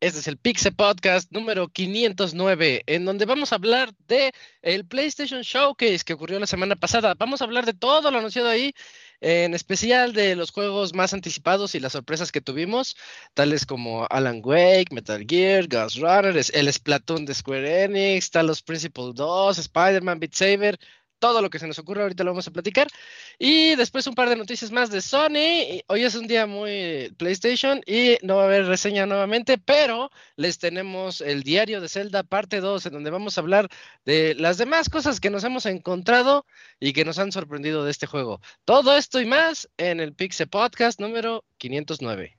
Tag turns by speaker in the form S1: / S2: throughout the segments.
S1: Este es el Pixel Podcast número 509, en donde vamos a hablar de el PlayStation Showcase que ocurrió la semana pasada. Vamos a hablar de todo lo anunciado ahí, en especial de los juegos más anticipados y las sorpresas que tuvimos, tales como Alan Wake, Metal Gear, Ghost Runner, el Splatoon de Square Enix, Talos Principle 2, Spider-Man, Beat Saber, todo lo que se nos ocurre, ahorita lo vamos a platicar. Y después un par de noticias más de Sony. Hoy es un día muy PlayStation y no va a haber reseña nuevamente, pero les tenemos el diario de Zelda parte 2, en donde vamos a hablar de las demás cosas que nos hemos encontrado y que nos han sorprendido de este juego. Todo esto y más en el Pixel Podcast número 509.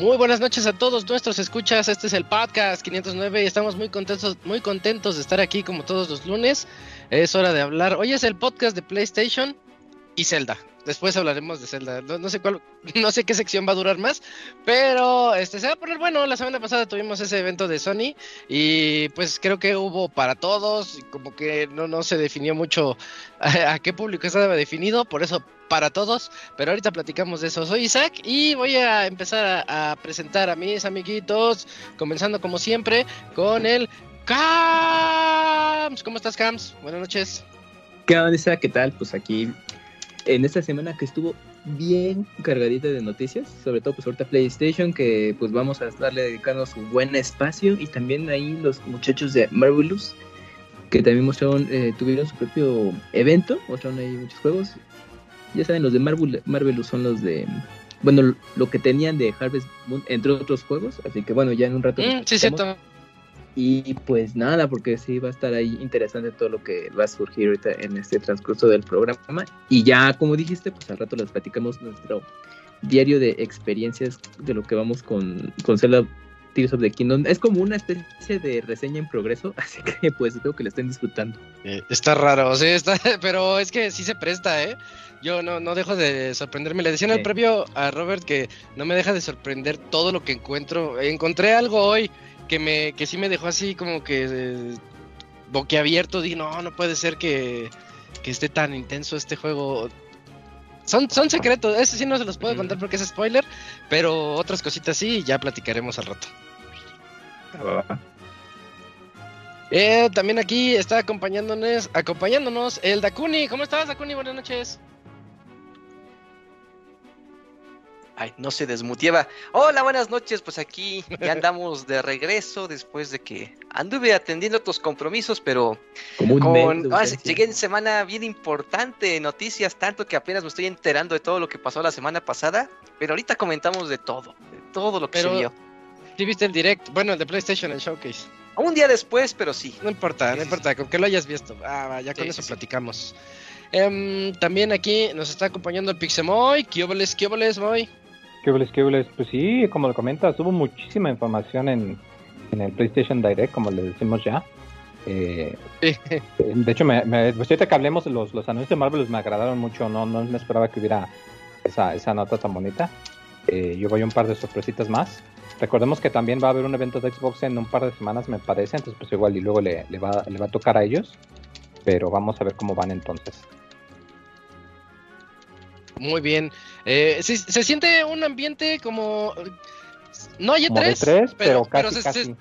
S1: Muy buenas noches a todos nuestros escuchas. Este es el podcast 509 y estamos muy contentos, muy contentos de estar aquí como todos los lunes. Es hora de hablar. Hoy es el podcast de PlayStation y Zelda. Después hablaremos de Zelda. No, sé cuál, no sé qué sección va a durar más, pero este se va a poner bueno. La semana pasada tuvimos ese evento de Sony y pues creo que hubo para todos, como que no, no se definió mucho a, qué público estaba definido, por eso para todos. Pero ahorita platicamos de eso. Soy Isaac y voy a empezar a, presentar a mis amiguitos, comenzando como siempre con el Cams. ¿Cómo estás, Cams? Buenas noches.
S2: ¿Qué onda? ¿Qué tal? Pues aquí en esta semana que estuvo bien cargadita de noticias, sobre todo pues ahorita PlayStation, que pues vamos a estarle dedicando su buen espacio, y también ahí los muchachos de Marvelous, que también mostraron, eh, tuvieron su propio evento, mostraron ahí muchos juegos. Ya saben, los de Marvel, Marvelous son los de, bueno, lo que tenían de Harvest Moon, entre otros juegos, así que bueno, ya en un rato...
S1: Mm, sí, cierto.
S2: Y pues nada, porque sí va a estar ahí interesante todo lo que va a surgir ahorita en este transcurso del programa. Y ya, como dijiste, pues al rato les platicamos nuestro diario de experiencias de lo que vamos con, con Zelda Tears of the Kingdom. Es como una especie de reseña en progreso, así que pues espero que lo estén disfrutando.
S1: Eh, está raro, sí, está, pero es que sí se presta, ¿eh? Yo no, no dejo de sorprenderme. Le decía en el
S2: Sí.
S1: previo a Robert que no me deja de sorprender todo lo que encuentro. Encontré algo hoy que me que sí me dejó así como que eh, boquiabierto. Dije, no, no puede ser que, que esté tan intenso este juego. Son, son secretos, ese sí no se los puedo contar porque es spoiler, pero otras cositas sí, ya platicaremos al rato. Eh, también aquí está acompañándonos, acompañándonos el Dakuni. ¿Cómo estás, Dakuni? Buenas noches.
S3: Ay, no se desmutieva. Hola, buenas noches. Pues aquí ya andamos de regreso después de que anduve atendiendo otros compromisos, pero con... ah, llegué en semana bien importante, noticias, tanto que apenas me estoy enterando de todo lo que pasó la semana pasada. Pero ahorita comentamos de todo, de todo lo que
S1: Pero-
S3: se vio.
S1: Sí viste el direct, bueno, el de PlayStation, el Showcase.
S3: Un día después, pero sí.
S1: No importa,
S3: Sí,
S1: no
S3: sí,
S1: importa, con que lo hayas visto. Ah, ya con
S3: Sí,
S1: eso
S3: sí, sí.
S1: platicamos. Em, también aquí nos está acompañando el Pixemoy. ¿Qué óboles, qué óboles, Moy?
S4: ¿Qué hubles, qué hubles? Pues sí, como lo comentas, hubo muchísima información en, en el PlayStation Direct, como le decimos ya. Eh,
S1: Sí.
S4: de hecho, me, me, pues ahorita que hablemos, los, los anuncios de Marvel me agradaron mucho, no, no me esperaba que hubiera esa, esa nota tan bonita. Eh, yo voy a un par de sorpresitas más. Recordemos que también va a haber un evento de Xbox en un par de semanas, me parece, entonces pues igual y luego le, le, va, le va a tocar a ellos, pero vamos a ver cómo van entonces.
S1: Muy bien. Eh, se siente un ambiente como. No hay
S4: Como de
S1: E3,
S4: tres, pero,
S1: pero
S4: casi,
S1: se,
S4: casi.
S1: se-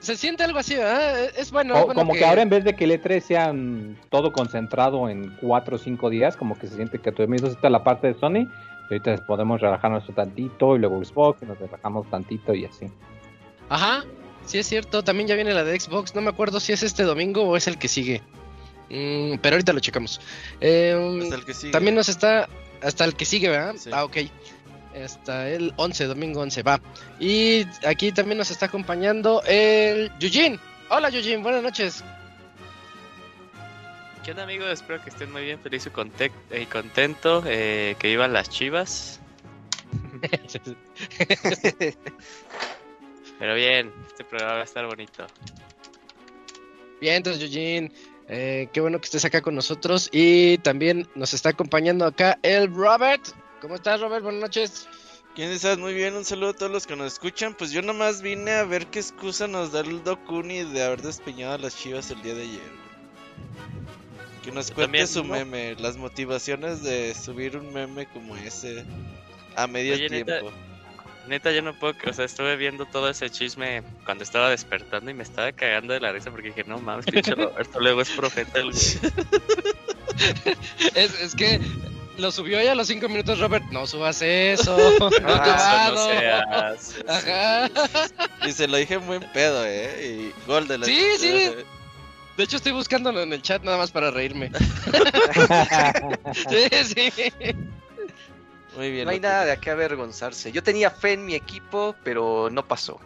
S1: se siente algo así, ¿verdad? Es bueno. es
S4: O-
S1: bueno
S4: como que... ahora en vez de que el E3 sea todo concentrado en cuatro o cinco días, como que se siente que todo el está la parte de Sony, y ahorita podemos relajarnos tantito, y luego Xbox, y nos relajamos tantito y así.
S1: Ajá. sí es cierto. También ya viene la de Xbox. No me acuerdo si es este domingo o es el que sigue. Mm, pero ahorita lo checamos. Eh,
S5: Hasta el que sigue.
S1: También nos está. Hasta el que sigue, ¿verdad?
S5: Sí.
S1: Ah, ok. Hasta el 11, domingo 11, va. Y aquí también nos está acompañando el Yujin. Hola Yujin, buenas noches.
S6: ¿Qué onda amigos? Espero que estén muy bien, feliz y contento, eh, que vivan las chivas. Pero bien, este programa va a estar bonito.
S1: Bien, entonces Yujin, eh, qué bueno que estés acá con nosotros. Y también nos está acompañando acá el Robert. ¿Cómo estás Robert? Buenas noches.
S5: ¿Quién estás? Muy bien, un saludo a todos los que nos escuchan. Pues yo nomás vine a ver qué excusa nos da el Dokuni de haber despeñado a las chivas el día de ayer. Que nos
S6: Yo
S5: cuente
S6: también,
S5: su
S6: ¿no?
S5: meme, las motivaciones de subir un meme como ese a medio
S6: Oye,
S5: tiempo.
S6: Neta, yo no puedo, o sea, estuve viendo todo ese chisme cuando estaba despertando y me estaba cagando de la risa porque dije, no mames, pinche Roberto, luego es profeta el güey.
S1: Es, es que lo subió ya a los 5 minutos Robert. No subas eso. no
S6: Ah, eso no
S1: vado.
S6: se hace.
S1: Ajá.
S5: Y se lo dije muy en pedo, eh. Y gol de la
S1: Sí, sí. De hecho, estoy buscándolo en el chat nada más para reírme. Sí, sí.
S5: Muy bien.
S3: No hay nada de qué avergonzarse. Yo tenía fe en mi equipo, pero no pasó.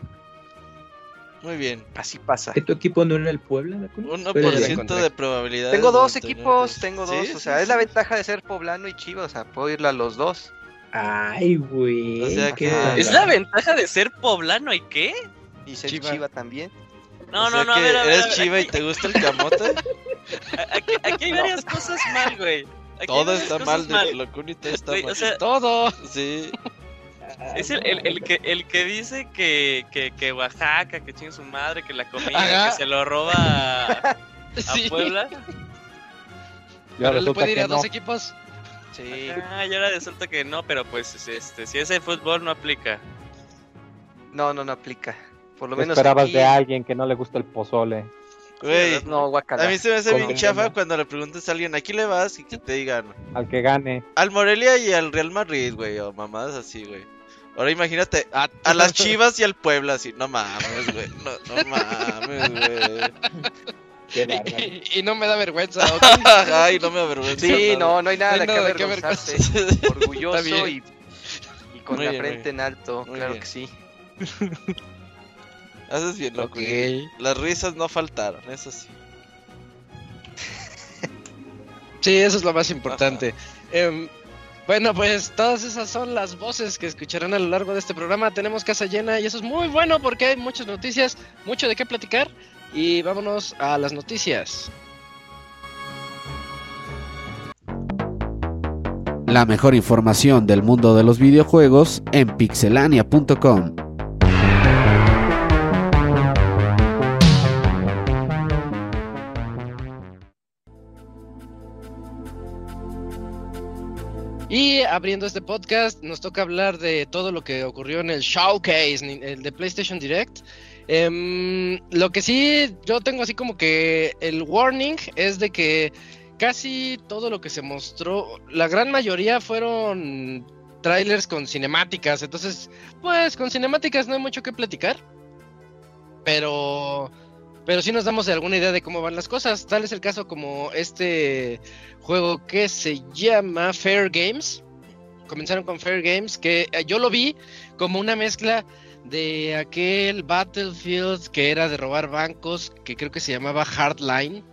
S5: Muy bien.
S3: Así pasa.
S2: ¿Que tu equipo no era el Puebla?
S5: Un
S2: Pero ya
S5: 1%
S1: encontré.
S5: de probabilidad.
S3: Tengo dos equipos, tengo dos.
S5: Sí,
S3: o
S5: sí,
S3: sea, es
S5: sí.
S3: la ventaja de ser poblano y chivas. O sea, puedo irle a los dos.
S2: Ay, güey.
S5: O sea que-.
S6: Es la ventaja de ser poblano, ¿y qué?
S3: Y ser
S1: Chiva.
S3: chiva, también.
S6: No,
S5: O sea
S6: no, no, a
S5: que
S6: ver, a ver, a
S5: ¿Eres
S6: ver,
S5: chiva y
S6: aquí-
S5: te gusta el camote?
S6: Aquí, aquí hay varias cosas mal, güey.
S5: Todo está mal de Locuni, todo está mal.
S6: o sea,
S1: Todo.
S5: Sí.
S6: es el, el, el que, el que dice que, que, que Oaxaca, que chingue su madre, que la comida,
S1: Ajá.
S6: que se lo roba a, a
S1: Sí.
S6: Puebla.
S1: Le
S4: resulta
S1: puede ir
S4: que
S1: a
S4: no.
S1: dos equipos.
S3: Sí.
S6: Ah, y ahora resulta que no, pero pues este, si es el fútbol no aplica.
S3: No, no, no aplica. Por lo
S4: ¿Qué
S3: menos.
S4: esperabas
S3: aquí-
S4: de alguien que no le gusta el pozole?
S5: Güey,
S3: No, guacala.
S5: a mí se me hace bien chafa cuando le preguntas a alguien, ¿a quién le vas? Y que te digan,
S4: Al que gane.
S5: al Morelia y al Real Madrid, güey, o mamadas así, güey. Ahora imagínate, a, a las Chivas y al Puebla, así, no mames, güey, no, no mames, güey.
S1: Y, y no me da vergüenza. ¿ok?
S5: Ay, no me avergüenza.
S3: Sí,
S5: nada.
S3: no, no hay nada
S1: No hay nada
S3: qué avergonzarse. Orgulloso y, y con
S5: Muy
S3: la
S5: bien,
S3: frente en alto. Claro
S5: bien.
S3: que sí.
S5: Haces bien, loco. Las risas no faltaron, eso sí.
S1: Sí, eso es lo más importante. Em, bueno, pues todas esas son las voces que escucharán a lo largo de este programa. Tenemos casa llena y eso es muy bueno porque hay muchas noticias, mucho de qué platicar. Y vámonos a las noticias.
S7: La mejor información del mundo de los videojuegos en pixelania.com.
S1: Y abriendo este podcast, nos toca hablar de todo lo que ocurrió en el Showcase, el de PlayStation Direct. Em, lo que sí, yo tengo así como que el warning es de que casi todo lo que se mostró, la gran mayoría fueron trailers con cinemáticas. Entonces, pues con cinemáticas no hay mucho que platicar. Pero, pero sí nos damos alguna idea de cómo van las cosas. Tal es el caso como este juego que se llama Fair Games. Comenzaron con Fair Games, que eh, yo lo vi como una mezcla de aquel Battlefield que era de robar bancos, que creo que se llamaba Hardline.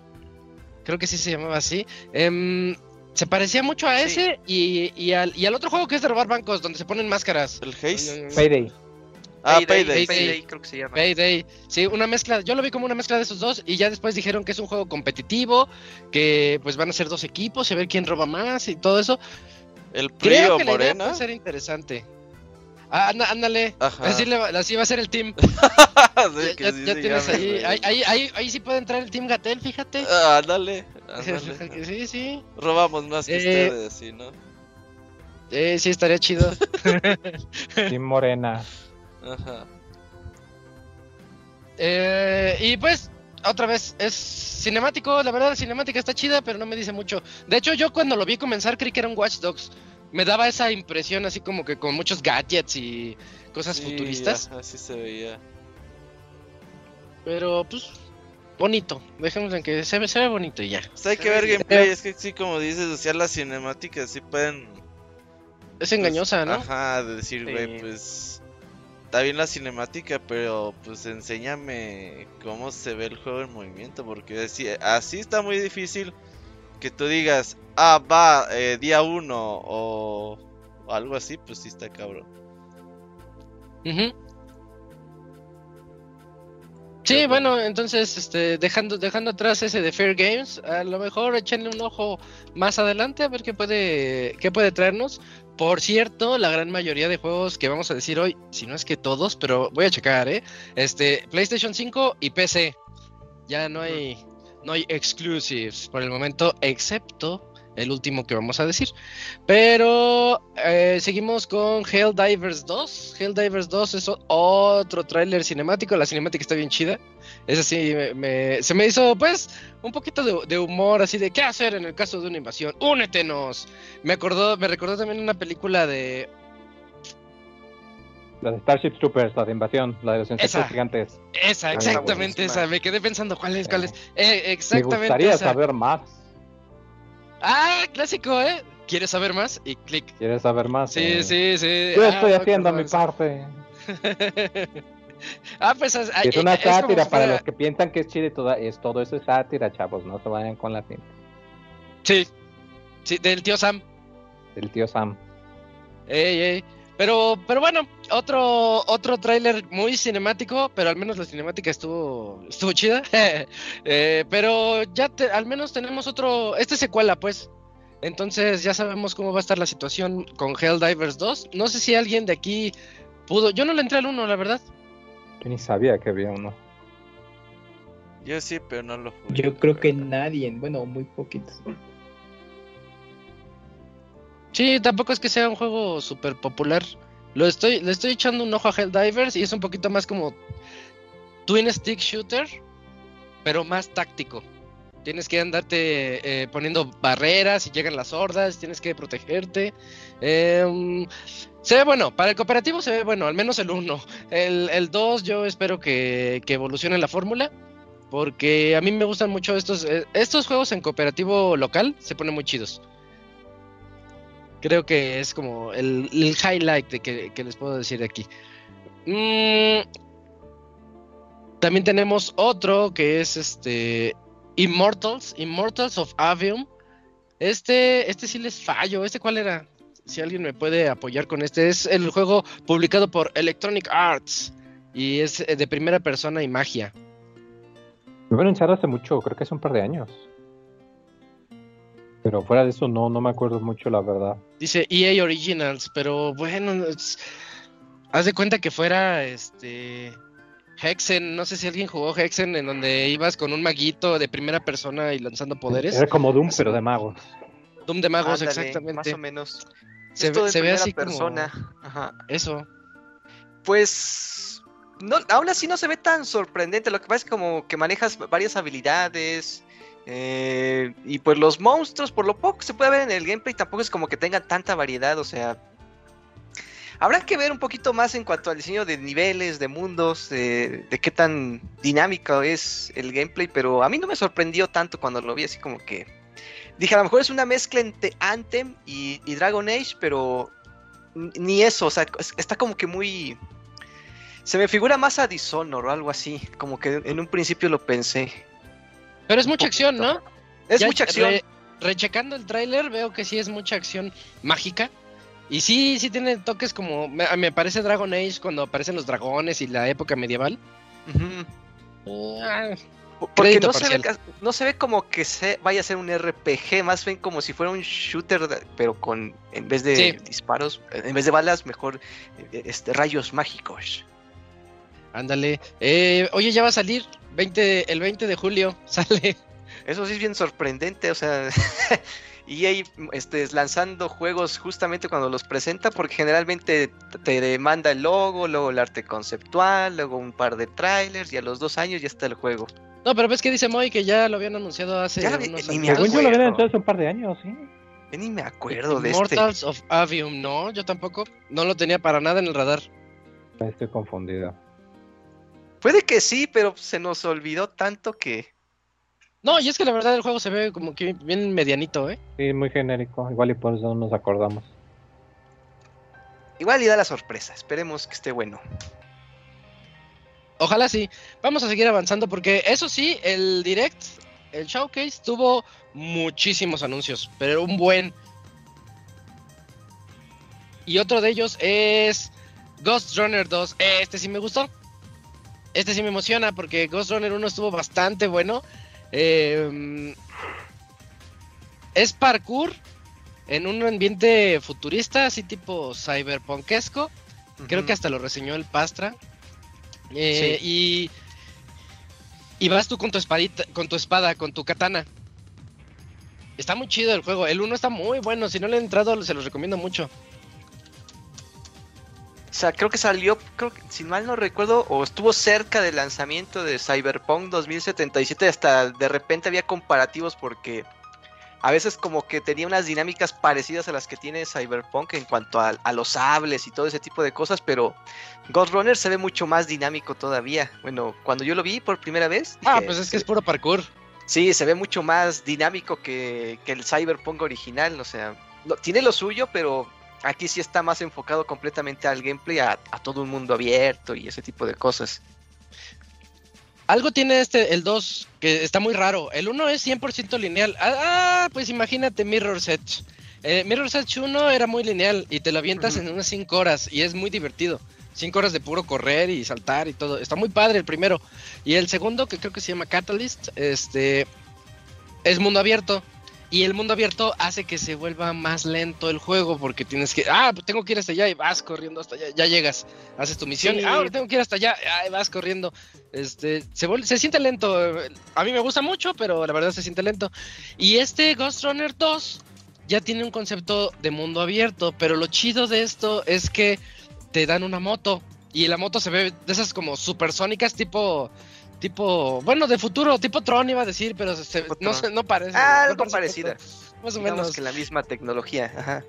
S1: Creo que sí se llamaba así. Em, se parecía mucho a
S3: Sí.
S1: ese y, y al, y al otro juego que es de robar bancos, donde se ponen máscaras.
S5: El Haze.
S4: Payday.
S5: Ah,
S3: Payday,
S5: Payday.
S3: Payday, creo que se llama.
S1: Payday, sí, una mezcla, yo lo vi como una mezcla de esos dos y ya después dijeron que es un juego competitivo, que pues van a ser dos equipos y a ver quién roba más y todo eso.
S5: El PRI
S1: Creo
S5: o Morena.
S1: puede ser interesante. Ah, anda- ándale,
S5: Ajá.
S1: así, le va, así va a ser el team.
S5: Sí,
S1: ya
S5: que
S1: ya-
S5: sí
S1: ya
S5: se
S1: tienes
S5: llame,
S1: ahí,
S5: güey.
S1: ahí, ahí, ahí, ahí sí puede entrar el team Gatel, fíjate.
S5: Ah, ándale, ándale.
S1: sí, sí,
S5: Robamos más que
S1: Eh,
S5: ustedes, sí, ¿no?
S1: eh, sí estaría chido.
S4: Team Morena.
S5: Ajá.
S1: Eh, y pues, otra vez, es cinemático. La verdad, la cinemática está chida, pero no me dice mucho. De hecho, yo cuando lo vi comenzar creí que era un Watch Dogs. Me daba esa impresión así como que con muchos gadgets y cosas
S5: Sí,
S1: futuristas.
S5: Ajá, sí se veía.
S1: Pero, pues, bonito. Dejemos en que se ve, se ve bonito y ya.
S5: O sea, hay que ver gameplay, es que sí, como dices, o sea, las cinemáticas sí pueden...
S1: Es engañosa, ¿no?
S5: Ajá, de decir, güey,
S6: Sí.
S5: pues... Está bien la cinemática, pero pues enséñame cómo se ve el juego en movimiento, porque así, así está muy difícil que tú digas, ah, va, eh, día uno, o, o algo así, pues sí está cabrón.
S1: Sí, bueno, entonces, este, dejando, dejando atrás ese de Fair Games, a lo mejor échenle un ojo más adelante a ver qué puede, qué puede traernos. Por cierto, la gran mayoría de juegos que vamos a decir hoy, si no es que todos, pero voy a checar, ¿eh? Este, PlayStation 5 y PC. Ya no hay, no hay exclusives por el momento, excepto el último que vamos a decir. Pero eh, seguimos con Helldivers 2. Helldivers 2 es otro tráiler cinemático. La cinemática está bien chida. Es así, me- me- se me hizo pues un poquito de, de humor, así de qué hacer en el caso de una invasión. Únetenos. Me acordó, me recordó también una película de
S4: Las Starship Troopers, la de invasión, la de los insectos
S1: Esa.
S4: gigantes.
S1: esa,
S4: Ah,
S1: exactamente esa. Me quedé pensando cuál es, cuál es. Eh,
S4: Me
S1: exactamente
S4: gustaría
S1: esa.
S4: saber más.
S1: Ah, clásico, ¿eh? ¿Quieres saber más? Y clic.
S4: ¿Quieres saber más?
S1: Sí,
S4: Eh,
S1: sí, sí.
S4: Yo
S1: Ah,
S4: estoy
S1: me
S4: haciendo mi parte.
S1: ah, pues es,
S4: Es una sátira para los que piensan que es chile, toda, es todo eso es sátira, chavos. No se vayan con la pinta.
S1: Sí, sí, del tío Sam.
S4: El tío Sam.
S1: Ey, ey. Pero, pero bueno, otro, otro tráiler muy cinemático, pero al menos la cinemática estuvo, estuvo chida. Eh, pero ya te- al menos tenemos otro, este es secuela, pues. Entonces ya sabemos cómo va a estar la situación con Helldivers 2. No sé si alguien de aquí pudo, yo no le entré al 1, la verdad.
S4: Yo ni sabía que había uno.
S5: Yo sí, pero no lo jugué.
S2: Yo creo que nadie, bueno, muy poquitos.
S1: Sí, tampoco es que sea un juego súper popular. Lo estoy, le estoy echando un ojo a Helldivers y es un poquito más como Twin Stick Shooter, pero más táctico. Tienes que andarte eh, poniendo barreras y llegan las hordas, tienes que protegerte. Em, se ve bueno, para el cooperativo se ve bueno, al menos el 1. El, el 2 yo espero que, que evolucione la fórmula, porque a mí me gustan mucho estos, eh, estos juegos en cooperativo local, se ponen muy chidos. Creo que es como el, highlight de que, les puedo decir de aquí. Mm, también tenemos otro que es este Immortals, Immortals of Avium. Este, este sí les fallo. ¿Este cuál era? Si alguien me puede apoyar con este. Es el juego publicado por Electronic Arts. Y es eh, de primera persona y magia.
S4: Lo vieron anunciado hace mucho, creo que hace un par de años. Pero fuera de eso no, no me acuerdo mucho, la verdad.
S1: Dice EA Originals, pero bueno, es- haz de cuenta que fuera este Hexen, no sé si alguien jugó Hexen en donde ibas con un maguito de primera persona y lanzando poderes.
S4: Era como Doom, pero de magos.
S1: Doom de magos,
S3: Ándale, Más
S1: exactamente.
S3: o menos.
S1: Se,
S3: Esto de
S1: se ve
S3: primera
S1: así
S3: persona.
S1: como
S3: Ajá.
S1: eso.
S3: Pues no, aún así no se ve tan sorprendente. Lo que pasa es como que manejas varias habilidades. Eh, y pues los monstruos, por lo poco que se puede ver en el gameplay, tampoco es como que tengan tanta variedad. O sea, habrá que ver un poquito más en cuanto al diseño de niveles, de mundos, de, qué tan dinámico es el gameplay. Pero a mí no me sorprendió tanto cuando lo vi, así como que dije, a lo mejor es una mezcla entre Anthem y, y Dragon Age, pero ni eso. O sea, es- está como que muy. Se me figura más a Dishonor o algo así, como que en un principio lo pensé.
S1: Pero es mucha acción, ¿no?
S3: Es
S1: Ya
S3: mucha acción.
S1: re- rechecando el tráiler veo que sí es mucha acción mágica. Y sí, sí tiene toques como... Me, me parece Dragon Age cuando aparecen los dragones y la época medieval. Ah,
S3: Porque no se, ve, no se ve como que se vaya a ser un RPG, más bien como si fuera un shooter, pero con en vez de
S1: Sí.
S3: disparos, en vez de balas, mejor eh, este, rayos mágicos.
S1: Ándale. Eh, oye, ya va a salir 20, el 20 de julio. Sale.
S3: Eso sí es bien sorprendente, o sea, y ahí este, lanzando juegos justamente cuando los presenta, porque generalmente te demanda el logo, luego el arte conceptual, luego un par de trailers y a los dos años ya está el juego.
S1: No, pero ves que dice Moy que ya lo habían anunciado hace
S3: Ya
S1: unos
S3: ni me
S1: años.
S4: Según yo lo habían anunciado hace un par de años, sí.
S3: Yo ni me acuerdo de este.
S1: Immortals of Avium, no, yo tampoco. No lo tenía para nada en el radar.
S4: Estoy confundido.
S3: Puede que sí, pero se nos olvidó tanto que.
S1: No, y es que la verdad el juego se ve como que bien medianito, ¿eh?
S4: Sí, muy genérico. Igual y por eso no nos acordamos.
S3: Igual y da la sorpresa. Esperemos que esté bueno.
S1: Ojalá sí. Vamos a seguir avanzando porque eso sí, el direct, el showcase tuvo muchísimos anuncios, pero un buen. Y otro de ellos es Ghost Runner 2. Este sí me gustó. Este sí me emociona porque Ghost Runner 1 estuvo bastante bueno. Eh, es parkour en un ambiente futurista, así tipo cyberpunkesco. Creo que hasta lo reseñó el Pastra. Eh, y, y vas tú con tu espadita, con tu espada, con tu katana. Está muy chido el juego. El 1 está muy bueno. Si no le he entrado, se los recomiendo mucho.
S3: O sea, creo que salió, creo que, si mal no recuerdo, o estuvo cerca del lanzamiento de Cyberpunk 2077, hasta de repente había comparativos porque a veces como que tenía unas dinámicas parecidas a las que tiene Cyberpunk en cuanto a, a los sables y todo ese tipo de cosas, pero Ghost Runner se ve mucho más dinámico todavía. Bueno, cuando yo lo vi por primera vez,
S1: Ah,
S3: dije,
S1: pues es que es puro parkour.
S3: Sí, se ve mucho más dinámico que, que el Cyberpunk original, o sea, lo- tiene lo suyo, pero aquí sí está más enfocado completamente al gameplay, a, a todo un mundo abierto y ese tipo de cosas.
S1: Algo tiene este, el 2, que está muy raro. El 1 es 100% lineal. Ah, ah, pues imagínate Mirror's Edge. Eh, Mirror's Edge 1 era muy lineal y te lo avientas en unas 5 horas y es muy divertido. 5 horas de puro correr y saltar y todo. Está muy padre el primero. Y el segundo, que creo que se llama Catalyst, este es mundo abierto. Y el mundo abierto hace que se vuelva más lento el juego porque tienes que, ah, tengo que ir hasta allá y vas corriendo hasta allá, ya llegas, haces tu misión,
S3: Sí.
S1: ah, ahora tengo que ir hasta allá, ah, vas corriendo. Este, se, vuelve- se siente lento. A mí me gusta mucho, pero la verdad se siente lento. Y este Ghost Runner 2 ya tiene un concepto de mundo abierto, pero lo chido de esto es que te dan una moto y la moto se ve de esas como supersónicas tipo tipo, bueno, de futuro, tipo Tron iba a decir, pero se- no sé, no parece.
S3: Ah,
S1: no
S3: algo
S1: parece
S3: parecida.
S1: Tron, Más o
S3: Digamos
S1: menos.
S3: que la misma tecnología, ajá.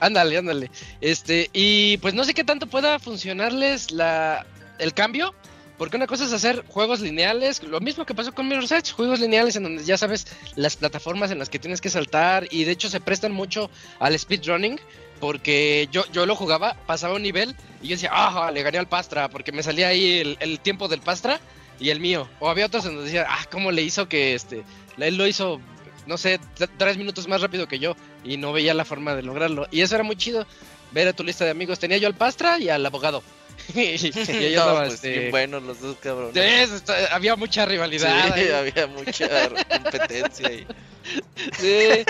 S1: Ándale, ándale. Este, y pues no sé qué tanto pueda funcionarles la, el cambio, porque una cosa es hacer juegos lineales, lo mismo que pasó con Mirror's Edge, juegos lineales en donde ya sabes las plataformas en las que tienes que saltar y de hecho se prestan mucho al speedrunning, porque yo, yo lo jugaba, pasaba un nivel y yo decía, ah, le gané al Pastra, porque me salía ahí el, el tiempo del Pastra y el mío. O había otros en donde decía, ah, ¿cómo le hizo que este, él lo hizo, no sé, tres minutos más rápido que yo y no veía la forma de lograrlo. Y eso era muy chido, ver a tu lista de amigos. Tenía yo al Pastra y al abogado. y, y ahí
S5: No, pues,
S1: este,
S5: buenos los dos cabrones.
S1: Sí, está- había mucha
S5: Sí,
S1: rivalidad. ahí.
S5: había mucha competencia ahí.
S1: Sí.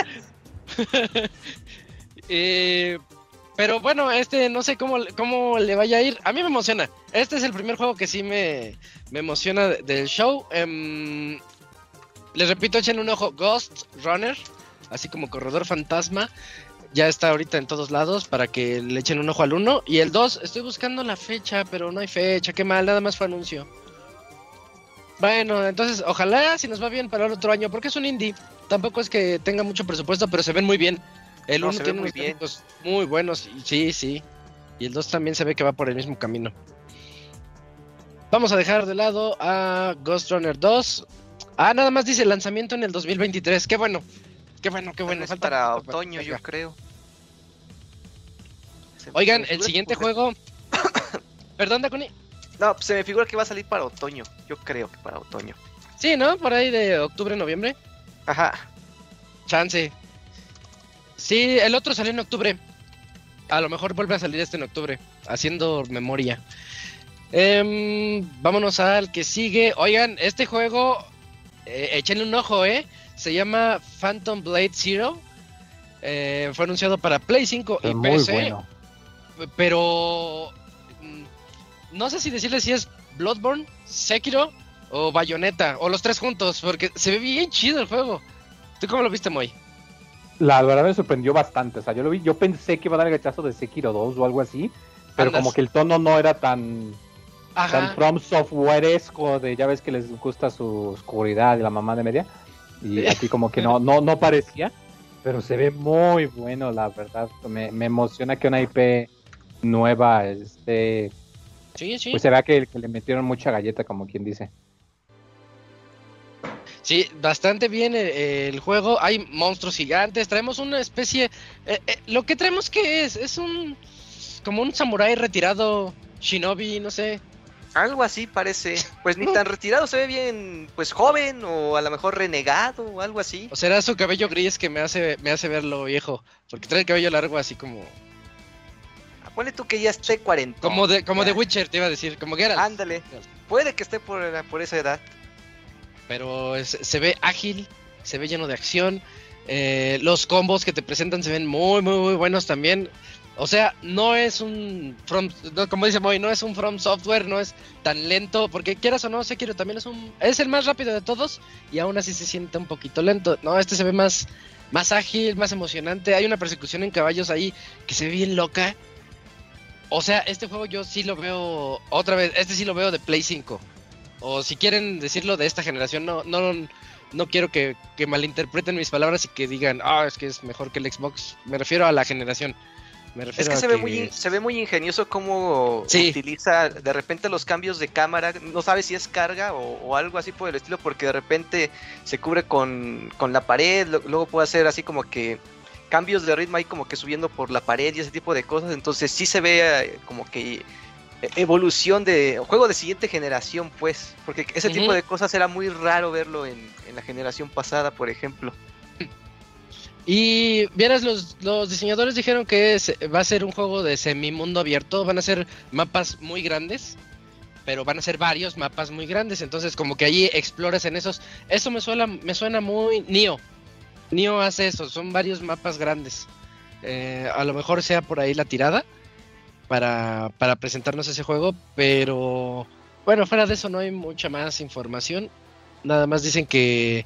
S1: Eh, pero bueno, este no sé cómo, cómo le vaya a ir. A mí me emociona. Este es el primer juego que sí me, me emociona de- del show. Em, les repito, echen un ojo. Ghost Runner, así como Corredor Fantasma. Ya está ahorita en todos lados para que le echen un ojo al 1. Y el 2, estoy buscando la fecha, pero no hay fecha. Qué mal, nada más fue anuncio. Bueno, entonces ojalá si nos va bien para el otro año, porque es un indie. Tampoco es que tenga mucho presupuesto, pero se ven muy bien. El
S3: No,
S1: 1
S3: se ve
S1: tiene
S3: muy
S1: unos
S3: bien.
S1: muy buenos, sí, sí. Y el 2 también se ve que va por el mismo camino. Vamos a dejar de lado a Ghost Runner 2. Ah, nada más dice lanzamiento en el 2023. Qué bueno. Qué bueno, qué bueno. falta
S3: para otoño, yo creo.
S1: Oigan, el siguiente
S3: que-
S1: juego. Perdón, Dakuni.
S3: No, pues se me figura que va a salir para otoño. Yo creo que para otoño.
S1: Sí, ¿no? Por ahí de octubre, noviembre.
S3: Ajá.
S1: Chance. Sí, el otro salió en octubre. A lo mejor vuelve a salir este en octubre. Haciendo memoria. Em, vámonos al que sigue. Oigan, este juego. Eh, échenle un ojo, ¿eh? Se llama Phantom Blade Zero. Eh, fue anunciado para Play 5 y
S4: muy
S1: PC.
S4: bueno.
S1: Pero. mm, No sé si decirle si es Bloodborne, Sekiro o Bayonetta. O los tres juntos. Porque se ve bien chido el juego. ¿Tú cómo lo viste, Moy?
S4: La verdad me sorprendió bastante. O sea, yo lo vi, yo pensé que iba a dar el gachazo de Sekiro 2 o algo así. Pero
S1: Andas.
S4: como que el tono no era tan, tan
S1: Ajá.
S4: From Softwareesco de ya ves que les gusta su oscuridad y la mamá de media. Y aquí como que no, no, no parecía. Pero se ve muy bueno, la verdad. Me, me emociona que una IP nueva esté
S1: Sí, sí.
S4: Pues será que, que le metieron mucha galleta, como quien dice.
S1: Sí, bastante bien eh, el, juego. Hay monstruos gigantes. Traemos una especie. eh, eh, lo que traemos que es, es un como un samurái retirado, shinobi, no sé.
S3: Algo así parece. Pues ni tan retirado, se ve bien, pues joven o a lo mejor renegado o algo así.
S1: O será su cabello gris que me hace me hace verlo viejo, porque trae el cabello largo así como
S3: Ah, Ponle tú que ya esté 40.
S1: como de como de Witcher te iba a decir, como Geralt.
S3: Ándale. Puede que esté por, por esa edad.
S1: Pero se ve ágil, se ve lleno de acción. eh, los combos que te presentan se ven muy, muy, muy buenos también. O sea, no es un From, como dice Moy, no es un From Software, no es tan lento, porque quieras o no, Sekiro también es un, es el más rápido de todos y aún así se siente un poquito lento. No, este se ve más, más ágil, más emocionante. Hay una persecución en caballos ahí que se ve bien loca. O sea, este juego yo sí lo veo otra vez, este sí lo veo de Play 5. O si quieren decirlo de esta generación, no, no, no quiero que, que malinterpreten mis palabras y que digan, ah, es que es mejor que el Xbox. Me refiero a la generación. Me refiero
S3: Es que
S1: a
S3: se ve, muy, se ve muy ingenioso cómo
S1: Sí.
S3: utiliza de repente los cambios de cámara. No sabe si es carga o, o algo así por el estilo, porque de repente se cubre con, con la pared. lo- Luego puede hacer así como que cambios de ritmo ahí, como que subiendo por la pared y ese tipo de cosas. Entonces, sí se ve eh, como que evolución de juego de siguiente generación, pues. Porque ese tipo de cosas era muy raro verlo en, en la generación pasada, por ejemplo.
S1: Y vieras, los, los diseñadores dijeron que es- va a ser un juego de semimundo abierto, van a ser mapas muy grandes, pero van a ser varios mapas muy grandes, entonces como que allí exploras en esos. Eso me suena, me suena muy Nio. Nio hace eso, son varios mapas grandes. Eh, a lo mejor sea por ahí la tirada para, para presentarnos ese juego, pero bueno, fuera de eso no hay mucha más información. Nada más dicen que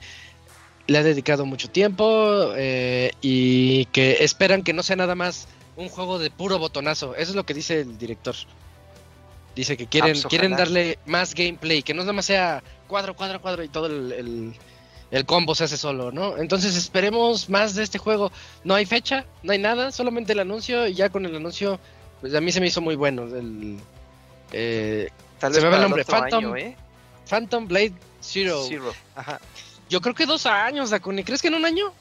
S1: le ha dedicado mucho tiempo eh, y que esperan que no sea nada más un juego de puro botonazo. Eso es lo que dice el director. Dice que quieren,
S3: Ah, pues,
S1: quieren darle más gameplay, que no nada más sea cuadro, cuadro, cuadro y todo el, el, el combo se hace solo, ¿no? Entonces esperemos más de este juego. No hay fecha, no hay nada, solamente el anuncio y ya con el anuncio, pues a mí se me hizo muy bueno. El, eh,
S3: Tal
S1: Se
S3: vez
S1: me va el nombre, Phantom
S3: año, ¿eh?
S1: Phantom Blade Zero.
S3: Zero. Ajá.
S1: Yo creo que dos años, Dakuni. ¿Crees que en un año?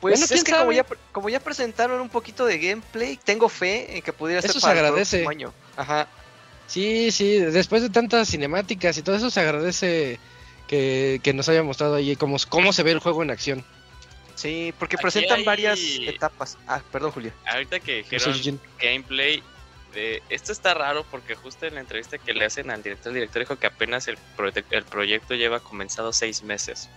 S3: Pues
S1: Bueno,
S3: es que como ya, como ya presentaron un poquito de gameplay, tengo fe en que pudiera ser
S1: Eso se
S3: para el
S1: agradece.
S3: próximo año. Ajá.
S1: Sí, sí, después de tantas cinemáticas y todo eso se agradece que, que nos haya mostrado ahí cómo, cómo se ve el juego en acción.
S3: Sí, porque
S6: Aquí
S3: presentan
S6: hay-
S3: varias etapas. Ah, perdón, Julio.
S6: Ahorita que dijeron gameplay, de, esto está raro porque justo en la entrevista que le hacen al director, el director dijo que apenas el, proye- el proyecto lleva comenzado seis meses.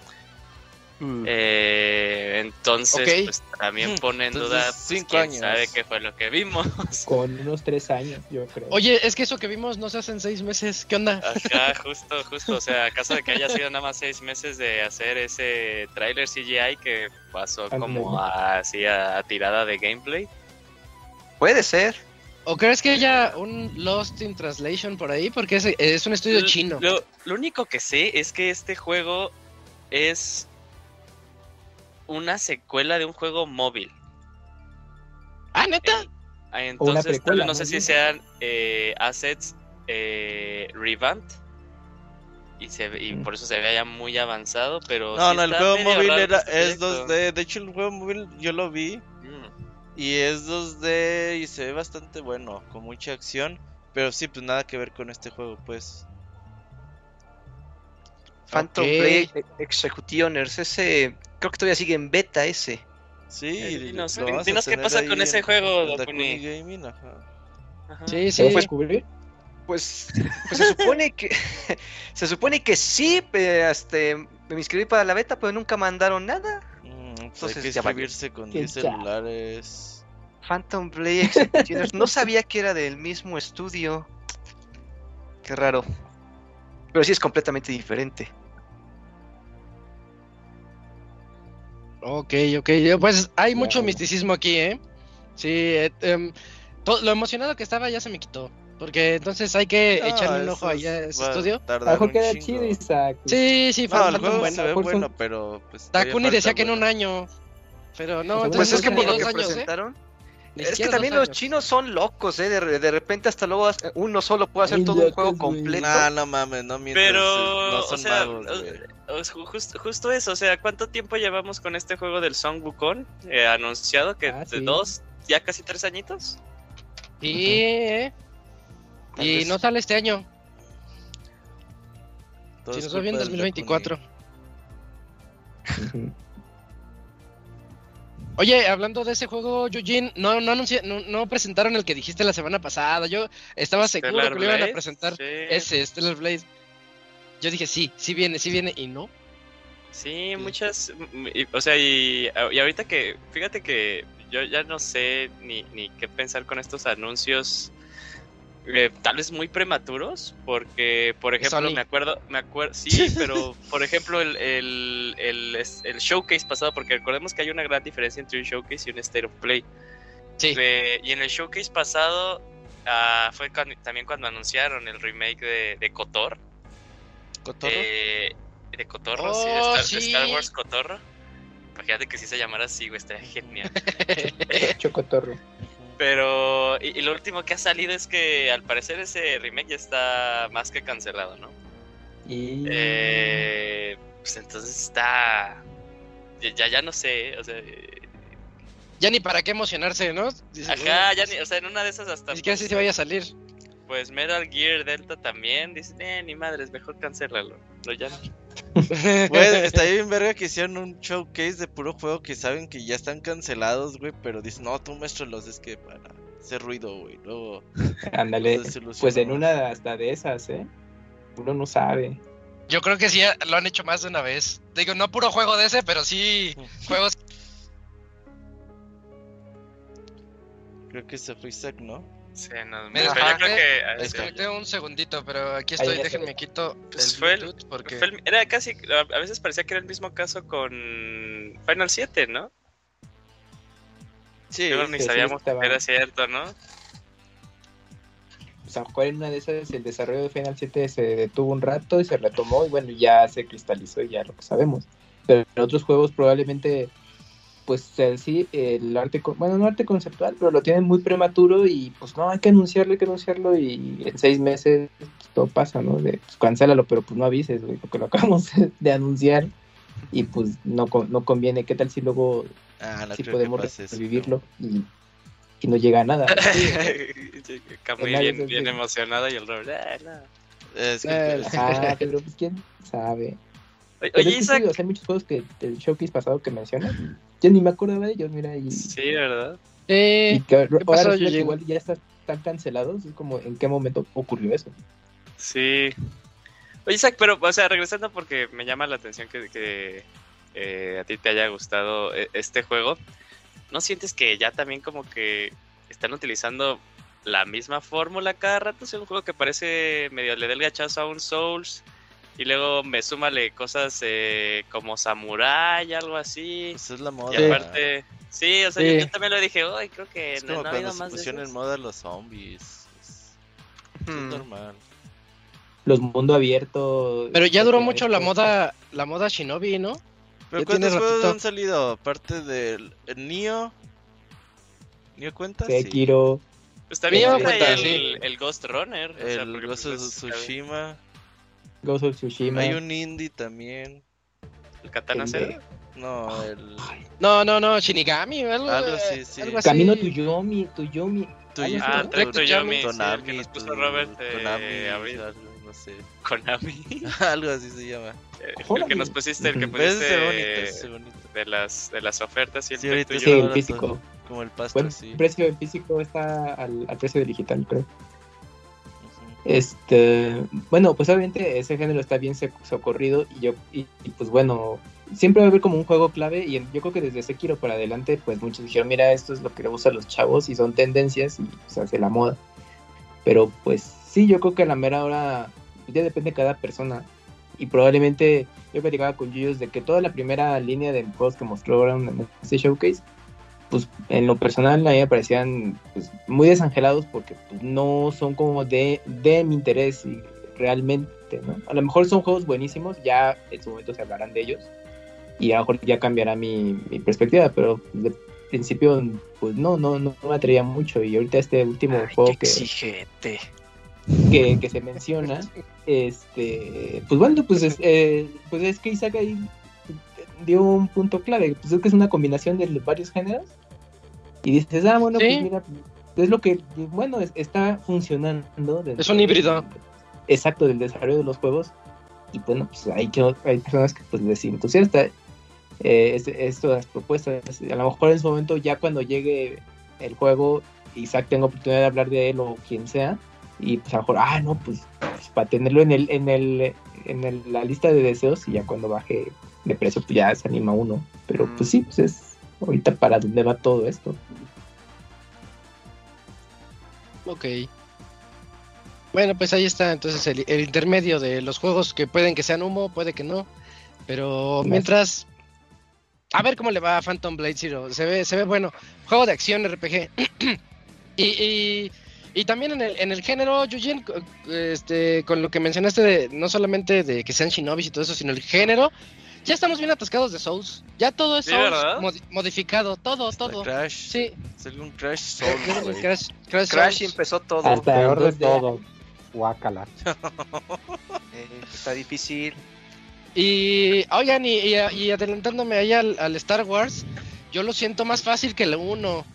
S6: Eh, entonces, pues también
S5: Hmm,
S6: pone en duda pues,
S5: cinco
S6: quién
S5: años.
S6: sabe qué fue lo que vimos.
S2: Con unos tres años, yo creo.
S1: Oye, es que eso que vimos no se hace en seis meses. ¿Qué onda?
S6: Ajá, justo, justo. O sea, acaso de que haya sido nada más seis meses de hacer ese tráiler CGI que pasó como a- así a, a tirada de gameplay.
S3: Puede ser.
S1: ¿O crees que haya un Lost in Translation por ahí? Porque es, es un estudio
S6: Lo-
S1: chino.
S6: Lo, lo único que sé es que este juego es una secuela de un juego móvil.
S1: Ah, neta.
S2: Una
S6: Entonces, tal vez
S2: precuela,
S6: no sé si sean eh, assets eh, revamped. Y, se, ve- y
S2: Mm.
S6: por eso se ve ya muy avanzado, pero...
S5: No,
S6: sí
S5: no, el juego móvil era,
S6: este
S5: es
S6: proyecto.
S5: 2D. De hecho, el juego móvil yo lo vi
S6: Mm.
S5: y es 2D y se ve bastante bueno, con mucha acción. Pero sí, pues nada que ver con este juego, pues.
S3: Phantom
S1: Ok.
S3: Blade Executioners. Ese. Creo que todavía sigue en beta ese.
S5: Sí,
S6: Eh, dinos,
S5: lo vas a
S6: dinos qué pasa con ese
S5: en-
S6: juego, Dakuni.
S5: Gaming, ajá.
S6: Ajá.
S1: Sí,
S2: ¿Se va a
S1: sí.
S2: descubrir?
S3: Pues, pues se supone que. se supone que sí. pero, este, me inscribí para la beta, pero nunca mandaron nada.
S5: Mm, pues
S3: Entonces,
S5: hay que inscribirse con
S2: ¿Quién
S5: 10
S2: sabe?
S5: celulares.
S3: Phantom Executioners. no sabía que era del mismo estudio. Qué raro. Pero sí es completamente diferente.
S1: Ok, ok. Pues hay mucho misticismo aquí, ¿eh? Sí, eh, em, to- lo emocionado que estaba ya se me quitó. Porque entonces hay que
S5: No,
S1: echarle un ojo allá a
S5: es-
S1: ese estudio.
S2: A lo
S5: tardar
S2: mejor queda chido, Isaac.
S1: Sí, sí,
S5: No, el juego se ve bueno, pero pues. falta
S1: decía que en un año. Pero no,
S2: Pues
S1: entonces
S3: Pues es que por lo
S1: dos
S3: que
S1: años, ¿eh?
S3: presentaron.
S1: Ni
S3: Es que también los chinos son locos, ¿eh? De, de repente hasta luego uno solo puede hacer todo un juego completo.
S5: Nah, no mames, no mientas.
S6: Pero,
S5: no
S6: o
S5: son
S6: sea,
S5: magos, güey.
S6: O justo, justo eso, o sea, ¿cuánto tiempo llevamos con este juego del Song Wukong eh, anunciado? que
S2: Ah,
S6: de
S2: sí.
S6: dos, ya casi tres añitos.
S1: Sí, ¿eh?
S5: Tal
S1: Y
S5: vez
S1: no sale este año.
S5: todo
S1: Si
S5: es
S1: nos va bien
S5: culpa del
S1: 2024. Oye, hablando de ese juego, Yujin, no, no, anunci- no, no presentaron el que dijiste la semana pasada. Yo estaba seguro
S6: Stellar
S1: que lo iban a presentar.
S6: Sí,
S1: Ese, Stellar Blade. Yo dije, sí, sí viene, sí viene, y no.
S6: sí, muchas. y- o sea, y, y ahorita que. Fíjate que yo ya no sé ni, ni qué pensar con estos anuncios. Eh, tal vez muy prematuros, porque, por ejemplo,
S1: Sony.
S6: me acuerdo, me acuerdo, sí, pero, por ejemplo, el, el, el, el showcase pasado, porque recordemos que hay una gran diferencia entre un showcase y un state of play.
S1: Sí.
S6: Eh, y en el showcase pasado ah, fue cuando- también cuando anunciaron el remake de, de Kotor.
S5: ¿Cotorro?
S6: Eh, de Cotorro, sí,
S1: Oh,
S6: de Star, de
S1: sí.
S6: Star Wars Cotorro. Imagínate que si se llamara así, güey, estaría genial.
S2: Chocotorro.
S6: Pero, y, y lo último que ha salido es que al parecer ese remake ya está más que cancelado, ¿no?
S2: Y...
S6: Eh, pues entonces está. Ya, ya, ya no sé, o sea. eh,
S1: Ya ni para qué emocionarse, ¿no? Dices,
S6: Ajá,
S1: "Oh,
S6: ya
S1: pues,
S6: ni, o sea, en una de esas hasta.
S1: Ni siquiera sé si vaya a salir.
S6: Pues Metal Gear Delta también. Dicen, eh, ni madres, mejor cancélalo. Lo ya no.
S5: Güey, está bien verga que hicieron un showcase de puro juego que saben que ya están cancelados, güey, pero dicen, no, tú muéstralos, es que para hacer ruido, güey. Luego,
S2: Ándale. Pues en una hasta de esas, ¿eh? Uno no sabe.
S1: Yo creo que sí lo han hecho más de una vez. Digo, no puro juego de ese, pero sí juegos.
S5: Creo que se fue Isaac, ¿no?
S6: Sí, no,
S1: Me desconecté,
S6: creo que.
S1: Desconecté un segundito, pero aquí estoy. Déjenme quito
S6: Pues
S1: el
S6: fue el-
S1: porque.
S6: Fue el- era casi, a veces parecía que era el mismo caso con Final 7, ¿no?
S5: Sí,
S6: ni
S2: sí,
S6: sabíamos que era cierto, ¿no?
S2: O sea, a lo mejor en una de esas el desarrollo de Final 7 se detuvo un rato y se retomó y bueno, ya se cristalizó y ya lo que sabemos. Pero en otros juegos probablemente, pues en sí, el arte, con- bueno, no arte conceptual, pero lo tienen muy prematuro y pues no, hay que anunciarlo, hay que anunciarlo y en seis meses pues, todo pasa, ¿no? De, pues cancélalo, pero pues no avises, güey, porque lo acabamos de anunciar y pues no, con- no conviene. ¿Qué tal si luego
S5: Ah, no creo
S2: podemos revivirlo y, y no llega a nada?
S6: Camuy bien, bien
S2: de-
S6: emocionado y el Robert, "Ah, no".
S5: pero- Es que,
S1: Eh,
S2: Ah, pero pues quién sabe.
S6: Oye,
S2: Pero
S6: Isaac.
S2: sí, o sea, hay muchos juegos que del showcase pasado que mencionas, yo ni me acordaba de ellos, mira, y,
S6: Sí, ¿verdad?
S2: y
S1: Eh,
S2: que ahora
S1: pasó,
S2: resulta que
S1: Eugene?
S2: igual ya están tan cancelados, es como, ¿en qué momento ocurrió eso?
S6: Sí. Oye, Isaac, pero, o sea, regresando porque me llama la atención que, que, eh, a ti te haya gustado eh, este juego, ¿no sientes que ya también como que están utilizando la misma fórmula cada rato? Es un juego que parece medio le del gachazo a un Souls y luego me súmale cosas eh, como Samurai, algo así.
S5: pues es la moda.
S6: Y aparte, sí, o sea, yo-
S1: Sí.
S6: Yo, también lo dije, uy, creo que
S5: es
S6: no,
S5: como
S6: no ha
S5: cuando se
S6: más de
S5: pusieron en
S6: esos".
S5: moda los zombies. Es, es
S3: Hmm.
S5: normal.
S2: Los mundo abierto.
S1: pero ya duró mucho la moda, la moda Shinobi, ¿no?
S5: ¿Pero
S1: Ya
S5: cuántos juegos
S1: ratito.
S5: han salido? Aparte del el Nio. ¿Nio cuenta? Sí.
S2: Sekiro,
S6: Pues también está
S1: cuenta,
S6: el,
S1: sí.
S6: el Ghost Runner. o sea,
S5: El Ghost
S6: pues,
S5: Tsushima.
S2: Ghost of Tsushima.
S5: Hay un indie también.
S6: El Katana
S2: el
S6: Zero.
S5: No, el.
S1: No, no, no, Shinigami, algo,
S5: Algo así, sí.
S1: algo así.
S2: Camino Tuyomi, Tuyomi.
S5: Tuyo-
S6: Ah,
S1: tu-
S6: Trek to
S1: tu-
S6: Yomi, sí, el
S5: Konami,
S6: que nos puso
S5: tu-
S6: Robert eh,
S5: Konami, no sé.
S6: Konami.
S5: algo así se llama.
S6: Eh, el que nos pusiste, el que pusiste
S5: es bonito, ese es bonito.
S6: de las de las ofertas y el
S5: Sí,
S6: Trek
S5: ahorita
S2: Sí, el físico.
S5: Como el pasto,
S2: Bueno,
S5: sí.
S2: el precio del físico está al, al precio del digital, creo. Este, bueno, pues obviamente ese género está bien soc- socorrido y yo, y, y, pues bueno, siempre va a haber como un juego clave y yo creo que desde Sekiro para adelante, pues muchos dijeron, mira, esto es lo que le gusta a los chavos y son tendencias y se hace la moda. Pero pues sí, yo creo que a la mera hora ya depende de cada persona y probablemente yo platicaba con Yuyos de que toda la primera línea de juegos que mostró en este showcase pues en lo personal a mí me parecían pues, muy desangelados porque pues, no son como de, de mi interés y realmente, ¿no? A lo mejor son juegos buenísimos, ya en su momento se hablarán de ellos y a lo mejor ya cambiará mi, mi perspectiva, pero de- principio pues no, no, no me atraía mucho y ahorita este último
S1: Ay,
S2: juego que, que se menciona, este, pues bueno, pues es, eh, pues es que Isaac ahí dio un punto clave, pues es que es una combinación de los varios géneros y dices, ah, bueno,
S1: Sí.
S2: pues mira, es lo que, bueno, es- está funcionando.
S1: Es un híbrido.
S2: exacto, del desarrollo de los juegos y bueno, pues hay, que, hay personas que pues les entusiasta eh, es- estas propuestas, a lo mejor en su momento ya cuando llegue el juego, Isaac tenga oportunidad de hablar de él o quien sea, y pues a lo mejor, ah, no, pues, pues, para tenerlo en el, en el, en el- la lista de deseos y ya cuando baje de precio, pues ya se anima uno. Pero
S3: Mm.
S2: pues sí, pues es ahorita para dónde va todo esto.
S1: Ok. Bueno, pues ahí está entonces el, el intermedio de los juegos que pueden que sean humo, puede que no. Pero mientras... A ver cómo le va a Phantom Blade Zero. Se ve, se ve bueno. Juego de acción RPG. y, y, y también en el, en el género, Yujin, co- este, con lo que mencionaste de no solamente de que sean shinobis y todo eso, sino el género. Ya estamos bien atascados de Souls. Ya todo es
S6: Sí,
S1: Souls modificado. Todo,
S5: Hasta
S1: todo.
S5: Crash.
S1: Sí.
S5: Salió un Crash Soul, güey.
S1: Crash, Crash
S3: Crash
S1: Souls.
S3: empezó todo.
S2: Hasta
S4: Peor de todo. Guácala.
S3: Eh, está difícil.
S1: Y, oigan, y, y- y adelantándome ahí al, al Star Wars, yo lo siento más fácil que el 1.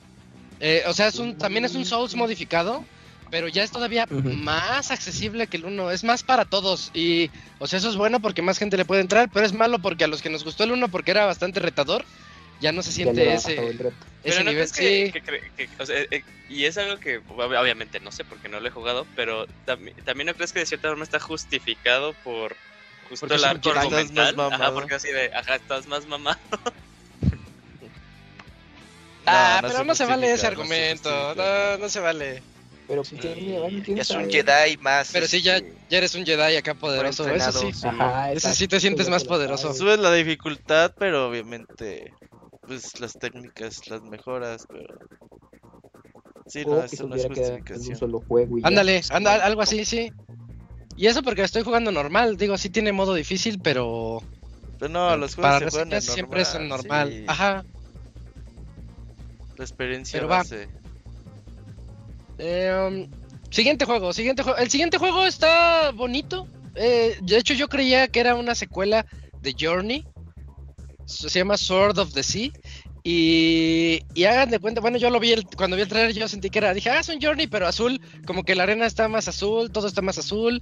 S1: Eh, o sea, es un, también es un Souls modificado, pero ya es todavía más accesible que el 1. Es más para todos. Y, o sea, eso es bueno porque más gente le puede entrar, pero es malo porque a los que nos gustó el 1 porque era bastante retador, ya no se siente ese,
S6: Pero no
S1: nivel.
S6: que,
S1: Sí.
S6: que cre- que- o sea, eh, y es algo que ob- obviamente no sé porque no lo he jugado, pero también, también no crees que de cierta forma está justificado por justo
S1: Porque
S6: el arco argumental. Ajá,
S5: mamado.
S6: porque así de, ajá, estás más mamá.
S1: Ah,
S5: No,
S1: pero no se vale ese
S5: justifica, no se
S1: argumento. No, no se vale.
S2: Pero pues ya,
S3: Es un. Jedi más.
S1: Pero sí, ya,
S3: este,
S1: ya eres un Jedi acá poderoso. Eso sí.
S3: sí.
S2: Ajá,
S1: Ese sí te sientes más poderoso.
S5: Subes la dificultad, pero obviamente, pues las técnicas las mejoras, pero. Sí, no, eso no es
S2: un
S5: justificación.
S2: solo juego y ya.
S1: Ándale, anda, algo así, sí. Y eso porque estoy jugando normal, digo, sí tiene modo difícil, pero
S5: Pero no, los juegos
S1: para
S5: se juegan
S1: siempre es normal.
S5: sí.
S1: Ajá.
S5: La experiencia
S1: Pero va. Um, siguiente juego, siguiente. El siguiente juego está bonito. Eh, de hecho, yo creía que era una secuela de Journey. Se llama Sword of the Sea. Y, hagan de cuenta, bueno, yo lo vi el- cuando vi el trailer, yo sentí que era, dije, ah, es un Journey, pero azul, como que la arena está más azul, todo está más azul,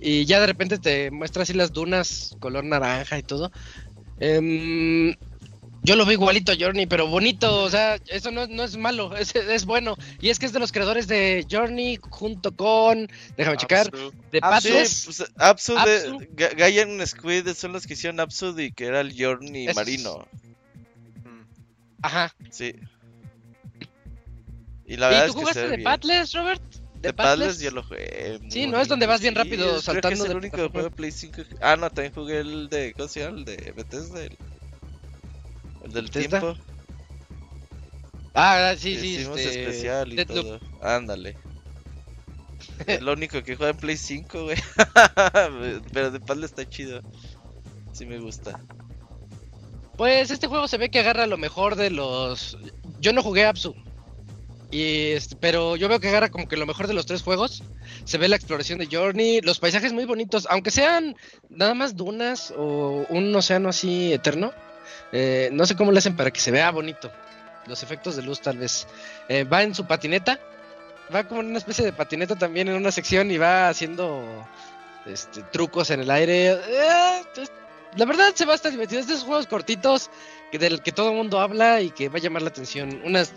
S1: y ya de repente te muestra así las dunas color naranja y todo. Em, yo lo vi igualito a Journey, pero bonito, o sea, eso no, no es malo, es, es bueno. Y es que es de los creadores de Journey junto con, déjame checar,
S6: Absu.
S1: de
S5: Sí,
S1: Pathless.
S5: pues Absu de
S1: Absu.
S5: Ga- Gaian Squid son los que hicieron Absu y que era el Journey marino.
S1: Ajá.
S5: Sí. Y la verdad
S1: ¿Y
S5: es
S1: tú
S5: que
S1: jugaste de
S5: bien.
S1: Pathless, Robert?
S5: De Padles yo lo jugué.
S1: Sí, ¿no? Es donde vas bien
S5: Sí,
S1: rápido
S5: creo que
S1: saltando
S5: es el
S1: de
S5: único juego de Play 5. que- Ah, no, también jugué el de. ¿Cómo se llama? El de Bethesda. El, el del tiempo.
S1: Ah, sí, sí.
S5: hicimos
S1: este,
S5: especial y todo. Ándale. es lo único que juega en Play 5, güey. Pero de Padle está chido. Sí me gusta.
S1: Pues este juego se ve que agarra lo mejor de los. Yo no jugué Apsu. Y este, pero yo veo que agarra como que lo mejor de los tres juegos. Se ve la exploración de Journey, los paisajes muy bonitos, aunque sean nada más dunas o un océano así eterno. Eh, no sé cómo le hacen para que se vea bonito. Los efectos de luz tal vez. Eh, va en su patineta. Va como en una especie de patineta también en una sección y va haciendo este, trucos en el aire. Eh, la verdad se va a estar divertido. Es de esos juegos cortitos que del que todo el mundo habla y que va a llamar la atención. Unas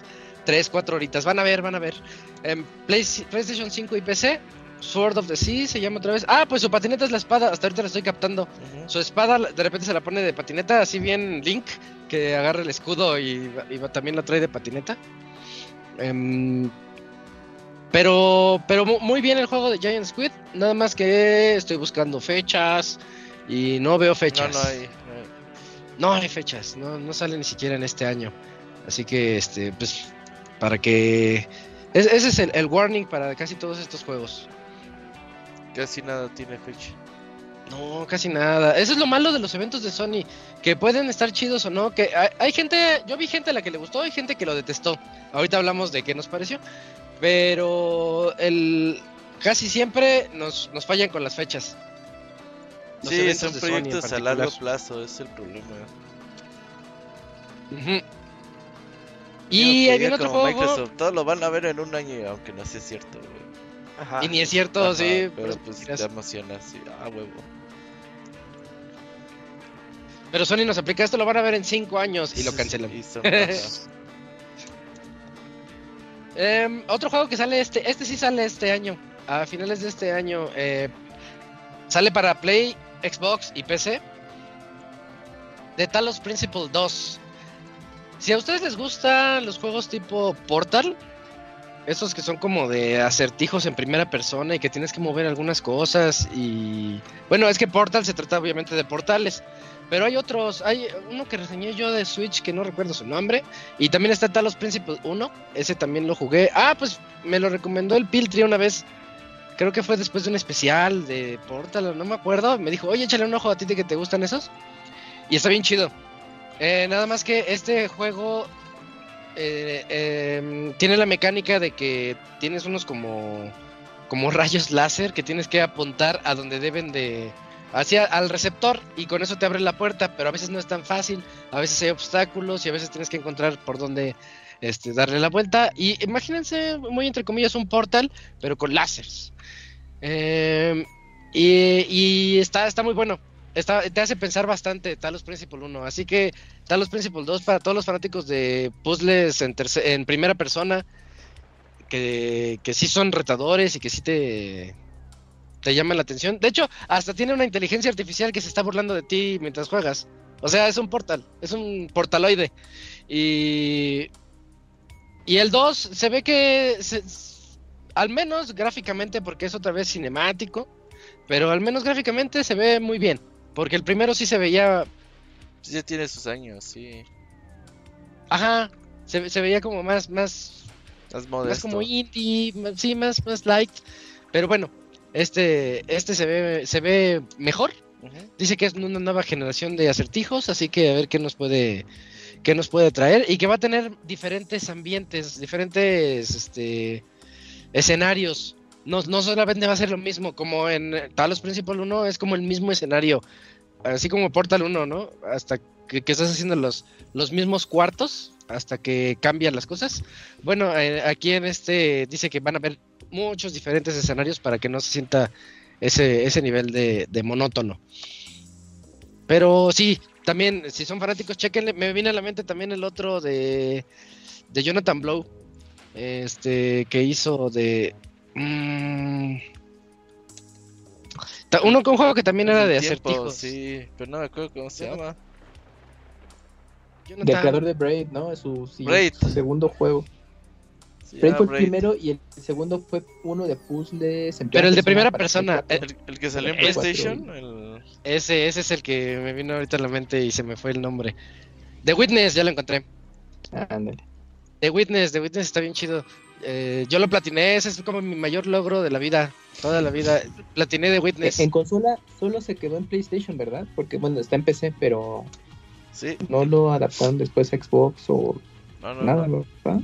S1: 3, 4 horitas. Van a ver, van a ver. En Play- PlayStation 5 y PC, Sword of the Sea se llama otra vez. Ah, pues su patineta es la espada. Hasta ahorita la estoy captando. Su espada de repente se la pone de patineta, así bien Link, que agarra el escudo y, y también la trae de patineta. Em, pero, pero mu- muy bien el juego de Giant Squid. Nada más que estoy buscando fechas y no veo
S5: No,
S1: fechas.
S5: no hay. no hay.
S1: No hay fechas, no, no sale ni siquiera en este año. Así que, este, pues, para que... es- ese es el, el warning para casi todos estos juegos.
S5: Casi nada tiene fecha.
S1: No, casi nada. Eso es lo malo de los eventos de Sony, que pueden estar chidos o no, que hay, hay gente, yo vi gente a la que le gustó, hay gente que lo detestó. Ahorita hablamos de qué nos pareció, pero el casi siempre nos, nos fallan con las fechas. Los
S5: Sí, son
S1: de Sony en
S5: proyectos a largo plazo, es el problema.
S1: Y viene otro juego,
S5: Microsoft, lo van a ver en un año, aunque no sea cierto, güey.
S3: Ajá.
S1: y ni es cierto,
S5: Ajá,
S1: sí,
S5: Pero pues
S1: mentiras.
S5: te emociona, sí. Ah, huevo.
S1: Pero Sony nos aplica esto, lo van a ver en 5 años y lo cancelan. Em, otro juego que sale este, este sí sale este año, a finales de este año. eh, sale para Play, Xbox y PC. De Talos Principle 2. Si a ustedes les gustan los juegos tipo Portal, esos que son como de acertijos en primera persona y que tienes que mover algunas cosas y... Bueno, es que Portal se trata obviamente de portales, pero hay otros, hay uno que reseñé yo de Switch que no recuerdo su nombre, y también está Talos Principle 1, ese también lo jugué. Ah, pues me lo recomendó el Piltri una vez, creo que fue después de un especial de Portal, no me acuerdo, me dijo, oye, échale un ojo a ti de que te gustan esos, y está bien chido. Eh, nada más que este juego eh, em, tiene la mecánica de que tienes unos como como rayos láser que tienes que apuntar a donde deben de hacia al receptor y con eso te abre la puerta, pero a veces no es tan fácil, a veces hay obstáculos y a veces tienes que encontrar por dónde este, darle la vuelta y imagínense muy entre comillas un portal pero con láseres. Em, y, y está está muy bueno te hace pensar bastante Talos Principle 1 así que Talos Principle 2 para todos los fanáticos de puzzles en, en primera persona que, que sí son retadores y que sí te, te llaman la atención. De hecho, hasta tiene una inteligencia artificial que se está burlando de ti mientras juegas. O sea, es un portal, es un portaloide. Y, y el 2 se ve que, se- al menos gráficamente, porque es otra vez cinemático, pero al menos gráficamente se ve muy bien. Porque el primero sí se veía
S5: Sí, ya tiene sus años, sí.
S1: Ajá, se, se veía como más, más,
S5: Más
S1: más como indie, más- sí, más, más light. Pero bueno, este, este se ve, se ve mejor.
S5: Ujú.
S1: Dice que es una nueva generación de acertijos, así que a ver qué nos puede, qué nos puede traer y que va a tener diferentes ambientes, diferentes, este, escenarios. No, no solamente va a ser lo mismo, como en Talos Principal 1 es como el mismo escenario, así como Portal 1, ¿no? Hasta que, estás haciendo los, los mismos cuartos, hasta que cambian las cosas. Bueno, eh, aquí en este dice que van a haber muchos diferentes escenarios para que no se sienta ese, ese nivel de, de monótono. Pero sí, también, si son fanáticos, chequenle. Me viene a la mente también el otro de, de Jonathan Blow, este, que hizo de... mm, ta- uno con un juego que también era de
S5: tiempo,
S1: acertijos.
S5: Sí, pero no me acuerdo cómo se llama.
S1: Jonathan-
S2: Del creador de Braid, ¿no? Es su, sí,
S5: Braid.
S2: su segundo juego.
S5: Se
S2: Braid fue el
S5: Braid.
S2: primero y el segundo fue uno de puzzles. en
S1: Pero el de primera persona,
S2: Play 4.
S5: El, el que salió en
S2: El
S5: PlayStation. El...
S1: Ese, ese es el que me vino ahorita a la mente y se me fue el nombre. The Witness, ya lo encontré.
S2: Ándale.
S1: The Witness, The Witness está bien chido. Eh, yo lo platiné, ese es como mi mayor logro de la vida, toda la vida. Platiné The Witness.
S2: En consola solo se quedó en PlayStation, ¿verdad? Porque bueno, está en PC, pero
S5: Sí,
S2: no lo adaptaron después a Xbox o
S5: no, no,
S2: nada,
S5: no.
S2: ¿verdad?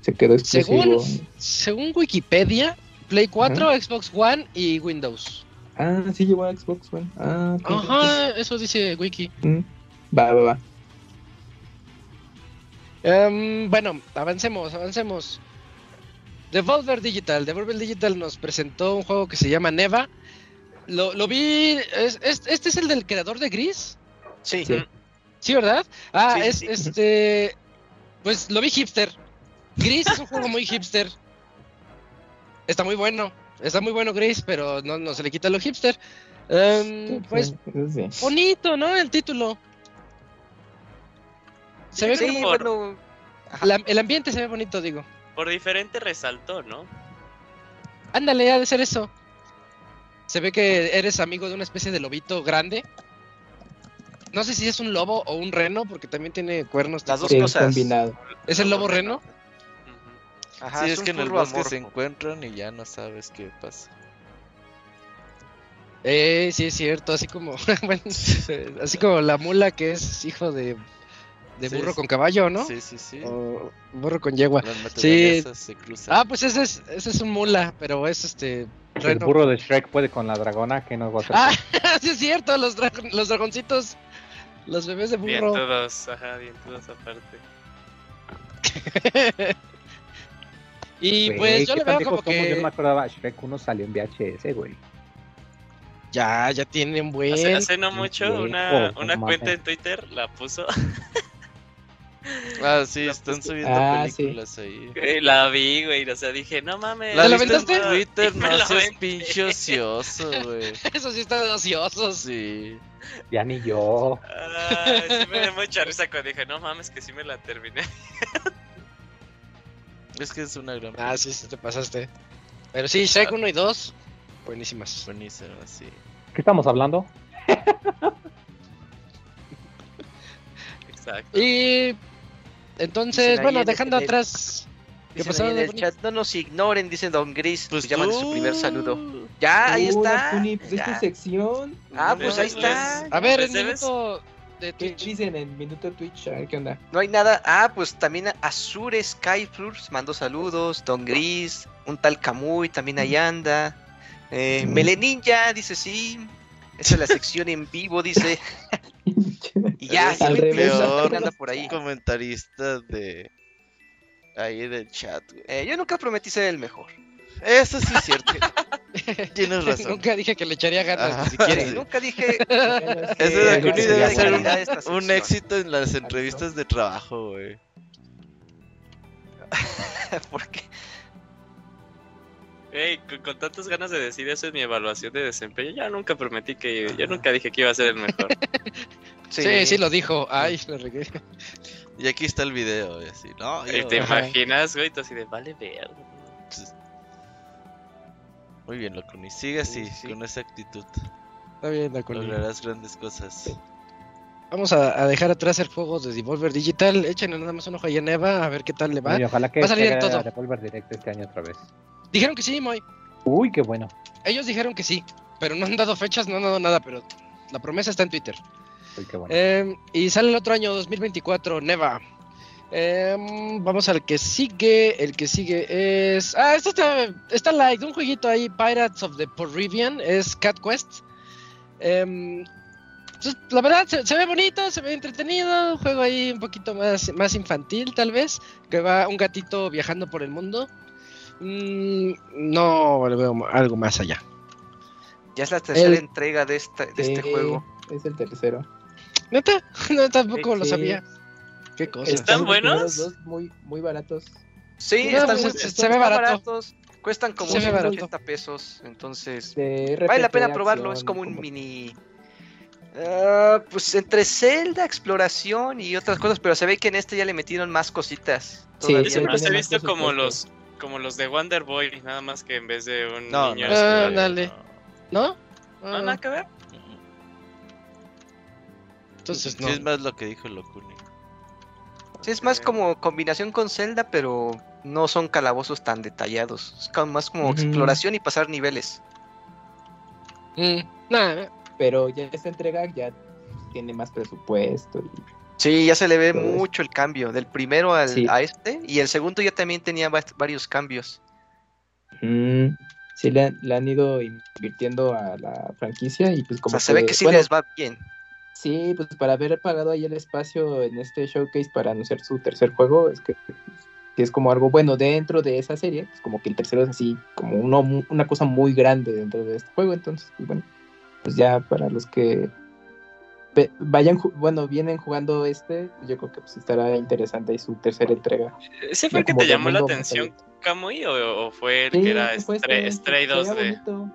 S2: Se quedó exclusivo.
S1: Según, según Wikipedia, Play 4, Xbox One y Windows.
S2: Ah, sí llegó a Xbox One. Ah,
S1: Ajá, eso dice Wiki.
S2: Mm. Va, va, va.
S1: Em, bueno, avancemos, avancemos. Devolver Digital. Devolver Digital nos presentó un juego que se llama Neva. Lo, lo vi. es- es- este es el del creador de Gris.
S3: Sí.
S2: Sí.
S1: Sí, ¿verdad? Ah,
S3: Sí,
S1: es
S3: sí.
S1: este. Pues lo vi hipster. Gris es un juego muy hipster. Está muy bueno. Está muy bueno Gris, pero no, no se le quita lo hipster. Em, pues bonito, ¿no? El título. Se ve
S3: Sí,
S1: como.
S3: bueno.
S1: la- el ambiente se ve bonito, digo.
S6: Por diferente resaltó, ¿no?
S1: Ándale, ha de ser eso. Se ve que eres amigo de una especie de lobito grande. No sé si es un lobo o un reno, porque también tiene cuernos.
S3: Las dos
S2: Sí,
S3: cosas.
S2: combinado.
S1: ¿Es el lobo reno?
S3: Ajá,
S5: sí, es,
S3: un
S5: que en el bosque se encuentran y ya no sabes qué pasa.
S1: Eh, sí es cierto, así como, bueno, así como la mula que es hijo de, de
S5: Sí,
S1: burro
S5: sí.
S1: con caballo, ¿no?
S5: Sí, sí, sí.
S1: O burro con yegua. Sí.
S5: naturalezas se cruzan.
S1: Ah, pues ese es, ese es un mula, pero es este.
S4: El
S1: reno.
S4: burro de Shrek puede con la dragona, que no va a hacer?
S1: Ah, sí es cierto, los, dra- los dragoncitos, los bebés de
S6: Bien
S1: burro.
S6: todos, ajá, bien todos aparte.
S1: y
S4: Güey,
S1: pues yo le veo como
S4: somos, Yo no me
S1: que
S4: acordaba, Shrek 1 salió en VHS, güey.
S1: ya, ya tiene un buen.
S6: Hace, hace no mucho, una, una cuenta en Twitter la puso.
S5: Ah, sí, están subiendo
S2: Ah, sí.
S5: películas ahí.
S6: Eh, la vi, güey. O sea, dije, no mames.
S5: La
S1: ¿Te la
S5: viste en
S1: aventaste?
S5: Twitter, no seas pinche ocioso, güey.
S1: Eso sí está de ociosos.
S5: Sí.
S4: Ya ni yo.
S6: Ay, sí me dio mucha risa cuando dije, no mames, que sí me la terminé.
S5: Es que es una gran
S1: Ah, sí, sí te pasaste. Pero sí, Shrek 1 y 2, buenísimas.
S5: buenísima, sí.
S4: ¿Qué estamos hablando?
S6: Exacto.
S1: Y entonces,
S3: Dicen
S1: bueno,
S3: en-
S1: dejando
S3: el-
S1: atrás. ¿Qué
S3: Dicen
S1: pasó,
S3: en el
S1: Dani?
S3: chat, no nos ignoren, dice Don Gris. Pues,
S5: Pues
S3: ya mandó su primer saludo. Ya, ahí está.
S2: Pues es tu sección.
S3: Ah, pues ahí
S6: Les-
S3: está.
S1: A ver,
S6: ¿Les
S1: el minuto de
S2: ¿Qué
S1: Twitch.
S2: dicen en minuto Twitch? A ver qué onda.
S3: No hay nada. Ah, pues también Azure Skyflurs mandó saludos. Don Gris, un tal Camuy también ahí anda. Eh, Meleninja dice sí. Esa es la sección en vivo, dice. Y ya,
S2: al
S5: el
S2: revés.
S3: Anda por ahí.
S5: comentarista de ahí del chat, güey.
S3: Eh, yo nunca prometí ser el mejor.
S5: Eso sí es cierto. Tienes razón.
S1: Nunca dije que le echaría ganas,
S5: Ajá.
S1: ni siquiera.
S5: Sí.
S3: Nunca dije
S5: Ese de Akuni
S2: sería
S5: debe ser un, un éxito en las entrevistas de trabajo, güey.
S3: porque
S6: Ey, con, con tantas ganas de decir eso en mi evaluación de desempeño, ya nunca prometí que. Yo nunca dije que iba a ser el mejor.
S1: Sí, sí, lo dijo. Ay, lo regué.
S5: Y aquí está el video, así, ¿no?
S6: Y
S5: Yo-
S6: te
S1: Ajá.
S6: imaginas, güey, tú así de vale ver.
S5: Muy bien, Locuni. Sigue así,
S1: Sí, sí.
S5: con esa actitud.
S1: Está bien, Dakuni.
S5: Lograrás grandes cosas.
S1: Vamos a, a dejar atrás el juego de Devolver Digital. Échenle nada más un ojo ahí a Neva a ver qué tal le va.
S4: Oye, ojalá que
S1: Va a salir en todo.
S4: Revolver Direct este año otra vez.
S1: Dijeron que sí, Moy.
S4: Uy, qué bueno.
S1: Ellos dijeron que sí, pero no han dado fechas, no han dado nada, pero la promesa está en Twitter.
S4: Uy, qué bueno.
S1: Eh, y sale el otro año, 2024, Neva. Eh, vamos al que sigue. El que sigue es. Ah, este está, está light. Un jueguito ahí, Pirates of the Caribbean. Es Cat Quest. Em, pues, la verdad, se, se ve bonito, se ve entretenido. Un juego ahí un poquito más, más infantil, tal vez. Que va un gatito viajando por el mundo. Mm, no le veo algo más allá.
S3: ya es la tercera
S1: El-
S3: entrega de, esta, de este juego.
S2: Es el tercero.
S1: ¿Neta? No, tampoco lo sabía. Qué cosa.
S6: ¿Están buenos?
S2: dos muy, muy baratos.
S3: Sí,
S1: No,
S3: están,
S1: pues,
S3: muy-
S1: se- ve barato.
S3: baratos. Cuestan como
S1: Se ve
S3: 180 pesos. Entonces, vale la pena probarlo. Es como un mini. ah, pues entre Zelda, exploración y otras cosas, pero se ve que en este ya le metieron más cositas.
S2: Sí,
S3: todavía
S6: Yo
S2: sí,
S6: siempre los he visto como los como los de Wonder Boy, nada más que en vez de un
S5: No,
S6: niño
S5: no,
S1: Ah, ándale. ¿No?
S6: No,
S1: Ah,
S6: nada que ver.
S1: entonces
S5: Sí,
S1: no.
S5: es más lo que dijo Locuni.
S3: Sí, es más como combinación con Zelda, pero no son calabozos tan detallados. Es más como exploración y pasar niveles.
S1: Mm, nah,
S2: Pero ya esta entrega ya tiene más presupuesto. y-
S3: Sí, ya se le ve mucho el cambio del primero al,
S2: Sí.
S3: a este. Y el segundo ya también tenía va- varios cambios.
S2: Mm, sí, le han, le han ido invirtiendo a la franquicia y pues
S3: O
S2: como
S3: sea, se ve que sí
S2: bueno,
S3: les va bien.
S2: Sí, pues para haber pagado ahí el espacio en este showcase para anunciar su tercer juego, es que, que es como algo bueno dentro de esa serie, pues como que el tercero es así, como uno, una cosa muy grande dentro de este juego, entonces, pues bueno, pues ya para los que vayan, bueno, vienen jugando este, yo creo que pues estará interesante ahí su tercera entrega.
S6: ¿Ese fue el que te
S2: de
S6: llamó la atención. Kamui, o, o fue el
S2: Sí,
S6: que era
S2: fue
S6: Stray,
S2: este,
S6: Stray
S2: se veía
S6: 2D?
S2: bonito.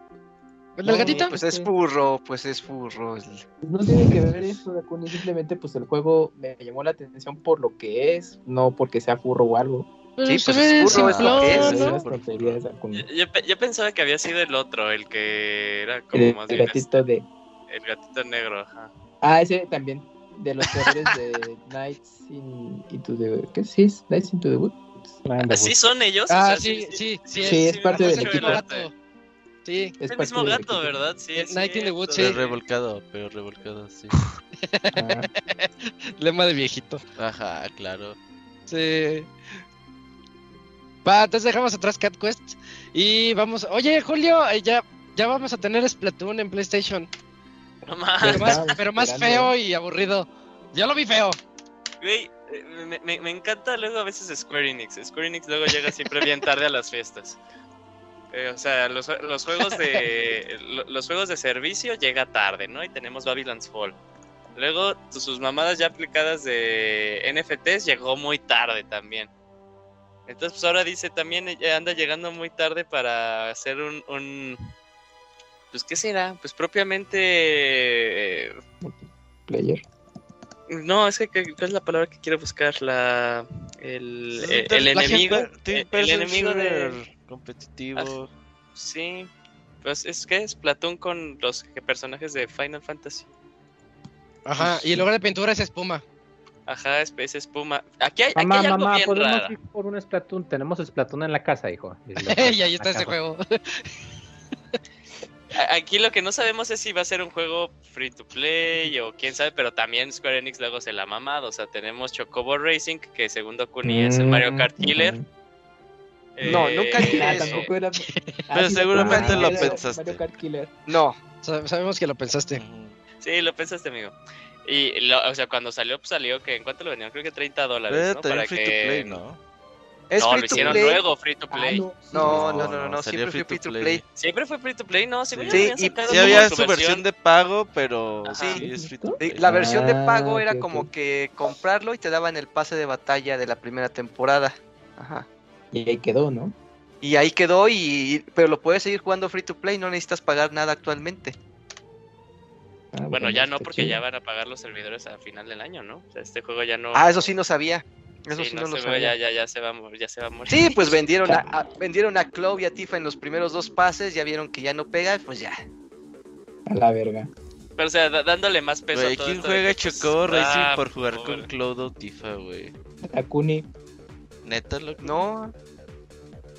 S1: ¿El del gatito?
S3: Pues es
S2: Sí.
S3: furro, pues es furro. el-
S2: Pues No tiene que ver eso, Dakuni, simplemente pues el juego me llamó la atención por lo que es, no porque sea furro o algo.
S3: Sí, pues es burro, es lo que es.
S6: Yo, yo pe- yo pensaba que había sido el otro, el que era como
S2: El,
S6: más
S2: el
S6: bien
S2: gatito de...
S6: este, el gatito negro. Ajá.
S2: Ah, ese también, de los creadores de Nights in, into the... ¿Qué sí es? Nights into the Woods.
S6: ¿Así
S4: güey.
S6: son ellos?
S1: Ah,
S6: O sea,
S1: sí, sí, sí,
S2: Sí, es
S1: me
S2: parte
S1: parece
S2: del equipo.
S1: gato. Sí.
S2: Es
S6: el
S2: parte
S6: mismo gato,
S2: equipo.
S6: ¿verdad? Sí, es
S1: Night in the. Woods, sí.
S5: Pero revolcado, pero revolcado, sí.
S2: Ah,
S1: Lema de viejito.
S5: Ajá, claro.
S1: Sí. Va, entonces dejamos atrás Cat Quest y vamos. Oye, Julio, eh, ya, ya vamos a tener Splatoon en PlayStation.
S6: No
S1: Pero más, pero más feo y aburrido. Yo lo vi feo.
S6: güey. eh, Me, me- me encanta luego a veces Square Enix. Square Enix luego llega siempre bien tarde a las fiestas. Eh, o sea, los, los juegos de lo- los juegos de servicio llega tarde, ¿no? Y tenemos Babylon's Fall. Luego sus mamadas ya aplicadas de NFTs llegó muy tarde también. Entonces pues ahora dice también anda llegando muy tarde para hacer un, un pues qué será, pues propiamente eh,
S2: player.
S6: no, es que ¿cuál es la palabra que quiero buscar? La el,
S5: Es
S6: el, el
S5: la
S6: enemigo
S5: gente- team
S6: el, el enemigo de
S5: competitivo.
S6: sí, pues es que es Platón con los personajes de Final Fantasy.
S1: Ajá, y en lugar de pintura es espuma.
S6: Ajá, es, es espuma. Aquí hay, aquí
S4: Mamá,
S6: hay algo
S4: mamá,
S6: bien
S4: podemos ir por un Splatoon. Tenemos Splatoon en la casa, hijo.
S1: y ahí está ese juego.
S6: Aquí lo que no sabemos es si va a ser un juego free to play o quién sabe, pero también Square Enix luego se la ha mamado. O sea, tenemos Chocobo Racing, que según Dokuni es el Mario Kart Killer.
S3: No,
S6: Eh,
S3: nunca
S2: Ah,
S3: eso.
S2: tampoco era.
S5: Pero seguramente
S2: ah,
S5: lo
S2: era
S5: pensaste.
S2: Mario Kart Killer.
S3: No,
S1: Sa- Sabemos que lo pensaste.
S6: Sí, lo pensaste, amigo. Y, lo- o sea, cuando salió, pues salió que en cuánto lo vendieron, creo que 30 dólares,
S5: Pero
S6: ¿no? Para
S5: free
S6: que...
S5: to play, ¿no?
S3: Es
S6: no,
S3: free
S6: lo
S3: to
S6: hicieron
S3: play.
S6: luego, free to
S2: Ah,
S6: play.
S2: no,
S3: No, no, no, no, siempre fue free to
S5: play.
S3: play.
S6: Siempre fue free to play, ¿no? Según yo
S3: Sí, y
S5: Sí había
S6: su
S5: versión de pago, pero
S6: Ajá.
S5: sí es free to
S3: Sí,
S5: play.
S3: La versión de
S2: Ah,
S3: pago era como que comprarlo y te daban el pase de batalla de la primera temporada. Ajá.
S2: Y ahí quedó, ¿no?
S3: Y ahí quedó y pero lo puedes seguir jugando free to play, no necesitas pagar nada actualmente.
S2: Ah,
S6: Bueno, ya no, porque
S2: chido.
S6: ya van a pagar los servidores a final del año, ¿no? O sea, este juego ya no...
S3: Ah, eso sí no sabía. Eso sí,
S6: sí,
S3: no, lo
S6: ya,
S3: sabía.
S6: ya, ya se va a morir, ya se va a morir.
S3: Sí, pues vendieron a, a- vendieron a Clove y a Tifa en los primeros dos pases, ya vieron que ya no pega, pues ya.
S2: A la verga.
S6: Pero, o sea, da- dándole más peso a todo
S5: ¿quién
S6: esto
S5: juega
S6: pues,
S5: Chocobo Racing
S6: ah,
S5: por jugar con Cloud o Tifa, güey?
S2: Akuni.
S5: Neta, loco.
S3: No.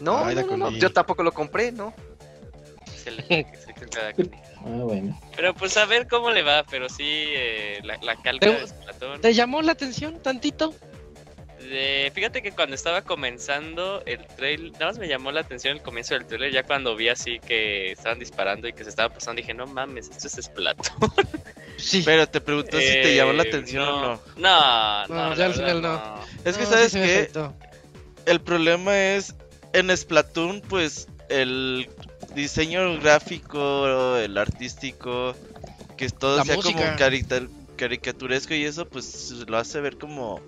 S3: No,
S1: Ay,
S3: no, no, no,
S1: Konami.
S3: yo tampoco lo compré, ¿no?
S6: Se le- se le queda aquí.
S2: Ah, bueno.
S6: Pero pues a ver cómo le va, pero sí, eh, la, la calca
S1: ¿Te-
S6: de.
S1: ¿Te llamó la atención tantito?
S6: De- fíjate que cuando estaba comenzando el trailer, nada más me llamó la atención el comienzo del trailer, ya cuando vi así que estaban disparando y que se estaba pasando, dije, no mames, esto es Splatoon.
S1: Sí.
S5: Pero te preguntó si te llamó la
S6: Eh,
S5: atención o no.
S6: No, no,
S1: No, ya al final
S6: no.
S5: Es que,
S1: No,
S5: ¿sabes
S1: sí afectó.
S5: El problema es, en Splatoon, pues, el diseño gráfico, el artístico, que todo
S1: La
S5: sea
S1: música.
S5: como carica- caricaturesco y eso, pues, lo hace ver como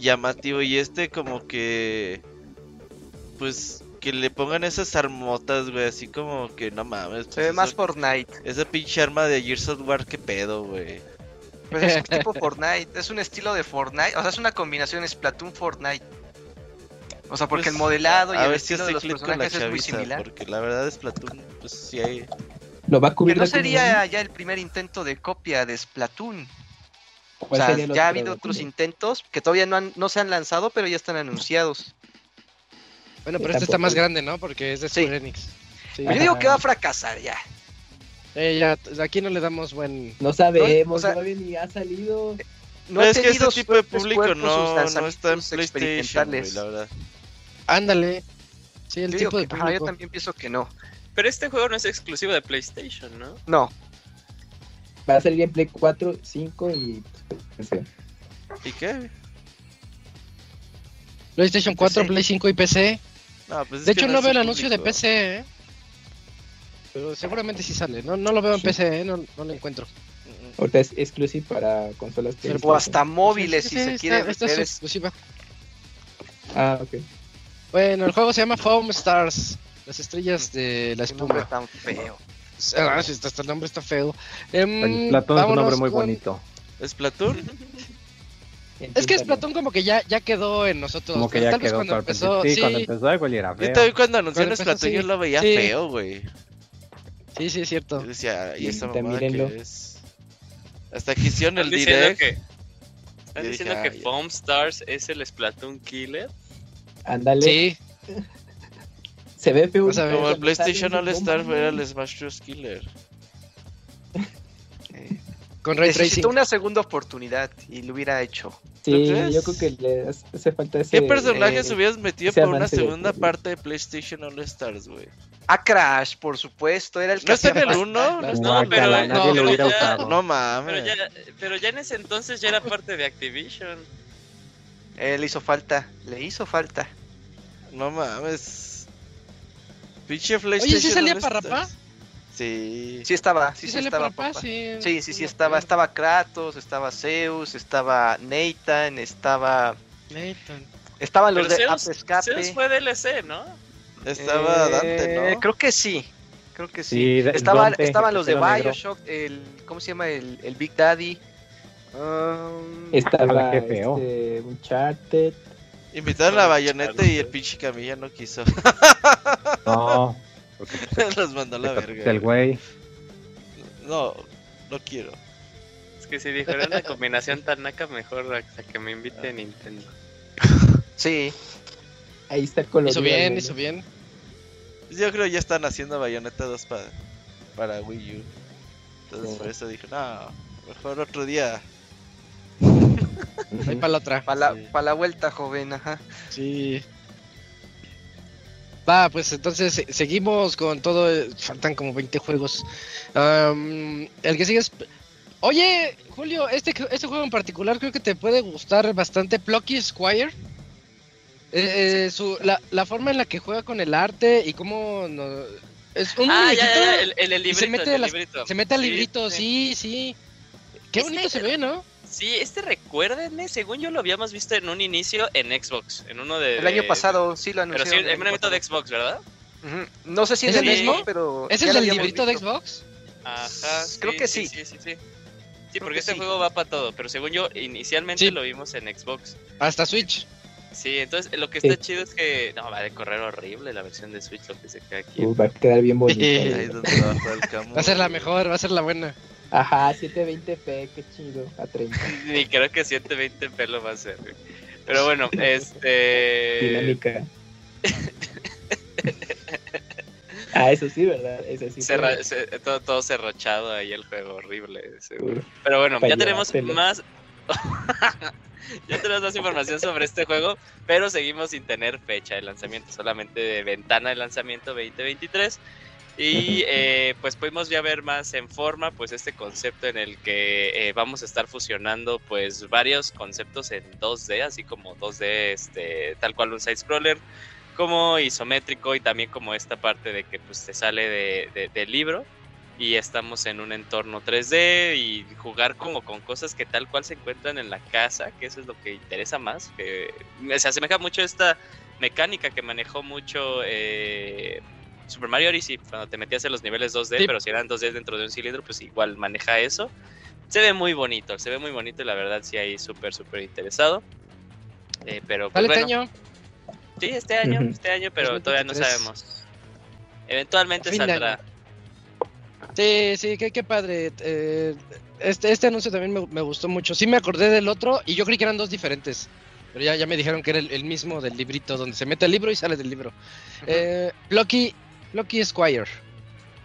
S5: llamativo. Y este como que, pues, que le pongan esas armotas, güey, así como que no mames.
S3: Se
S5: pues,
S3: ve más Fortnite.
S5: Esa pinche arma de Gears of War, qué pedo, güey.
S3: Pues es tipo Fortnite, es un estilo de Fortnite, o sea, es una combinación Splatoon Fortnite. O sea, porque
S5: Pues,
S3: el modelado y
S5: a
S3: el
S5: ver si
S3: estilo de los personajes es muy similar.
S5: porque la verdad Splatoon, pues, sí hay...
S2: Lo va a
S3: Que
S2: cubrir
S3: no sería ya el primer intento de copia de Splatoon. O
S2: ¿Cuál
S3: sea, ya ha
S2: otro,
S3: habido otros intentos que todavía no, han, no se han lanzado, pero ya están anunciados.
S1: Bueno,
S2: Sí,
S1: pero este está más grande, ¿no? Porque es de
S3: Sí.
S1: Square Enix. Sí.
S3: Yo digo que va a fracasar ya.
S1: Eh, ya, aquí no le damos buen.
S2: No sabemos,
S3: No, o sea-
S2: todavía ni ha salido.
S3: No
S5: es que este tipo de público no, no está en PlayStation, güey, la verdad.
S1: Ándale. Sí, el
S3: Yo
S1: tipo de
S3: que- ajá, yo
S1: público.
S3: también pienso que no.
S6: Pero este juego no es exclusivo de PlayStation, ¿no?
S3: No,
S2: Va a salir en Play 4, 5 y. PC.
S5: ¿Y qué?
S1: PlayStation 4,
S3: PC.
S1: Play 5 y PC.
S5: No, pues es
S1: De hecho,
S5: no
S1: veo el anuncio de. PC, ¿eh? Pero seguramente sí sale. No, no lo veo en
S2: Sí.
S1: PC, ¿eh? No, no lo encuentro.
S5: Mm,
S2: Ahorita es exclusive para consolas
S1: Pero
S3: o hasta móviles
S1: Sí,
S3: si
S1: sí,
S3: se quiere
S1: esta es exclusiva.
S2: Ah, ok.
S1: Bueno, el juego se llama Foam Stars. Las estrellas de la
S3: Qué nombre
S1: espuma.
S3: tan feo.
S1: Ah, hasta, el nombre está feo. Em,
S4: El Platón es un nombre muy
S1: con-
S4: bonito.
S5: ¿Splatoon?
S1: Es que Splatoon como que ya, ya quedó en nosotros.
S4: Como que
S1: Tal
S4: ya
S1: vez
S4: quedó
S1: cuando empezó.
S4: Sí,
S1: sí,
S4: cuando empezó igual era
S5: Yo
S4: feo.
S5: también cuando anunciaron
S1: empezó,
S5: Splatoon yo
S1: sí.
S5: lo veía
S1: Sí.
S5: feo, güey.
S1: sí, sí, es cierto.
S5: Yo decía, ¿y esta mamada que es? Hasta que hicieron el direct.
S6: que, están
S5: Yo
S6: diciendo
S5: dije,
S6: que. Foam Stars es el Splatoon Killer.
S2: Ándale.
S1: Sí,
S2: Se ve feo.
S1: Vas a ver.
S5: Como el PlayStation All Star
S2: "No
S5: era
S2: mames".
S5: el Smash Bros. Killer.
S1: Con Ray Tracing.
S3: necesitó una segunda oportunidad y lo hubiera hecho.
S2: Sí, yo creo que le hace falta ese.
S5: ¿Qué personajes
S2: eh,
S5: hubieras metido por una
S2: avance de-
S5: segunda parte de PlayStation All Stars, güey?
S3: A Crash, por supuesto, era el que
S5: ¿No está en el
S3: falta.
S5: 1?
S1: No,
S6: No,
S4: Guácala,
S6: pero-
S4: nadie
S1: no,
S4: lo hubiera
S6: ya-.
S5: No
S6: Pero
S5: mames.
S6: ya, pero ya en ese entonces ya era parte de Activision.
S3: Eh, le hizo falta, le hizo falta.
S5: No mames. Pinche PlayStation.
S1: Oye, ¿sí salía
S5: All
S1: para
S5: Stars.
S1: Rapá?
S5: Sí.
S3: Sí estaba, sí,
S1: ¿Sí
S3: estaba. papá.
S1: Sí,
S3: Sí, sí, sí estaba. Estaba Kratos, estaba Zeus, estaba Nathan, estaba.
S1: Nathan.
S3: Estaban los
S6: Pero
S3: de
S6: Zeus-
S3: Escape.
S6: Zeus fue DLC, ¿no?
S5: Estaba
S3: Eh,
S5: Dante, ¿no?
S3: Creo que sí. Creo que sí. Estaban,
S4: Dante,
S3: estaban los de. Bioshock, el. ¿Cómo se llama? El, el Big Daddy. Um,
S2: Estaba
S4: feo.
S2: este, Uncharted.
S5: Invitaron a Bayonetta y el pinche Camilla no quiso.
S4: No, porque pues,
S5: Los mandó a la
S4: pues,
S5: verga.
S4: el güey.
S5: No, no quiero.
S6: Es que si dijo, era una combinación tan naca, mejor hasta que me invite Nintendo.
S3: sí.
S2: Ahí está colorido.
S1: Hizo bien, hizo bien.
S5: Yo creo que ya están haciendo Bayonetta 2 para, para Wii U. Entonces
S2: Sí.
S5: por eso dije, no, mejor otro día.
S1: Ahí para la otra.
S3: Para la,
S5: Sí.
S3: pa' la vuelta, joven, ajá.
S1: Sí. Va, pues entonces se- seguimos con todo. eh, Faltan como 20 juegos. Am, el que sigue es. Oye, Julio, este, este juego en particular creo que te puede gustar bastante. Plucky Squire. Eh, eh, su, la, la forma en la que juega con el arte y cómo. no- es un
S6: Ah, ya, ya, ya, el, el, el
S1: y se
S6: librito,
S1: mete
S6: el
S1: las-
S6: librito.
S1: Se mete al
S6: Sí,
S1: librito, sí, sí. Qué
S6: Este-
S1: bonito se ve, ¿no?
S6: Sí, este recuérdenme, según yo lo habíamos visto en un inicio en Xbox, en uno de...
S3: El año pasado sí lo
S6: Pero sí,
S3: anunciaron.
S6: en un evento de. Xbox, ¿verdad?
S3: No sé si
S1: ¿Es el mismo?
S3: mismo, pero.
S1: ¿Ese
S3: ya
S1: es el
S3: habíamos
S1: librito de. Xbox?
S6: Ajá,
S3: Creo que sí.
S6: Sí, sí, sí. Sí,
S3: Creo
S6: porque
S3: que
S6: este
S3: sí.
S6: juego va para todo, pero según yo, inicialmente
S1: Sí.
S6: lo vimos en Xbox.
S1: Hasta Switch.
S6: Sí, entonces lo que está
S2: Sí.
S6: chido es que... No, va a correr horrible la versión de Switch, lo que se queda aquí.
S2: Uh, va a quedar bien bonito.
S1: Sí.
S5: Ahí donde va a jugar el Camu.
S1: Va a ser la mejor, va a ser la buena.
S2: Ajá, 720p, qué chido. A 30.
S6: Ni creo que 720p lo va a hacer. Pero bueno, este...
S2: Dinámica. ah, eso sí, ¿verdad? Eso sí.
S6: Cerra- se- todo, todo cerrochado ahí el juego, horrible. seguro. Pero bueno, ya tenemos más. ya tenemos más información sobre este juego, pero seguimos sin tener fecha de lanzamiento, solamente de ventana de lanzamiento 2023. Y eh, pues pudimos ya ver más en forma pues este concepto en el que eh, vamos a estar fusionando pues varios conceptos en 2D, así como 2D este, tal cual un side scroller, como isométrico y también como esta parte de que pues te sale de, de- del libro. Y estamos en un entorno 3D y jugar como con cosas que tal cual se encuentran en la casa, que eso es lo que interesa más, que se asemeja mucho a esta mecánica que manejó mucho eh, Super Mario Odyssey cuando te metías en los niveles 2D,
S1: Sí.
S6: pero si eran 2D dentro de un cilindro, pues igual maneja eso. Se ve muy bonito, se ve muy bonito y la verdad sí ahí súper, súper interesado. Eh, pero pues,
S1: Vale,
S6: bueno,
S1: Taño.
S6: Sí, este año, este año, pero todavía no
S1: 2023.
S6: sabemos. Eventualmente saldrá.
S1: año. Sí, sí, qué, qué padre. Eh, este, este anuncio también me, me gustó mucho. Sí me acordé del otro y yo creí que eran dos diferentes. Pero ya, ya me dijeron que era el, el mismo del librito, donde se mete el libro y sale del libro. Eh, Lucky, Lucky Squire.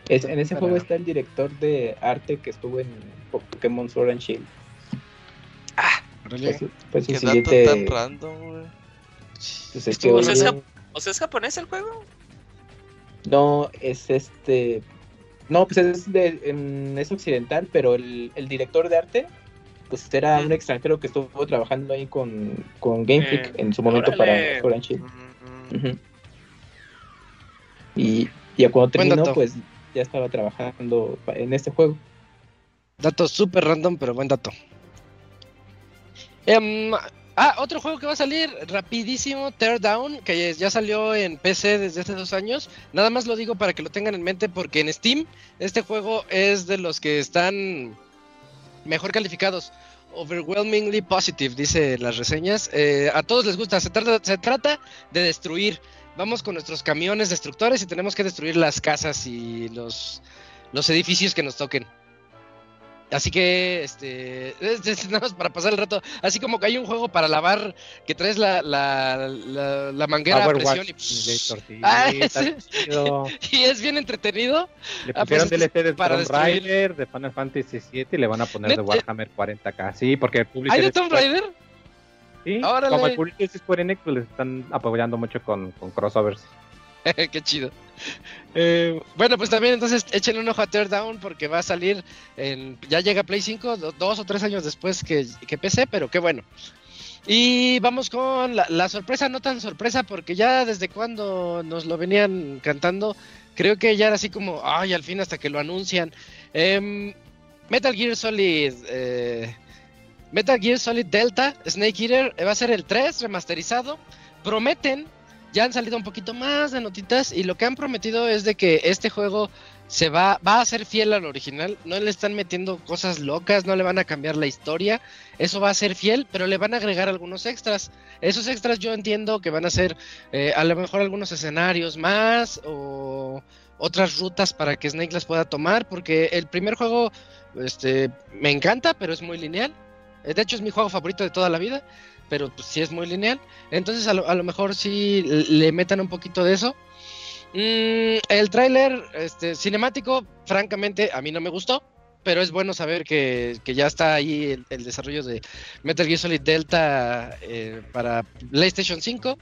S2: Es- en ese
S1: Para-
S2: juego está el director de arte que estuvo en Pokémon Sword and Shield. Fue su, fue su
S5: Qué dato
S2: siguiente.
S5: tan random, güey.
S2: pues, es
S1: Estuvo-
S2: que
S6: O sea, es, o sea, ¿es japonés el juego?
S2: No, es este. No, pues es, de, en- es occidental, pero el, el director de arte, pues era
S6: Mm.
S2: un extranjero que estuvo trabajando ahí con, con Game Freak
S6: Eh,
S2: en su momento
S6: órale.
S2: para Sword and Shield. Y ya cuando terminó, pues ya estaba trabajando en este juego.
S1: Dato súper random, pero buen dato. Em, ah, otro juego que va a salir rapidísimo, Teardown, que ya salió en PC desde hace dos años. Nada más lo digo para que lo tengan en mente porque en Steam este juego es de los que están mejor calificados. Overwhelmingly positive, dice las reseñas. Eh, a todos les gusta, se trata, se trata de destruir. Vamos con nuestros camiones destructores y tenemos que destruir las casas y los, los edificios que nos toquen. Así que, este, es, es nada más para pasar el rato. Así como que hay un juego para lavar que traes la, la, la, la manguera a
S4: Power
S1: presión
S4: Watch
S1: y, Ah,
S4: chido.
S1: y es bien entretenido.
S4: Le
S1: Ah, pues,
S4: pusieron DLC de
S1: para
S4: Tomb. Raider, de Final Fantasy VII y le van a poner de. Warhammer 40k. Sí, porque el publisher
S1: ¿Hay de
S4: es
S1: Tomb Raider?
S4: Sí,
S1: Órale.
S4: como el publisher es Square Enix, pues les están apoyando mucho con, con crossovers.
S1: Qué chido. Eh, bueno, pues también entonces échenle un ojo a Teardown porque va a salir en, ya llega Play 5 do- dos o tres años después que, que PC, pero qué bueno. Y vamos con la, la sorpresa, no tan sorpresa, porque ya desde cuando nos lo venían cantando, creo que ya era así como, ay, al fin hasta que lo anuncian. Em, Metal Gear Solid, eh, Metal Gear Solid Delta, Snake Eater, eh, va a ser el 3 remasterizado. Prometen ya han salido un poquito más de notitas y lo que han prometido es de que este juego se va, va a ser fiel al original, no le están metiendo cosas locas, no le van a cambiar la historia, eso va a ser fiel, pero le van a agregar algunos extras. Esos extras yo entiendo que van a ser eh, a lo mejor algunos escenarios más o otras rutas para que Snake las pueda tomar, porque el primer juego este, me encanta, pero es muy lineal. De hecho es mi juego favorito de toda la vida, pero pues sí es muy lineal. Entonces a lo, mejor sí le metan un poquito de eso. Mm, el tráiler este, cinemático, francamente, a mí no me gustó, pero es bueno saber que, que ya está ahí el, desarrollo de Metal Gear Solid Delta eh, para PlayStation 5,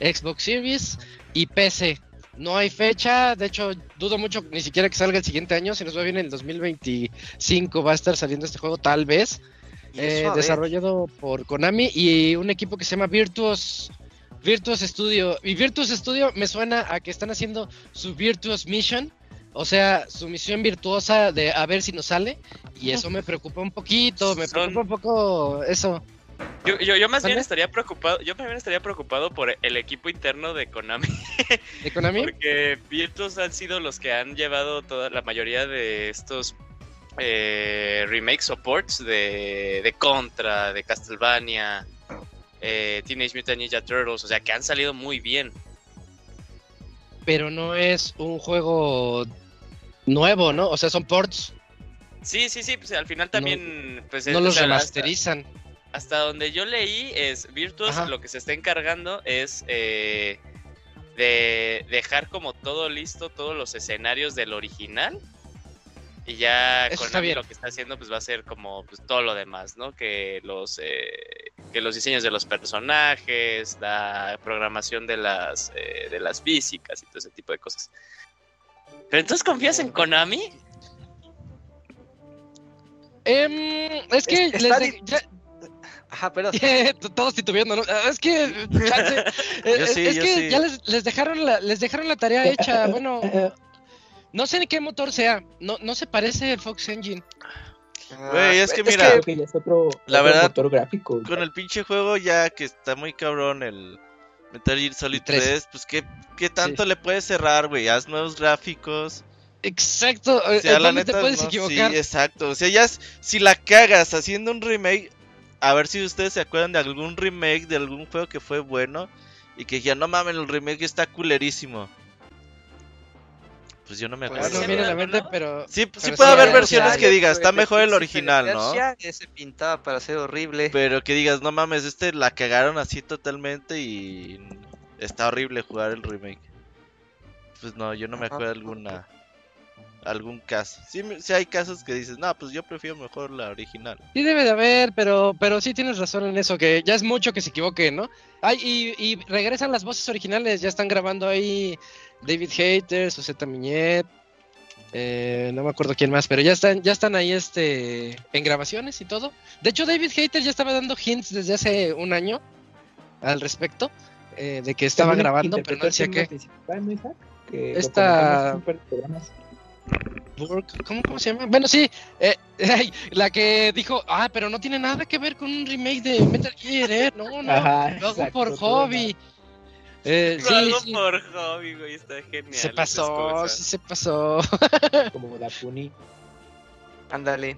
S1: Xbox Series y PC. No hay fecha, de hecho dudo mucho ni siquiera que salga el siguiente año, si nos va bien el 2025 va a estar saliendo este juego tal vez. Eh,
S3: ver,
S1: desarrollado por Konami y un equipo que se llama Virtuos Virtuos Studio. Y Virtuos Studio me suena a que están haciendo su Virtuos Mission, o sea, su misión virtuosa de a ver si nos sale. Y eso me preocupa un poquito, me
S6: Son-
S1: preocupa un poco eso.
S6: Yo, yo, yo más bien estaría preocupado, yo más bien estaría preocupado por el equipo interno de Konami,
S1: ¿De Konami?
S6: porque Virtus han sido los que han llevado toda la mayoría de estos eh, remake supports de, de Contra, de Castlevania, eh, Teenage Mutant Ninja Turtles, o sea que han salido muy bien.
S1: Pero no es un juego nuevo, ¿no? O sea, son ports,
S6: Sí, sí, sí, pues al final también, pues
S1: no los
S6: o sea,
S1: remasterizan.
S6: hasta donde yo leí es Virtus
S1: Ajá.
S6: lo que se está encargando es eh, de dejar como todo listo todos los escenarios del original y ya
S1: Eso bien.
S6: lo que está haciendo pues va a ser como pues, todo lo demás no que los eh, que los diseños de los personajes la programación de las eh, de las físicas y todo ese tipo de cosas pero entonces confías en Konami
S1: Em, es que
S3: Es-
S1: les de- ya-
S3: Ajá, pero
S1: todos titubeando, ¿no? Ah, Es que, chance, eh,
S5: sí,
S1: es que
S5: sí.
S1: ya les, les dejaron la, les dejaron la tarea hecha. Bueno, no sé ni qué motor sea. No, no se parece el Fox Engine.
S5: Güey, es que mira,
S2: que ya es otro,
S5: La
S2: otro
S5: verdad,
S2: motor gráfico.
S5: Con el pinche juego ya que está muy cabrón el Metal Gear Solid
S1: Tres.
S5: 3, pues ¿qué, qué tanto le puedes cerrar, güey? Haz nuevos gráficos.
S1: Exacto.
S5: O sea, la
S1: ¿dónde te
S5: neta,
S1: puedes
S5: no,
S1: equivocar?
S5: Sí, exacto. O sea, ya si la cagas haciendo un remake, a ver si ustedes se acuerdan de algún remake de algún juego que fue bueno y que ya no mames, el remake está culerísimo. Pues yo no me
S3: Pues,
S5: acuerdo.
S1: no
S6: sí,
S1: pero.
S5: Sí, sí
S1: pero
S5: puede
S1: sí,
S5: haber versiones que digas, está mejor el original, ¿no?
S3: Ese pintaba para ser horrible.
S5: Pero que digas, no mames, este la cagaron así totalmente y está horrible jugar el remake. Pues no, yo no me
S3: Ajá.
S5: acuerdo alguna algún caso. Sí, me- sí hay casos que dices, no, pues yo prefiero mejor la original.
S1: Sí debe de haber, pero, pero sí tienes razón en eso, que ya es mucho que se equivoque, ¿no? Ay, y, y regresan las voces originales, ya están grabando ahí David Hater, Suseta Miñet, eh, no me acuerdo quién más, pero ya están, ya están ahí este en grabaciones y todo. De hecho, David Hater ya estaba dando hints desde hace un año al respecto, eh, de que estaba grabando, pero no decía.
S2: Que
S1: Esta-
S2: en
S1: Burke, ¿Cómo, ¿Cómo se llama? Bueno, sí, eh, la que dijo, ah, pero no tiene nada que ver con un remake de Metal Gear, ¿eh? No, no,
S2: Ajá,
S1: lo hago
S2: exacto,
S1: por hobby. Eh,
S6: Lo hago
S1: sí, sí,
S6: por hobby güey está genial
S1: se pasó, sí se pasó.
S2: Como la Puni.
S3: Ándale.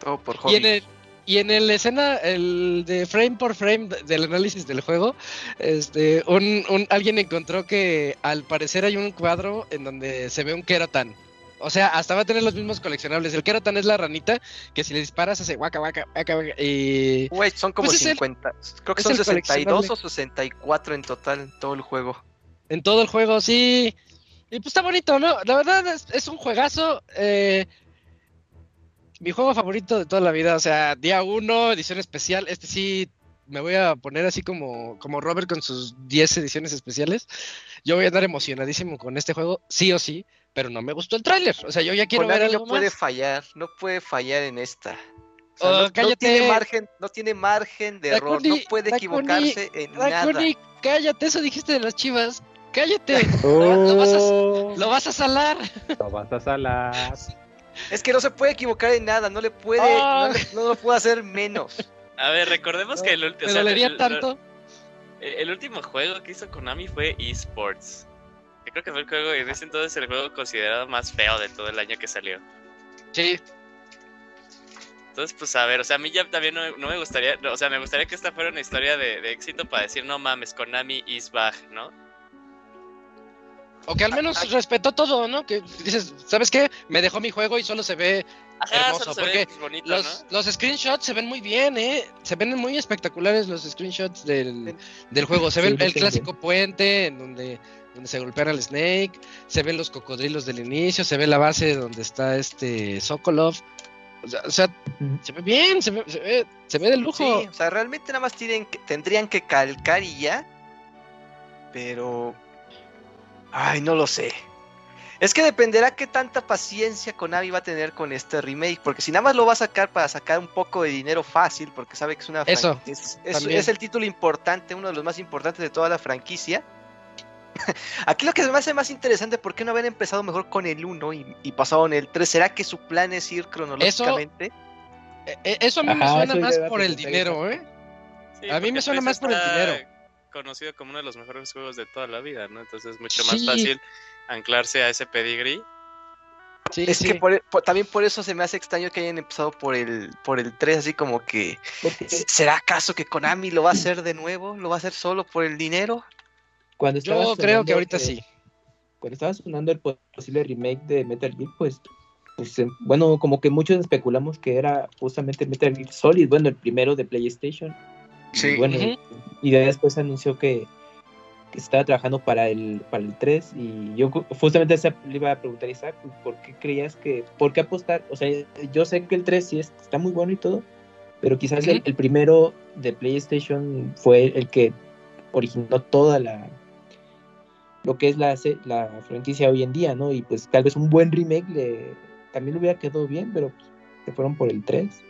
S3: Todo por
S1: Y
S3: hobby.
S1: en el y en el escena el de frame por frame de- del análisis del juego, este un, un alguien encontró que al parecer hay un cuadro en donde se ve un Kerotan. O sea, hasta va a tener los mismos coleccionables. El Kerotan es la ranita que si le disparas hace guaca, guaca, guaca, guaca, y...
S3: Güey, son como
S1: Pues es el-
S3: 50. Creo que son
S1: el
S3: 62
S1: coleccionable.
S3: o 64 en total en todo el juego.
S1: En todo el juego, sí. Y pues está bonito, ¿no? La verdad es, es un juegazo. eh, mi juego favorito de toda la vida. O sea, día 1, edición especial. Este sí me voy a poner así como, como Robert con sus 10 ediciones especiales. Yo voy a andar emocionadísimo con este juego, sí o sí. Pero no me gustó el tráiler. O sea, yo ya quiero ver
S3: Konami
S1: algo
S3: no puede
S1: más.
S3: fallar, no puede fallar en esta. O sea,
S1: Oh,
S3: no- tiene margen, no tiene margen de error, no puede
S1: Dakuni,
S3: equivocarse en nada.
S1: Cállate, eso dijiste de las chivas. Cállate. Lo vas a-
S4: Oh,
S1: Lo vas a salar.
S4: lo vas a salar.
S3: Es que no se puede equivocar en nada, no le puede, no, le- no lo puede hacer menos.
S6: A ver, recordemos que el, ulti- o
S1: Me
S6: sea,
S1: dolería
S6: el- el-
S1: tanto.
S6: el- el último juego que hizo Konami fue eSports. Creo que fue el juego, en ese entonces el juego considerado más feo de todo el año que salió.
S1: Sí.
S6: Entonces, pues a ver, o sea, a mí ya también no, no me gustaría, no, o sea, me gustaría que esta fuera una historia de, de éxito para decir, no mames, Konami is back, ¿no?
S1: O que al menos respetó todo, ¿no? Que dices, ¿sabes qué? Me dejó mi juego y solo se ve
S6: Ajá,
S1: Hermoso,
S6: solo se
S1: porque
S6: ve bonito,
S1: Los,
S6: ¿no?
S1: los screenshots se ven muy bien, ¿eh? Se ven muy espectaculares los screenshots del, del juego. Se ve
S2: Sí,
S1: el, clásico puente en donde, donde se golpean al Snake. Se ven los cocodrilos del inicio. Se ve la base donde está este Sokolov. O sea, o sea,
S2: Ujú.
S1: se ve bien, se ve, se ve, se ve de lujo.
S3: Sí, o sea, realmente nada más tienen que- tendrían que calcar y ya. Pero. Ay, no lo sé. Es que dependerá qué tanta paciencia Konami va a tener con este remake. Porque si nada más lo va a sacar para sacar un poco de dinero fácil, porque sabe que es una
S1: Eso,
S3: es, es el título importante, uno de los más importantes de toda la franquicia. Aquí lo que me hace más interesante, ¿por qué no haber empezado mejor con el 1 y, y pasado en el 3? ¿Será que su plan es ir cronológicamente?
S1: Eh, eh, Eso a mí me suena más por el dinero, ¿eh?
S6: Sí,
S1: a mí me suena más por el dinero.
S6: Conocido como uno de los mejores juegos de toda la vida, ¿no? Entonces es mucho más
S1: Sí.
S6: fácil anclarse a ese pedigree.
S1: Sí,
S3: Es
S1: sí.
S3: que por- por- también por eso se me hace extraño que hayan empezado por el, por el 3, así como que... ¿Será acaso que Konami lo va a hacer de nuevo? ¿Lo va a hacer solo por el dinero?
S2: Cuando estaba
S1: Yo creo que ahorita
S2: eh,
S1: sí.
S2: Cuando estaba sonando el posible remake de Metal Gear, pues, pues eh, bueno, como que muchos especulamos que era justamente Metal Gear Solid, bueno, el primero de PlayStation.
S3: Sí.
S2: Y bueno,
S1: Ujú.
S2: y de después anunció que, que estaba trabajando para el, para el 3 y yo ju- justamente le iba a preguntar a Isaac, pues, ¿por qué creías que, por qué apostar? O sea, yo sé que el 3 sí es- está muy bueno y todo, pero quizás el primero de PlayStation fue el que originó toda la lo que es la, se- la franquicia hoy en día, ¿no? Y pues tal vez un buen remake le, también le hubiera quedado bien, pero pues, se fueron por el 3.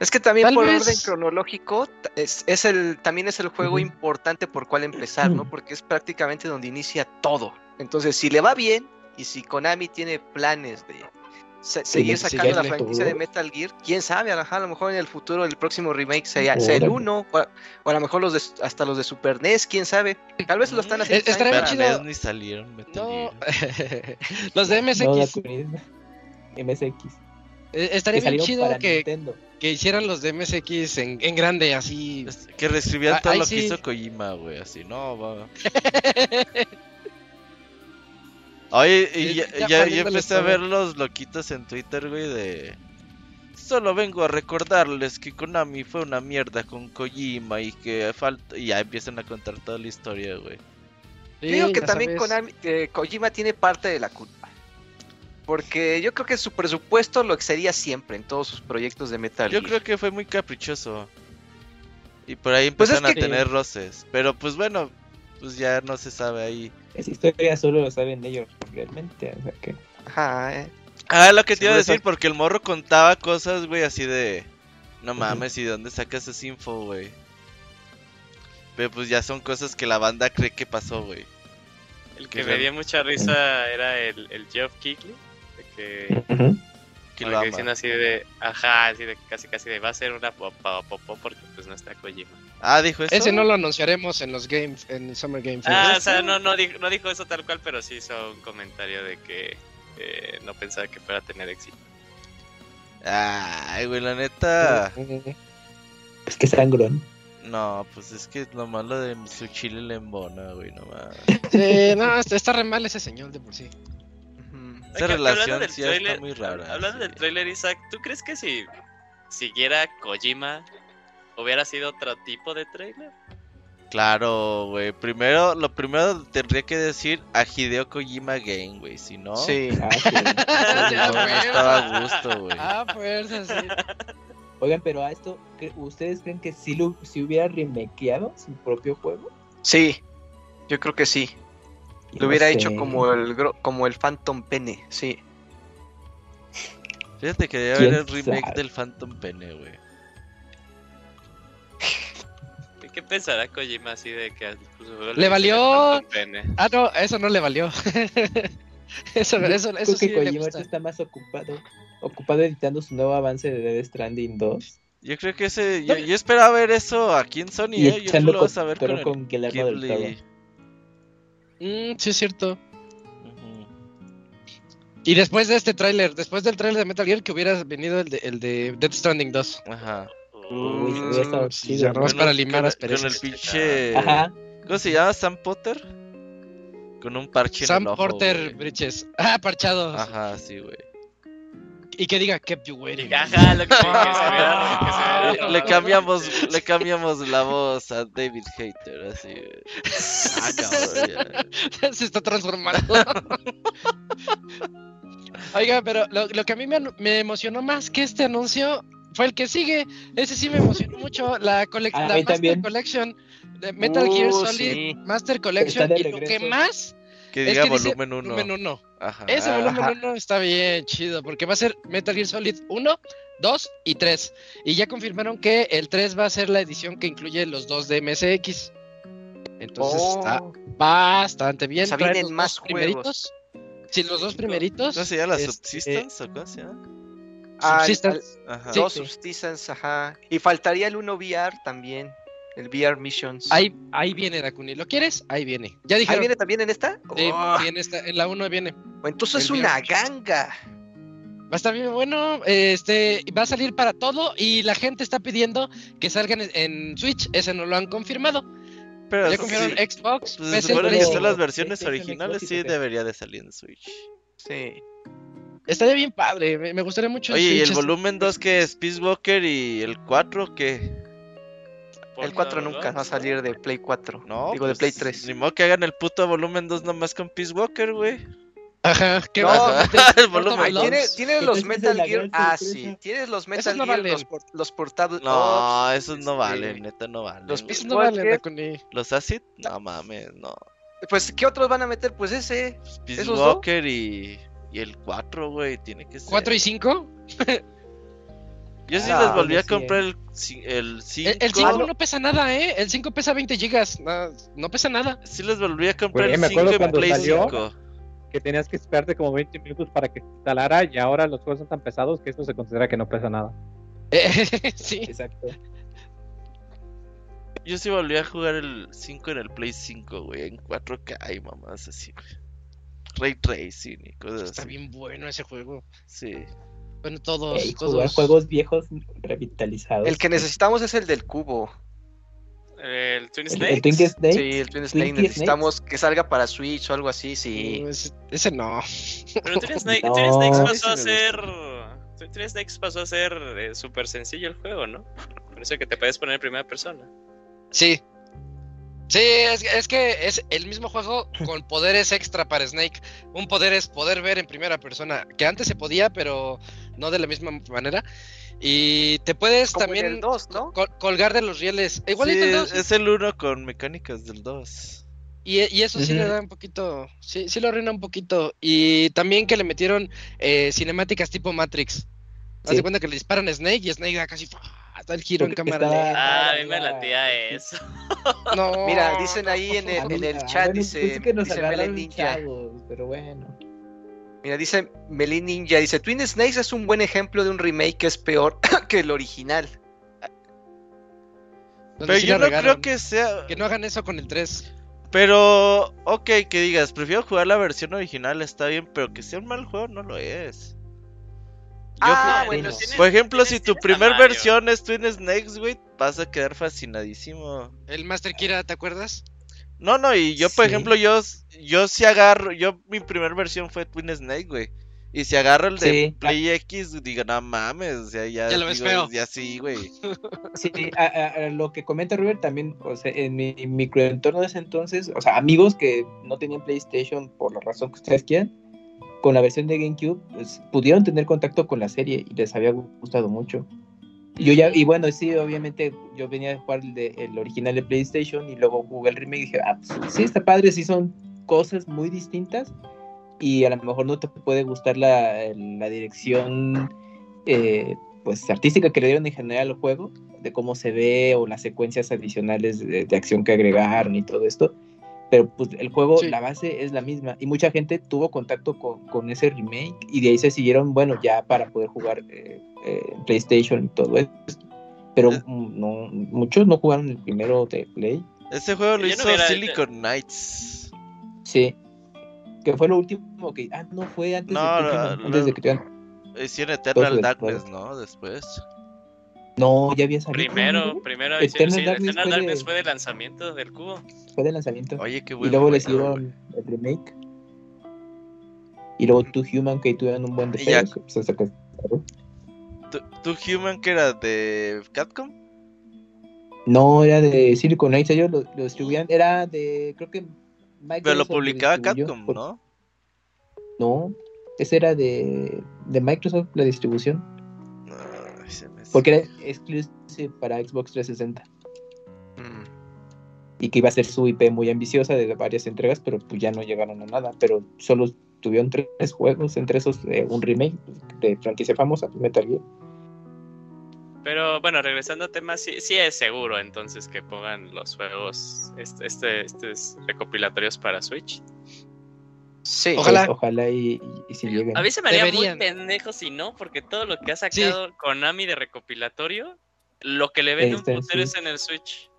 S3: Es que también
S1: Tal
S3: por
S1: vez-
S3: orden cronológico es, es el, también es el juego importante por cuál empezar, ¿no? Porque es prácticamente donde inicia todo. Entonces, si le va bien y si Konami tiene planes de se- seguir
S2: sí,
S3: sacando la franquicia de. Metal Gear, quién sabe, a lo- a lo mejor en el futuro el próximo remake sea, sea el
S2: Órale.
S3: 1 o, a- o a lo mejor los de, hasta los de Super NES, quién sabe. Tal vez lo están haciendo.
S1: Eh, estaría bien
S3: para-
S1: chido.
S5: ni salieron Metal
S1: No,
S5: Gear.
S1: los de MSX.
S2: No, MSX.
S1: eh, estaría
S2: que
S1: bien chido que,
S2: Nintendo.
S1: que hicieran los de MSX en, en grande, así.
S5: Que reescribían
S1: Ah,
S5: todo lo que hizo Kojima, güey. Así, no, va. Oye, y ya,
S1: ya
S5: ya, ya empecé a ver los loquitos en Twitter, güey, de... Solo vengo a recordarles que Konami fue una mierda con Kojima y que falta... Y ya empiezan a contar toda la historia, güey.
S1: Sí,
S3: Digo que también. Konami, Kojima tiene parte de la culpa. Porque yo creo que su presupuesto lo excedía siempre en todos sus proyectos de Metal
S5: Yo creo que fue muy caprichoso. Y por ahí
S3: Pues es
S5: empezaron
S3: que-
S5: a tener roces. Pero pues bueno, pues ya no se sabe ahí.
S2: Esa historia solo lo saben ellos realmente. O sea que
S3: Ajá, eh.
S5: Ah, lo que te iba a decir,
S3: eso-
S5: porque el morro contaba cosas, güey, así de... No mames, ¿y de dónde sacas esa info, güey? Pero pues ya son cosas que la banda cree que pasó, güey.
S6: El
S5: Que
S6: me dio mucha risa era el, el Geoff Keighley, de que,
S5: que ama.
S6: diciendo así de, ajá, así de casi casi de va a ser una popa popó porque pues no está Kojima.
S5: Ah, dijo eso.
S1: Ese no lo anunciaremos en los games, en Summer Game Fest.
S6: Ah, o sea, no, no, dijo, no dijo eso tal cual, pero sí hizo un comentario de que eh, no pensaba que fuera a tener éxito.
S5: Ay, güey, la neta...
S2: es que sangrón.
S5: No, pues es que lo malo de su chile le embona, güey, no mames.
S1: Sí, no, está, está re mal ese señor de por sí.
S5: Esa
S6: Oye,
S5: relación
S6: hablando del
S5: sí está
S6: tráiler-
S5: muy rara.
S6: Hablando del
S5: sí.
S6: tráiler, Isaac, ¿tú crees que si siguiera Kojima hubiera sido otro tipo de tráiler?
S5: Claro, güey. Primero, lo primero tendría que decir a Hideo Kojima Game, güey. Si no,
S3: Sí.
S2: Ah, sí.
S5: no, no estaba a gusto, güey.
S1: Ah, fuerza, sí.
S2: Oigan, pero a esto, ¿cre- ¿ustedes creen que si, lo, si hubiera remakeado su propio juego?
S3: Sí, yo creo que sí. Lo hubiera hecho como el gro- como el Phantom Pene, sí.
S5: Fíjate que debe
S2: ¿Quién
S5: haber el remake
S2: sabe?
S5: del Phantom Pene, güey.
S6: ¿Qué, pensará Kojima así de que pues,
S1: Le valió-
S6: Pene?
S1: Ah, no, eso no le valió. eso, eso,
S2: creo
S1: eso sí
S2: que
S1: le
S2: Kojima está más ocupado, ocupado editando su nuevo avance de Dead Stranding 2
S5: Yo creo que ese. Yo, yo esperaba ver eso aquí en Sony,
S2: y
S5: ¿eh? Yo lo vas a ver con,
S2: cotorreo
S5: el
S2: con Guillermo del Toro.
S5: Ghibli.
S1: Mm, sí, es cierto. Y después de este tráiler, después del tráiler de Metal Gear, que hubiera venido el de, el de Death Stranding 2.
S5: Ajá.
S2: Uy,
S1: sí,
S5: Con
S1: para limar
S5: con el-
S1: asperezas.
S5: Con el pinche.
S2: Ajá.
S5: ¿Cómo se llama? Sam Potter. Con un parche
S1: Sam
S5: en el ojo.
S1: Porter
S5: güey.
S1: Bridges. Ah, parchado.
S5: Ajá, sí, güey.
S1: Y que diga, kept you waiting.
S6: Ajá, lo que, que se vea, que se vea
S5: Le, cambiamos, le cambiamos la voz a David Hater, así. Ah, cabrón,
S1: se está transformando. Oiga, pero lo, lo que a mí me, me emocionó más que este anuncio fue el que sigue. Ese sí me emocionó mucho. La, colec-
S2: A
S1: la Master
S2: también.
S1: Collection de Metal
S3: Uh,
S1: Gear Solid
S3: sí.
S1: Master Collection. Y lo que más
S5: Que
S1: es
S5: diga
S1: que dice
S5: volumen 1.
S1: volumen 1.
S5: Ajá.
S1: Ese volumen
S3: Ajá.
S1: 1 está bien chido porque va a ser Metal Gear Solid 1, 2 y 3. Y ya confirmaron que el 3 va a ser la edición que incluye los dos de MSX. Entonces
S3: Oh.
S1: está bastante bien.
S3: O sea, vienen
S1: los
S3: más
S1: dos primeritos. Sí, los dos primeritos.
S5: ¿No se llama la
S1: este,
S5: Subsistence o cómo se llama?
S3: Ah,
S1: Subsistence.
S5: Ajá.
S1: Sí.
S3: Dos Subsistence, ajá. Y faltaría el 1 VR también. El VR Missions.
S1: Ahí, ahí viene Dakuni. ¿Lo quieres? Ahí viene. Ya
S3: ¿Ahí
S1: dijeron.
S3: viene también en esta?
S1: Sí,
S3: Oh,
S1: viene esta- en la 1 viene.
S3: entonces es una
S1: VR.
S3: ganga.
S1: Va a estar bien bueno. Este va a salir para todo y la gente está pidiendo que salgan en, en Switch. Ese no lo han confirmado.
S5: Pero
S1: Ya
S5: sí,
S1: confirmaron Xbox,
S5: pues,
S1: PC,
S5: se supone que
S1: PlayStation.
S5: son las versiones originales, sí debería de salir en Switch.
S3: Sí.
S1: Estaría bien padre. Me, gustaría mucho. en
S5: Oye, ¿y el volumen 2 que es Peace Walker y el 4 qué?
S3: El 4 nunca va a salir de Play 4.
S5: No,
S3: Digo, de
S5: pues,
S3: Play 3.
S5: Ni modo que hagan el puto volumen 2 nomás con Peace Walker, güey.
S1: Ajá. ¿qué
S3: No,
S5: el volumen
S3: Ay,
S1: ¿Los?
S3: tiene, tiene los Metal Gear. Ah, sí. Tienes los Metal
S1: no
S3: Gear,
S1: valen.
S3: los, por- los portables.
S5: No, esos no
S3: este,
S5: valen, neta no valen.
S3: los.
S1: Esos no valen,
S3: Walker.
S1: Dakuni.
S5: Los Acid, no mames, no.
S3: Pues, ¿qué otros van a meter? Pues ese.
S5: Peace. Walker y, y el 4, güey, tiene que ser.
S1: ¿4 y 5?
S5: Yo sí
S3: Ah,
S5: les volví a comprar el, ci- el 5.
S1: El, el 5 no pesa nada, ¿eh? El 5 pesa 20 gigas. No, no pesa nada.
S5: Sí les volví a comprar
S4: Güey,
S5: el
S4: me
S5: 5
S4: acuerdo
S5: en Play
S4: salió.
S5: 5.
S4: Que tenías que esperarte como 20 minutos para que se instalara y ahora los juegos son tan pesados que esto se considera que no pesa nada.
S1: Eh, sí.
S2: Exacto.
S5: Yo sí volví a jugar el 5 en el Play 5, güey, en 4K y mamás así, güey. Ray Tracing y cosas
S1: Está
S5: así.
S1: bien bueno ese juego.
S5: Sí.
S1: Bueno, todos.
S2: Ey,
S1: todos.
S2: jugar juegos viejos revitalizados.
S3: El que necesitamos es el del cubo.
S6: El Twin
S2: El,
S6: Snakes.
S2: el Twin Snake.
S3: Sí, el Twin Snake. Necesitamos que salga para Switch o algo así, sí.
S1: No, ese, ese no.
S6: Pero Twin, Snake,
S2: No,
S6: Twin Snakes pasó a ser. Twin Snakes pasó a ser eh, súper sencillo el juego, ¿no? Por eso que te puedes poner en primera persona.
S1: Sí. Sí, es, es que es el mismo juego con poderes extra para Snake. Un poder es poder ver en primera persona, que antes se podía, pero no de la misma manera. Y te puedes
S3: Como
S1: también
S3: el 2, ¿no?
S1: col- colgar de los rieles. Igual
S5: Sí,
S1: el
S5: es,
S1: 2.
S5: es el 1 con mecánicas del 2.
S1: Y, y eso sí le da un poquito, sí, sí lo arruina un poquito. Y también que le metieron eh, cinemáticas tipo Matrix. Haz de
S2: Sí.
S1: cuenta que le disparan a Snake y Snake da casi da el giro en cámara.
S6: Ah, a mí me latía eso.
S1: No.
S3: Mira, dicen ahí en el, en el
S2: ah,
S3: chat, dice,
S2: que nos
S3: dice Ninja.
S2: chavos, pero bueno.
S3: Mira, dice Melin Ninja, dice, Twin Snakes es un buen ejemplo de un remake que es peor que el original.
S5: Pero
S1: sí
S5: yo no creo que sea.
S1: Que no hagan eso con el 3.
S5: Pero, ok, que digas, prefiero jugar la versión original, está bien, pero que sea un mal juego no lo es. Yo
S3: Ah, bueno,
S6: tienes-
S5: Por ejemplo,
S6: tienes-
S5: si tu primer versión es Twin Snakes, güey, vas a quedar fascinadísimo.
S1: El Master Kira, ¿te acuerdas?
S5: No, no, y yo, por
S2: Sí.
S5: ejemplo, yo, yo sí agarro, yo, mi primer versión fue Twin Snake, güey. Y si agarro el de
S2: Sí.
S5: Play X, digo, no mames, o sea, ya,
S1: Ya lo ves
S5: digo,
S1: feo.
S5: Ya sí, güey.
S2: Sí, a, a- a lo que comenta Robert también, o sea, en mi microentorno de ese entonces, o sea, amigos que no tenían PlayStation por la razón que ustedes quieran, con la versión de GameCube, pues, pudieron tener contacto con la serie y les había gustado mucho. Yo ya, y bueno, sí, obviamente yo venía a jugar el, de- el original de PlayStation y luego jugué el remake y dije, ah, pues, sí, está padre, sí son cosas muy distintas y a lo mejor no te puede gustar la, la dirección eh, pues artística que le dieron en general al juego, de cómo se ve o las secuencias adicionales de, de acción que agregaron y todo esto. Pero pues el juego,
S1: Sí.
S2: la base es la misma. Y mucha gente tuvo contacto con, con ese remake y de ahí se siguieron, bueno, ya para poder jugar eh, eh, en PlayStation y todo esto. Pero
S5: Eh.
S2: mm, no, muchos no jugaron el primero de Play.
S5: Ese juego lo
S6: Yo no
S5: hizo Silicon Knights.
S2: Sí. Que fue lo último que... Ah, no, fue antes,
S5: No,
S2: de, que
S5: no,
S2: antes de que
S5: Hicieron Eternal Darkness. ¿no? Después.
S2: No, ya había salido.
S6: Primero,
S2: ¿no?
S6: primero
S2: Eternal
S6: sí,
S2: Darkness
S6: Eternal
S2: fue de-
S6: Darkness fue de lanzamiento del cubo.
S2: Fue de lanzamiento.
S5: Oye, qué
S2: y
S5: bueno.
S2: luego le hicieron el remake. Y luego Two Human que tuvieron un buen de
S5: Y ya-
S2: pedos, pues, hasta que-
S5: ¿Tu Human que era de Capcom?
S2: No, era de Silicon Knights, ellos lo, lo distribuían, era de, creo que Microsoft
S5: Pero lo publicaba Capcom,
S2: por-
S5: ¿no?
S2: No, ese era de, de Microsoft la distribución, porque era exclusive para Xbox 360
S3: Mm.
S2: y que iba a ser su IP muy ambiciosa de varias entregas, pero pues ya no llegaron a nada, pero solo tuvieron tres juegos, entre esos eh, un remake de franquicia famosa, Metal Gear.
S6: Pero bueno, regresando a temas, sí, sí es seguro entonces que pongan los juegos este, este, estos recopilatorios para Switch.
S3: Sí.
S1: Ojalá.
S2: Pues, ojalá y, si lleguen.
S6: A mí se me haría
S1: Deberían.
S6: muy pendejo si no, porque todo lo que ha sacado Konami de recopilatorio, lo que le vende un
S2: Está en
S6: putero es en el Switch.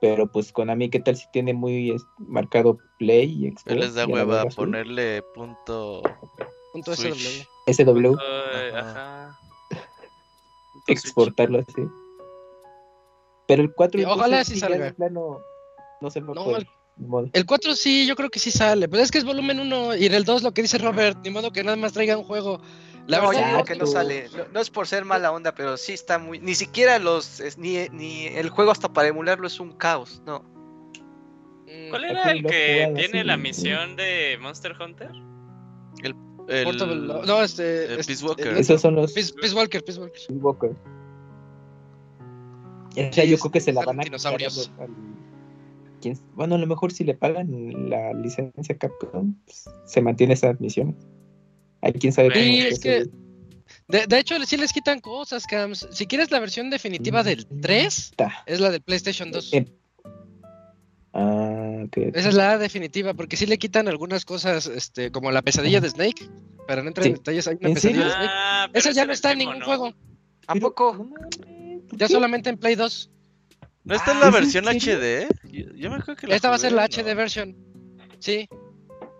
S2: Pero pues Konami, ¿qué tal si tiene muy marcado Play y Xbox?
S5: Él les da
S2: a
S5: hueva
S2: Switch?
S5: ponerle punto.
S1: Punto
S5: Switch.
S1: SW.
S2: SW,
S5: Ajá.
S2: exportarlo así. Pero el 4
S1: Y ojalá sí salga.
S2: de plano no se a
S1: No, el-
S2: modo.
S1: El 4 sí, yo creo que sí sale. Pero es que es volumen 1 y en el 2 lo que dice Robert, ni modo que nada más traiga un juego. La
S3: no,
S1: verdad,
S3: digo
S2: no,
S3: que no sale. No, no es por ser mala onda, pero sí está muy. Ni siquiera los. es- ni, ni el juego hasta para emularlo es un caos. No.
S1: mm,
S6: ¿Cuál era el que tiene la misión de Monster Hunter?
S5: El,
S1: Portable- no, este.
S5: el
S1: este-
S5: Peace Walker.
S1: el-
S2: Esos son los
S1: Peace, Peace Walker, Peace Walker.
S2: Peace Walker. O sea, yo creo que se la van a
S1: dinosaurios.
S2: quitar al- ¿quién- Bueno, a lo mejor si le pagan la licencia Capcom, pues, se mantiene esa misión. Hay quien sabe
S6: Sí,
S1: es que- De, de hecho, sí les quitan cosas, Cams. Si quieres la versión definitiva del 3,
S2: Está.
S1: es la del PlayStation 2.
S2: Eh, Ah, ok.
S1: Esa es la definitiva, porque sí le quitan algunas cosas, este, como la pesadilla de Snake. Para no entrar
S2: Sí.
S1: en detalles, hay una
S2: ¿En
S1: pesadilla
S2: serio?
S1: de Snake.
S6: Ah, pero
S1: Eso
S6: es
S1: ya no está en ningún
S6: ¿no?
S1: juego.
S3: ¿A poco?
S2: no mames, ¿por
S1: Ya solamente en Play 2.
S5: ¿No está en
S2: Ah,
S5: la
S2: ¿es en
S5: versión? HD? Yo, yo me acuerdo que la
S1: Esta va a ser la HD version. Sí.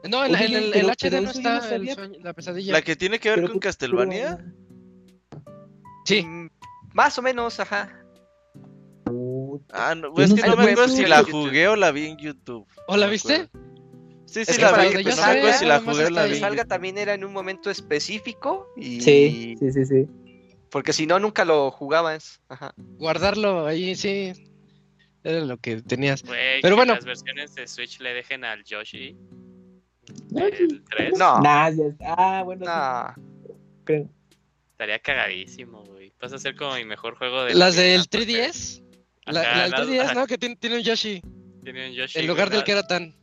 S1: No, en, la-
S2: Oye,
S1: en el,
S2: pero-
S1: el HD no está el
S2: sabía.
S1: sueño- la pesadilla.
S5: La que tiene que ver
S2: Pero
S5: con Castlevania.
S1: Sí.
S3: Mm, Más o menos, ajá.
S5: Ah, no, pues es que no me acuerdo si la
S3: YouTube.
S5: jugué o la vi en YouTube.
S1: ¿O la viste?
S5: Sí,
S3: Es
S5: sí
S3: que
S5: la vi,
S3: que
S5: pero no me acuerdo
S3: salga,
S5: si la jugué o la vi.
S3: Salga también era en un momento específico y
S2: Sí, sí, sí, sí.
S3: porque si no nunca lo jugabas. Ajá.
S1: Guardarlo ahí, sí. Era lo que tenías. Pero
S6: que
S1: bueno.
S6: las versiones de Switch le dejen al Yoshi. El 3.
S3: No.
S2: Nah, ya- ah, bueno, sí,
S3: Nah.
S2: creo.
S6: Estaría cagadísimo, güey. Vas a ser como mi mejor juego de.
S1: Las
S6: la
S1: del
S6: porque
S1: 3DS. La,
S6: Ajá,
S1: la del
S6: las-
S1: 3DS,
S6: ajá,
S1: ¿no? Que tiene, tiene un Yoshi.
S6: Tiene un Yoshi.
S1: En lugar del
S6: nada-
S1: que era tan.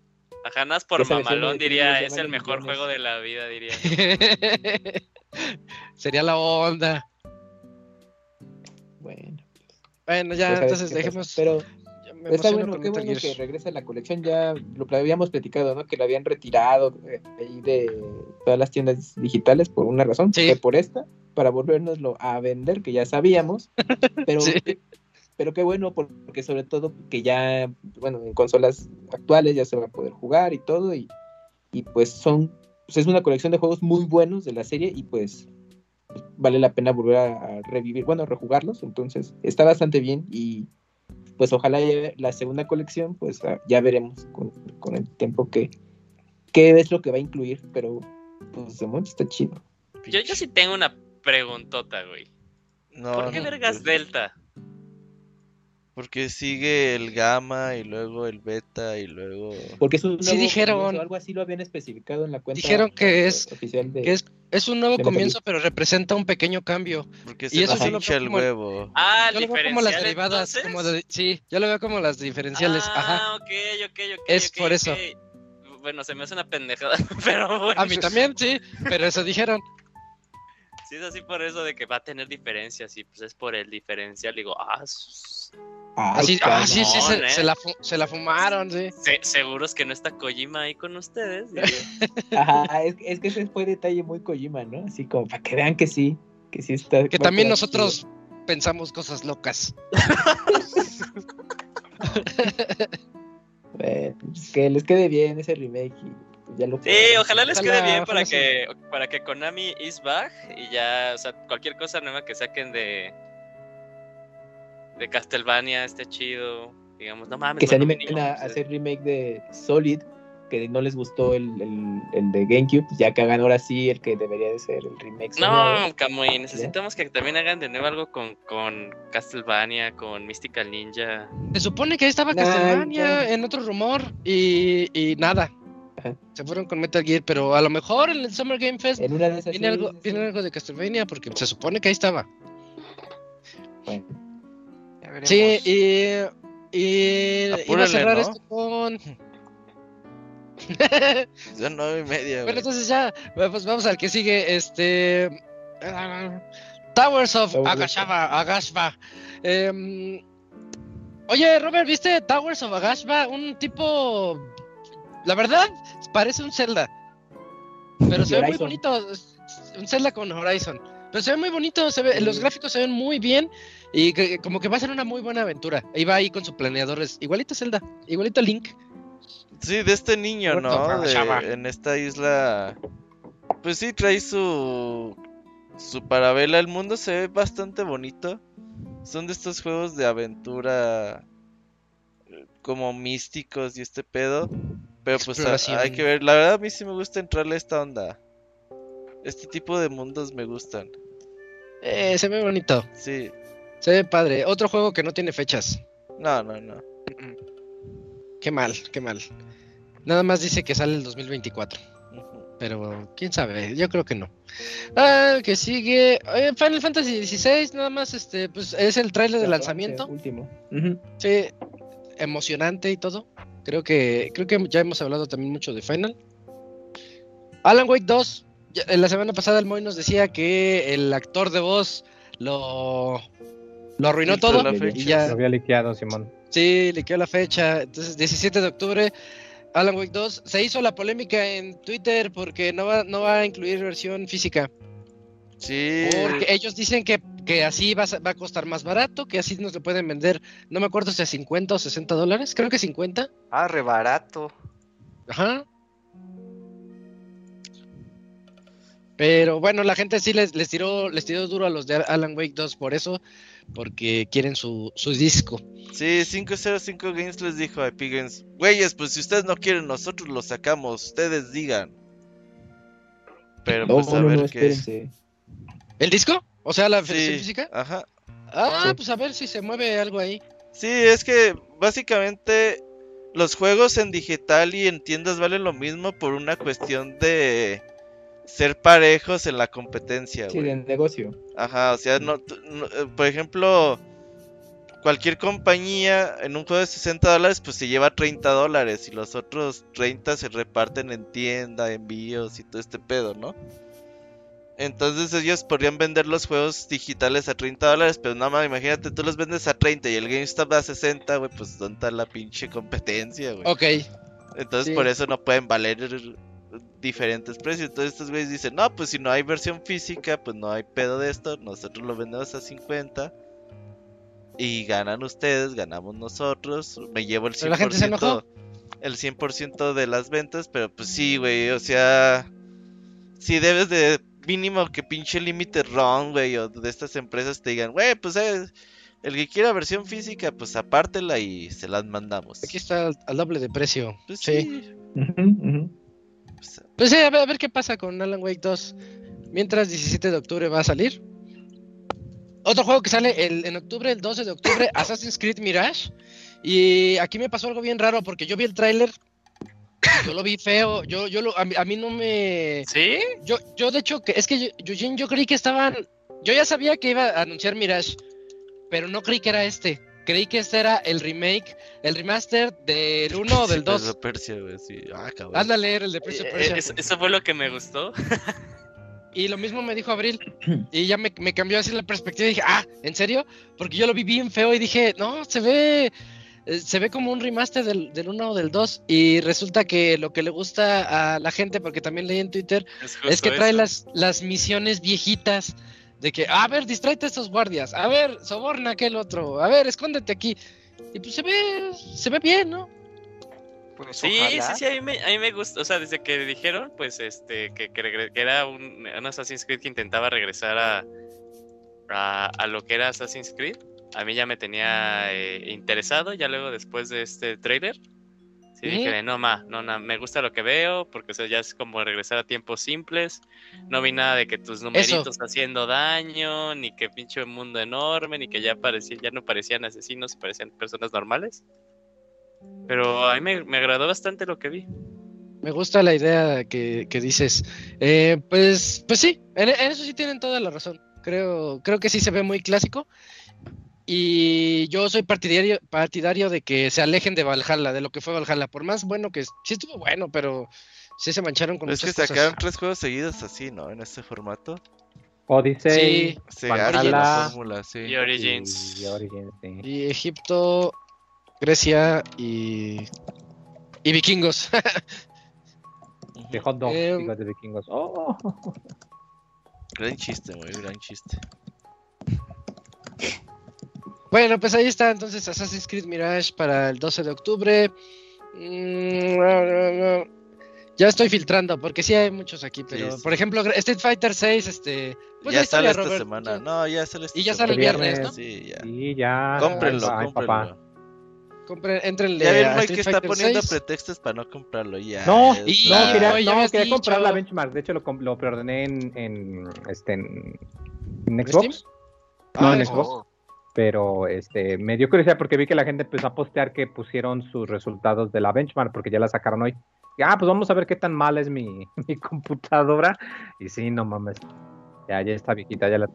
S6: Ajá, nada más por mamalón diría, es el mejor
S2: millones.
S6: juego de la vida, diría.
S1: Sería la onda.
S2: Bueno,
S1: Bueno, ya,
S2: sabes
S1: entonces dejemos.
S2: Pero
S1: me
S2: está bueno, qué bueno que regrese a la colección. Ya lo habíamos platicado, ¿no? Que lo habían retirado eh, ahí de todas las tiendas digitales por una razón,
S1: Sí.
S2: fue por esta, para volvernoslo a vender, que ya sabíamos. Pero,
S1: Sí.
S2: pero qué bueno, porque sobre todo que ya, bueno, en consolas actuales ya se va a poder jugar y todo. Y, y pues son, pues es una colección de juegos muy buenos de la serie y pues vale la pena volver a, a revivir, bueno, a rejugarlos. Entonces está bastante bien y pues ojalá ya la segunda colección, pues ah, ya veremos con, con el tiempo que qué es lo que va a incluir, pero pues de momento está chido.
S6: Yo, yo sí tengo una preguntota, güey.
S5: No,
S6: ¿Por qué
S5: no,
S6: vergas
S5: pues,
S6: Delta?
S5: Porque sigue el gamma y luego el beta y luego...
S2: Porque es un
S1: Sí
S2: nuevo
S1: dijeron.
S2: comienzo, algo así lo habían especificado en la cuenta
S1: Dijeron que es-
S2: oficial de
S1: Que es, es un nuevo comienzo, pero representa un pequeño cambio.
S5: Porque
S1: Y
S5: se
S1: eso
S5: nos
S1: yo lo
S5: hincha
S1: veo
S5: el
S1: como
S5: huevo.
S6: Ah,
S1: Yo lo veo como las derivadas,
S6: entonces.
S1: como de- sí, yo lo veo como las diferenciales,
S6: ah,
S1: ajá.
S6: ok, ok, ok.
S1: Es por eso.
S6: Bueno, se me hace una pendejada, pero bueno.
S1: A mí también, sí, pero eso dijeron.
S6: Si es así por eso de que va a tener diferencias y pues es por el diferencial, digo, ah,
S2: Ay,
S1: Así, ah, sí, sí, se,
S6: ¿eh?
S1: se la, se la fumaron, sí.
S6: se- seguros que no está Kojima ahí con ustedes.
S2: Ajá, es, es que ese fue detalle muy Kojima, ¿no? Así como para que vean que sí, que sí está.
S1: Que también nosotros pensamos cosas locas.
S2: Bueno, pues que les quede bien ese remake y pues ya lo
S6: Sí, ojalá les
S1: Ojalá,
S6: quede bien para que, para que Konami is back y ya, o sea, cualquier cosa nueva que saquen de de Castlevania esté chido. Digamos, no mames.
S2: que se animen
S6: mínimo,
S2: a hacer remake de Solid, que no les gustó el, el, el de GameCube, ya que hagan ahora sí el que debería de ser el remake.
S6: No, Kamui, necesitamos que también hagan de nuevo algo con, con Castlevania, con Mystical Ninja.
S1: Se supone que ahí estaba
S2: Nah,
S1: Castlevania
S2: ya.
S1: en otro rumor y, y nada.
S2: Ajá.
S1: Se fueron con Metal Gear, pero a lo mejor en el Summer Game Fest viene algo, viene algo de Castlevania porque se supone que ahí estaba.
S2: Bueno,
S3: veremos.
S1: Sí, y, y iba a cerrar
S5: ¿no?
S1: esto con...
S5: Son nueve y media,
S1: bueno, entonces ya, pues vamos al que sigue, este... ah, Towers of
S2: Towers of-
S1: Agashaba, Agashba. Em, oye, Robert, ¿viste Towers of Agashba? Un tipo... La verdad, parece un Zelda. Pero se ve muy bonito. Un Zelda con Horizon. Pero se ve muy bonito, se ve, los gráficos se ven muy bien y que- como que va a ser una muy buena aventura. Ahí va ahí con sus planeadores. Igualito Zelda, igualito Link.
S5: Sí, de este niño, ¿no? De- en esta isla. Pues sí, trae su. Su parabela. El mundo se ve bastante bonito. Son de estos juegos de aventura. eh, Como místicos y este pedo. Pero pues a- hay que ver. La verdad, a mí sí me gusta entrarle a esta onda. Este tipo de mundos me gustan.
S1: Eh, se ve bonito,
S5: Sí.
S1: se ve padre. Otro juego que no tiene fechas.
S5: No, no, no.
S1: Qué mal, qué mal. Nada más dice que sale el 2024.
S5: Ujú.
S1: Pero quién sabe, yo creo que no. Ah, que sigue. eh, Final Fantasy XVI, nada más, este, pues es el tráiler de lanzamiento.
S2: Último.
S1: Sí, emocionante y todo. Creo que, creo que ya hemos hablado también mucho de Final. Alan Wake 2. La semana pasada el Moy nos decía que el actor de voz lo, lo arruinó todo. Y ya,
S4: Lo había liqueado, Simón.
S1: Sí, le quedó la fecha. Entonces, 17 de octubre, Alan Wake 2. Se hizo la polémica en Twitter porque no va, no va a incluir versión física.
S5: Sí.
S1: Porque ellos dicen que, que así va a, va a costar más barato, que así nos lo pueden vender. No me acuerdo si a 50 o 60 dólares. Creo que 50.
S3: Ah, re barato.
S1: Ajá. Pero bueno, la gente sí les, les tiró les tiró duro a los de Alan Wake 2 por eso, porque quieren su, su disco.
S5: Sí, 505 Games les dijo a Epic Games, güeyes, pues si ustedes no quieren, nosotros lo sacamos, ustedes digan. Pero
S2: No,
S5: pues a
S2: no,
S5: ver
S2: no,
S5: qué.
S1: ¿El disco? O sea, la versión
S5: Sí,
S1: física.
S5: ajá.
S1: Ah,
S2: Sí.
S1: pues a ver si se mueve algo ahí.
S5: Sí, es que básicamente los juegos en digital y en tiendas valen lo mismo por una cuestión de ser parejos en la competencia,
S2: Sí, de negocio.
S5: Ajá, o sea, no, eh, por ejemplo, cualquier compañía en un juego de 60 dólares, pues se lleva 30 dólares y los otros 30 se reparten en tienda, envíos y todo este pedo, ¿no? Entonces ellos podrían vender los juegos digitales a 30 dólares, pero nada más, imagínate, tú los vendes a 30 y el GameStop a 60, güey, pues ¿dónde está la pinche competencia, güey?
S1: Ok.
S5: Entonces
S1: Sí.
S5: por eso no pueden valer diferentes precios. Entonces estos güeyes dicen, no, pues si no hay versión física, pues no hay pedo de esto. Nosotros lo vendemos a 50. Y ganan ustedes, ganamos nosotros. Me llevo el 100%,
S1: Pero la gente se enojó.
S5: el 100% de las ventas. Pero pues sí, güey, o sea... Si debes de mínimo que pinche límite ROM, güey, o de estas empresas te digan, güey, pues eh, El que quiera versión física, pues apártela y se las mandamos.
S1: Aquí está al, al doble de precio.
S5: Pues
S1: sí.
S5: sí. Pues,
S1: Pues sí, a ver, a ver qué pasa con Alan Wake 2. Mientras 17 de octubre va a salir. Otro juego que sale el- en octubre, el 12 de octubre, Assassin's Creed Mirage. Y aquí me pasó algo bien raro porque yo vi el tráiler. Yo lo vi feo. Yo, yo lo, a, mí, a mí no me.
S6: ¿Sí?
S1: Yo, yo de hecho, que es que yo, Eugene, yo creí que estaban. Yo ya sabía que iba a anunciar Mirage, pero no creí que era este. Creí que este era el remake, el remaster del 1 o del
S5: Prince
S1: 2.
S5: of Persia, güey, sí. Ah, cabrón.
S1: Anda a leer el de Prince of
S6: Eh,
S1: Persia.
S6: eso, eso fue lo que me gustó.
S1: Y lo mismo me dijo Abril. Y ya me, me cambió así la perspectiva. Y dije, ah, ¿en serio? Porque yo lo vi bien feo y dije, no, se ve. eh, Se ve como un remaster del, del 1 o del 2. Y resulta que lo que le gusta a la gente, porque también leí en Twitter,
S6: Es,
S1: es que trae las, las misiones viejitas. De que, a ver, distráete a estos guardias. A ver, soborna a aquel otro. A ver, escóndete aquí. Y pues se ve, se ve bien, ¿no?
S3: Pues
S6: Sí,
S3: ojalá.
S6: sí, sí, a mí, me, a mí me gusta, o sea, desde que dijeron, pues, este, que, que, que era un, un Assassin's Creed que intentaba regresar a, a, a lo que era Assassin's Creed, a mí ya me tenía eh, interesado, ya luego después de este trailer, sí dije, no, ma, no, no, me gusta lo que veo, porque, o sea, ya es como regresar a tiempos simples, no vi nada de que tus numeritos haciendo daño, ni que pinche mundo enorme, ni que ya parecía, ya no parecían asesinos, parecían personas normales. Pero a mí me, me agradó bastante lo que vi.
S1: Me gusta la idea que, que dices. Eh, pues, pues sí, en, en eso sí tienen toda la razón. Creo, creo que sí se ve muy clásico. Y yo soy partidario, partidario de que se alejen de Valhalla, de lo que fue Valhalla. Por más bueno que sí estuvo bueno, pero sí se mancharon con
S5: Es que sacaron
S1: cosas.
S5: tres juegos seguidos así, ¿no? En este formato.
S4: Odyssey.
S1: Sí,
S5: Se
S4: Valhalla.
S5: fórmula, sí.
S6: Y Origins.
S4: Y Origins, sí.
S1: y Egipto, Grecia y, y vikingos.
S4: De hot dog, digo, de vikingos. Oh,
S5: Gran chiste, muy gran chiste.
S1: Bueno, pues ahí está entonces Assassin's Creed Mirage para el 12 de octubre. Mm, no, no, no. Ya estoy filtrando porque sí hay muchos aquí, pero
S5: Sí, sí.
S1: por ejemplo Street Fighter 6, este, pues
S5: ya sale esta
S1: Robert,
S5: semana.
S1: ya-
S5: No, ya sale esta
S1: Y ya sale
S4: el viernes,
S1: ¿no?
S5: Sí, ya.
S4: sí, ya.
S5: Cómprenlo,
S4: Ay, papá.
S5: cómprenlo.
S1: compren- entrenle
S5: Ya
S1: a
S5: Mike que está poniendo
S1: 6.
S5: pretextos para no comprarlo ya.
S4: No,
S1: y-
S4: No, quería,
S1: ya
S4: no,
S1: habías
S4: quería comprar la benchmark. De hecho, lo, lo preordené en, en, este, en, en
S1: ¿En
S4: Xbox. No,
S1: Ah,
S4: en
S1: en
S4: Xbox.
S3: Oh,
S4: Pero este, me dio curiosidad porque vi que la gente empezó a postear que pusieron sus resultados de la benchmark porque ya la sacaron hoy. Y, ah, pues vamos a ver qué tan mal es mi, mi computadora. Y sí, no mames. Ya, ya está viejita, ya la.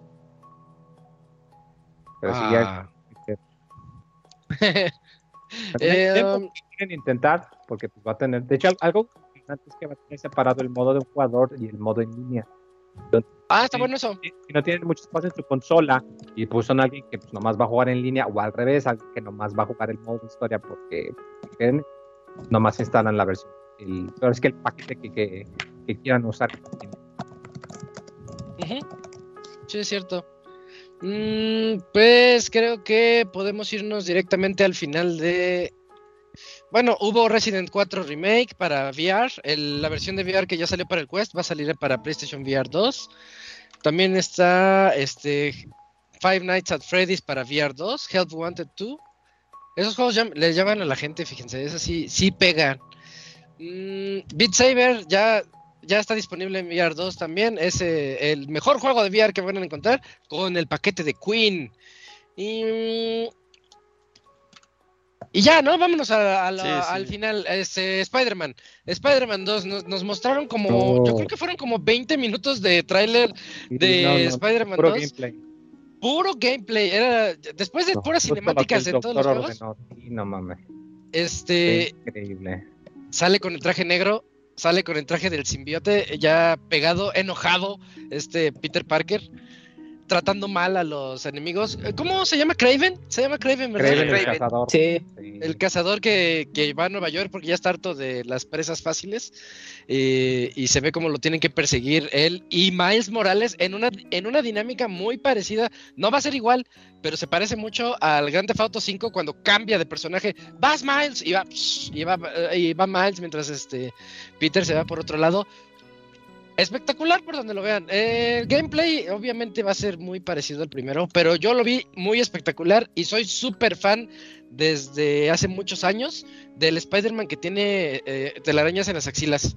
S4: Pero sí, ya.
S1: Eh, um,
S4: quieren intentar porque pues, va a tener. De hecho, al- algo importante es que va a tener separado el modo de un jugador y el modo en línea.
S1: Ah, está bueno eso.
S4: si si no tienen mucho espacio en su consola y pues son alguien que pues, nomás va a jugar en línea o al revés, alguien que nomás va a jugar el modo historia porque nomás instalan la versión. El, pero es que el paquete que, que, que quieran usar.
S1: Ujú. Sí, es cierto. Mm, pues creo que podemos irnos directamente al final de... Bueno, hubo Resident 4 Remake para VR. la versión de VR que ya salió para el Quest va a salir para PlayStation VR 2. También está este Five Nights at Freddy's para VR 2, Help Wanted 2. Esos juegos ya le llaman a la gente, fíjense, eso sí, sí pegan. Mm, Beat Saber ya, ya está disponible en VR 2 también. Es eh, el mejor juego de VR que van a encontrar con el paquete de Queen. Y, y ya, ¿no? Vámonos a- a la-
S5: Sí, sí.
S1: al final. Este, Spider-Man. Spider-Man 2 nos, nos mostraron como. Yo creo que fueron como 20 minutos de tráiler de
S4: No, no,
S1: Spider-Man
S4: puro
S1: 2.
S4: gameplay.
S1: Puro gameplay. Era, después de
S4: No,
S1: puras cinemáticas en todos los juegos,
S4: ordenó. Sí, no mames.
S1: este,
S4: Increíble.
S1: sale con el traje negro, sale con el traje del simbiote, ya pegado, enojado, este Peter Parker, tratando mal a los enemigos. Eh, ¿Cómo se llama Craven? Se llama Craven, ¿verdad?
S4: Craven el
S3: Craven.
S4: cazador.
S2: Sí.
S4: Sí.
S1: El cazador que, que va a Nueva York porque ya está harto de las presas fáciles eh, y se ve como lo tienen que perseguir él y Miles Morales en una, en una dinámica muy parecida. No va a ser igual, pero se parece mucho al Grand Theft Auto 5 cuando cambia de personaje. ¡Vas, Miles! Y va, y va, y va Miles mientras este Peter se va por otro lado. Espectacular por donde lo vean. Eh, el gameplay obviamente va a ser muy parecido al primero, pero yo lo vi muy espectacular y soy súper fan desde hace muchos años del Spider-Man que tiene eh, telarañas en las axilas.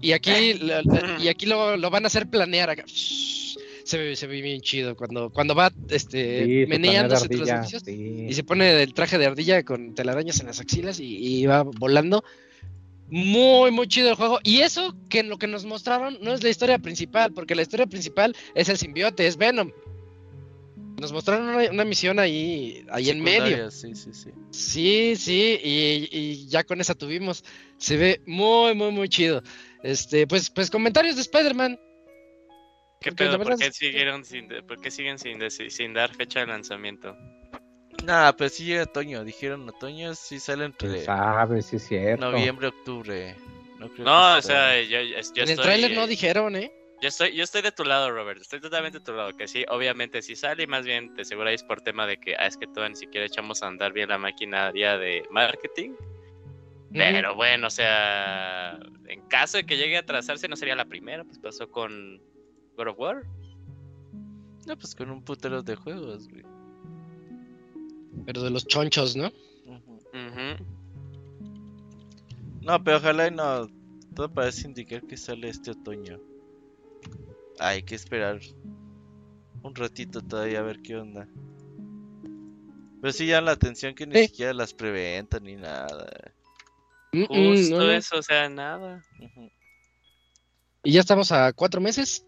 S1: Y aquí, la- la- y aquí lo, lo van a hacer planear acá. Se ve, se ve bien chido cuando, cuando va este,
S4: Sí, su
S1: meneándose
S4: planeta
S1: entre los
S4: ardilla,
S1: edificios
S4: sí.
S1: y se pone el traje de ardilla con telarañas en las axilas y, y va volando. Muy, muy chido el juego. Y eso que en lo que nos mostraron no es la historia principal, porque la historia principal es el simbiote, es Venom. Nos mostraron una, una misión ahí, ahí en medio.
S5: Sí, sí, sí.
S1: Sí, sí, y, y ya con esa tuvimos. Se ve muy, muy, muy chido. Este, pues, pues comentarios de Spider-Man.
S6: ¿Qué pedo? ¿Por qué,
S1: es-
S6: siguieron sin, ¿Por qué siguen sin, sin dar fecha de lanzamiento?
S5: Nah, pero sí llega otoño. Dijeron otoño, sí sale entre
S4: ¿Quién sabe es cierto.
S5: noviembre, octubre. No, creo
S6: No,
S5: que
S6: o sea, yo, yo estoy...
S1: en el tráiler no
S6: eh,
S1: dijeron, ¿eh?
S6: Yo estoy, yo estoy de tu lado, Robert. Estoy totalmente de tu lado. Que sí, obviamente sí sale y más bien te aseguráis por tema de que ah, es que todavía ni siquiera echamos a andar bien la maquinaria de marketing. Pero bueno, o sea, en caso de que llegue a atrasarse, no sería la primera. Pues pasó con God of War.
S5: No, pues con un putero de juegos, güey.
S1: Pero de los chonchos, ¿no?
S5: No, pero ojalá y no. Todo parece indicar que sale este otoño. Hay que esperar un ratito todavía a ver qué onda. Pero sí llama la atención que ni siquiera las preventan ni nada.
S1: Mm, mm,
S6: Justo
S1: no, no.
S6: eso, o sea, nada.
S1: Y ya estamos a cuatro meses.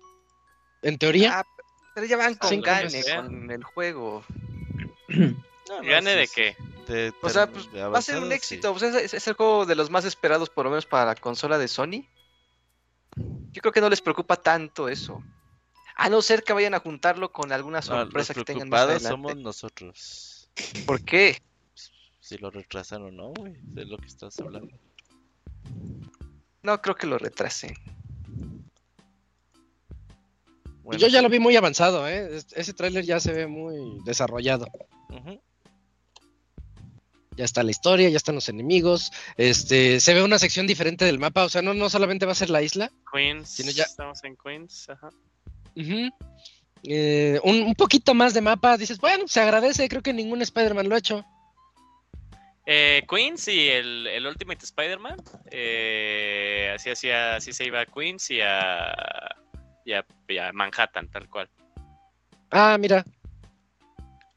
S1: En teoría.
S3: Ah, pero ya van con
S1: Cinco
S3: gane
S6: meses.
S3: con el juego.
S5: No, no,
S6: ¿Gane
S5: sí,
S6: de
S5: sí.
S6: qué?
S5: De
S3: O sea, pues
S5: de
S3: va a ser un éxito. pues, es, es el juego de los más esperados, por lo menos para la consola de Sony. Yo creo que no les preocupa tanto eso. A no ser que vayan a juntarlo con alguna
S5: sí. No, los
S3: sorpresa que tengan más adelante.
S5: somos nosotros.
S3: ¿Por qué?
S5: Si lo retrasan o no, güey. De lo que estás hablando.
S3: No creo que lo retrase.
S5: Bueno,
S1: Yo ya lo vi muy avanzado, ¿eh? Es- Ese tráiler ya se ve muy desarrollado.
S5: ujú.
S1: Ya está la historia, ya están los enemigos. Este, se ve una sección diferente del mapa. O sea, no, no solamente va a ser la isla.
S6: Queens.
S1: Ya-
S6: Estamos en Queens. Ajá.
S1: Eh, un, un poquito más de mapa. Dices, bueno, se agradece. Creo que ningún Spider-Man lo ha hecho.
S6: Eh, Queens y el, el Ultimate Spider-Man. eh, así, hacía, así se iba a Queens y a, y a, y a Manhattan, tal cual.
S1: Ah, mira,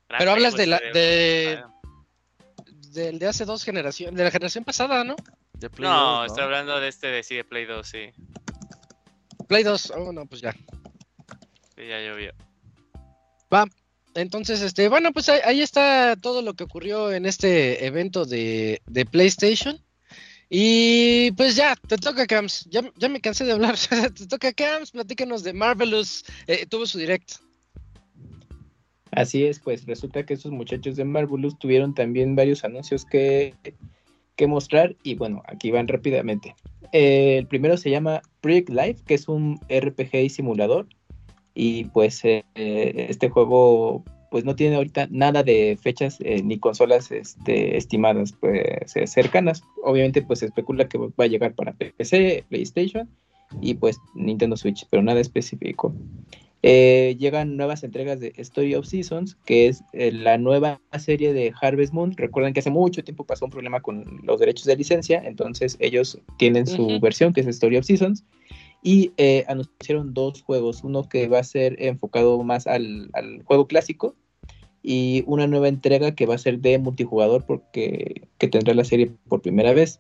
S6: Gran
S1: Pero hablas
S6: juego
S1: de la- de-. Del de hace dos generaciones, de la generación pasada, ¿no?
S5: De Play
S6: No,
S5: 2,
S6: estoy hablando de este de sí, de Play 2, sí.
S1: Play 2. Oh, no, pues ya.
S6: Sí, ya llovió.
S1: Entonces, este, bueno, pues ahí, ahí está todo lo que ocurrió en este evento de, de PlayStation. Y pues ya, te toca, Cams. Ya, ya me cansé de hablar. te toca, Cams. Platícanos de Marvelous. Eh, tuvo su direct.
S2: Así es, pues resulta que esos muchachos de Marvelous tuvieron también varios anuncios que, que mostrar y bueno, aquí van rápidamente. Eh, el primero se llama Project Life, que es un RPG simulador y pues eh, este juego pues no tiene ahorita nada de fechas eh, ni consolas este, estimadas pues eh, cercanas. Obviamente pues se especula que va a llegar para PC, PlayStation y pues Nintendo Switch, pero nada específico. Eh, llegan nuevas entregas de Story of Seasons, que es eh, la nueva serie de Harvest Moon. Recuerden que hace mucho tiempo pasó un problema con los derechos de licencia, entonces ellos tienen su versión, que es Story of Seasons, y eh, anunciaron dos juegos, uno que va a ser enfocado más al, al juego clásico y una nueva entrega que va a ser de multijugador porque que tendrá la serie por primera vez.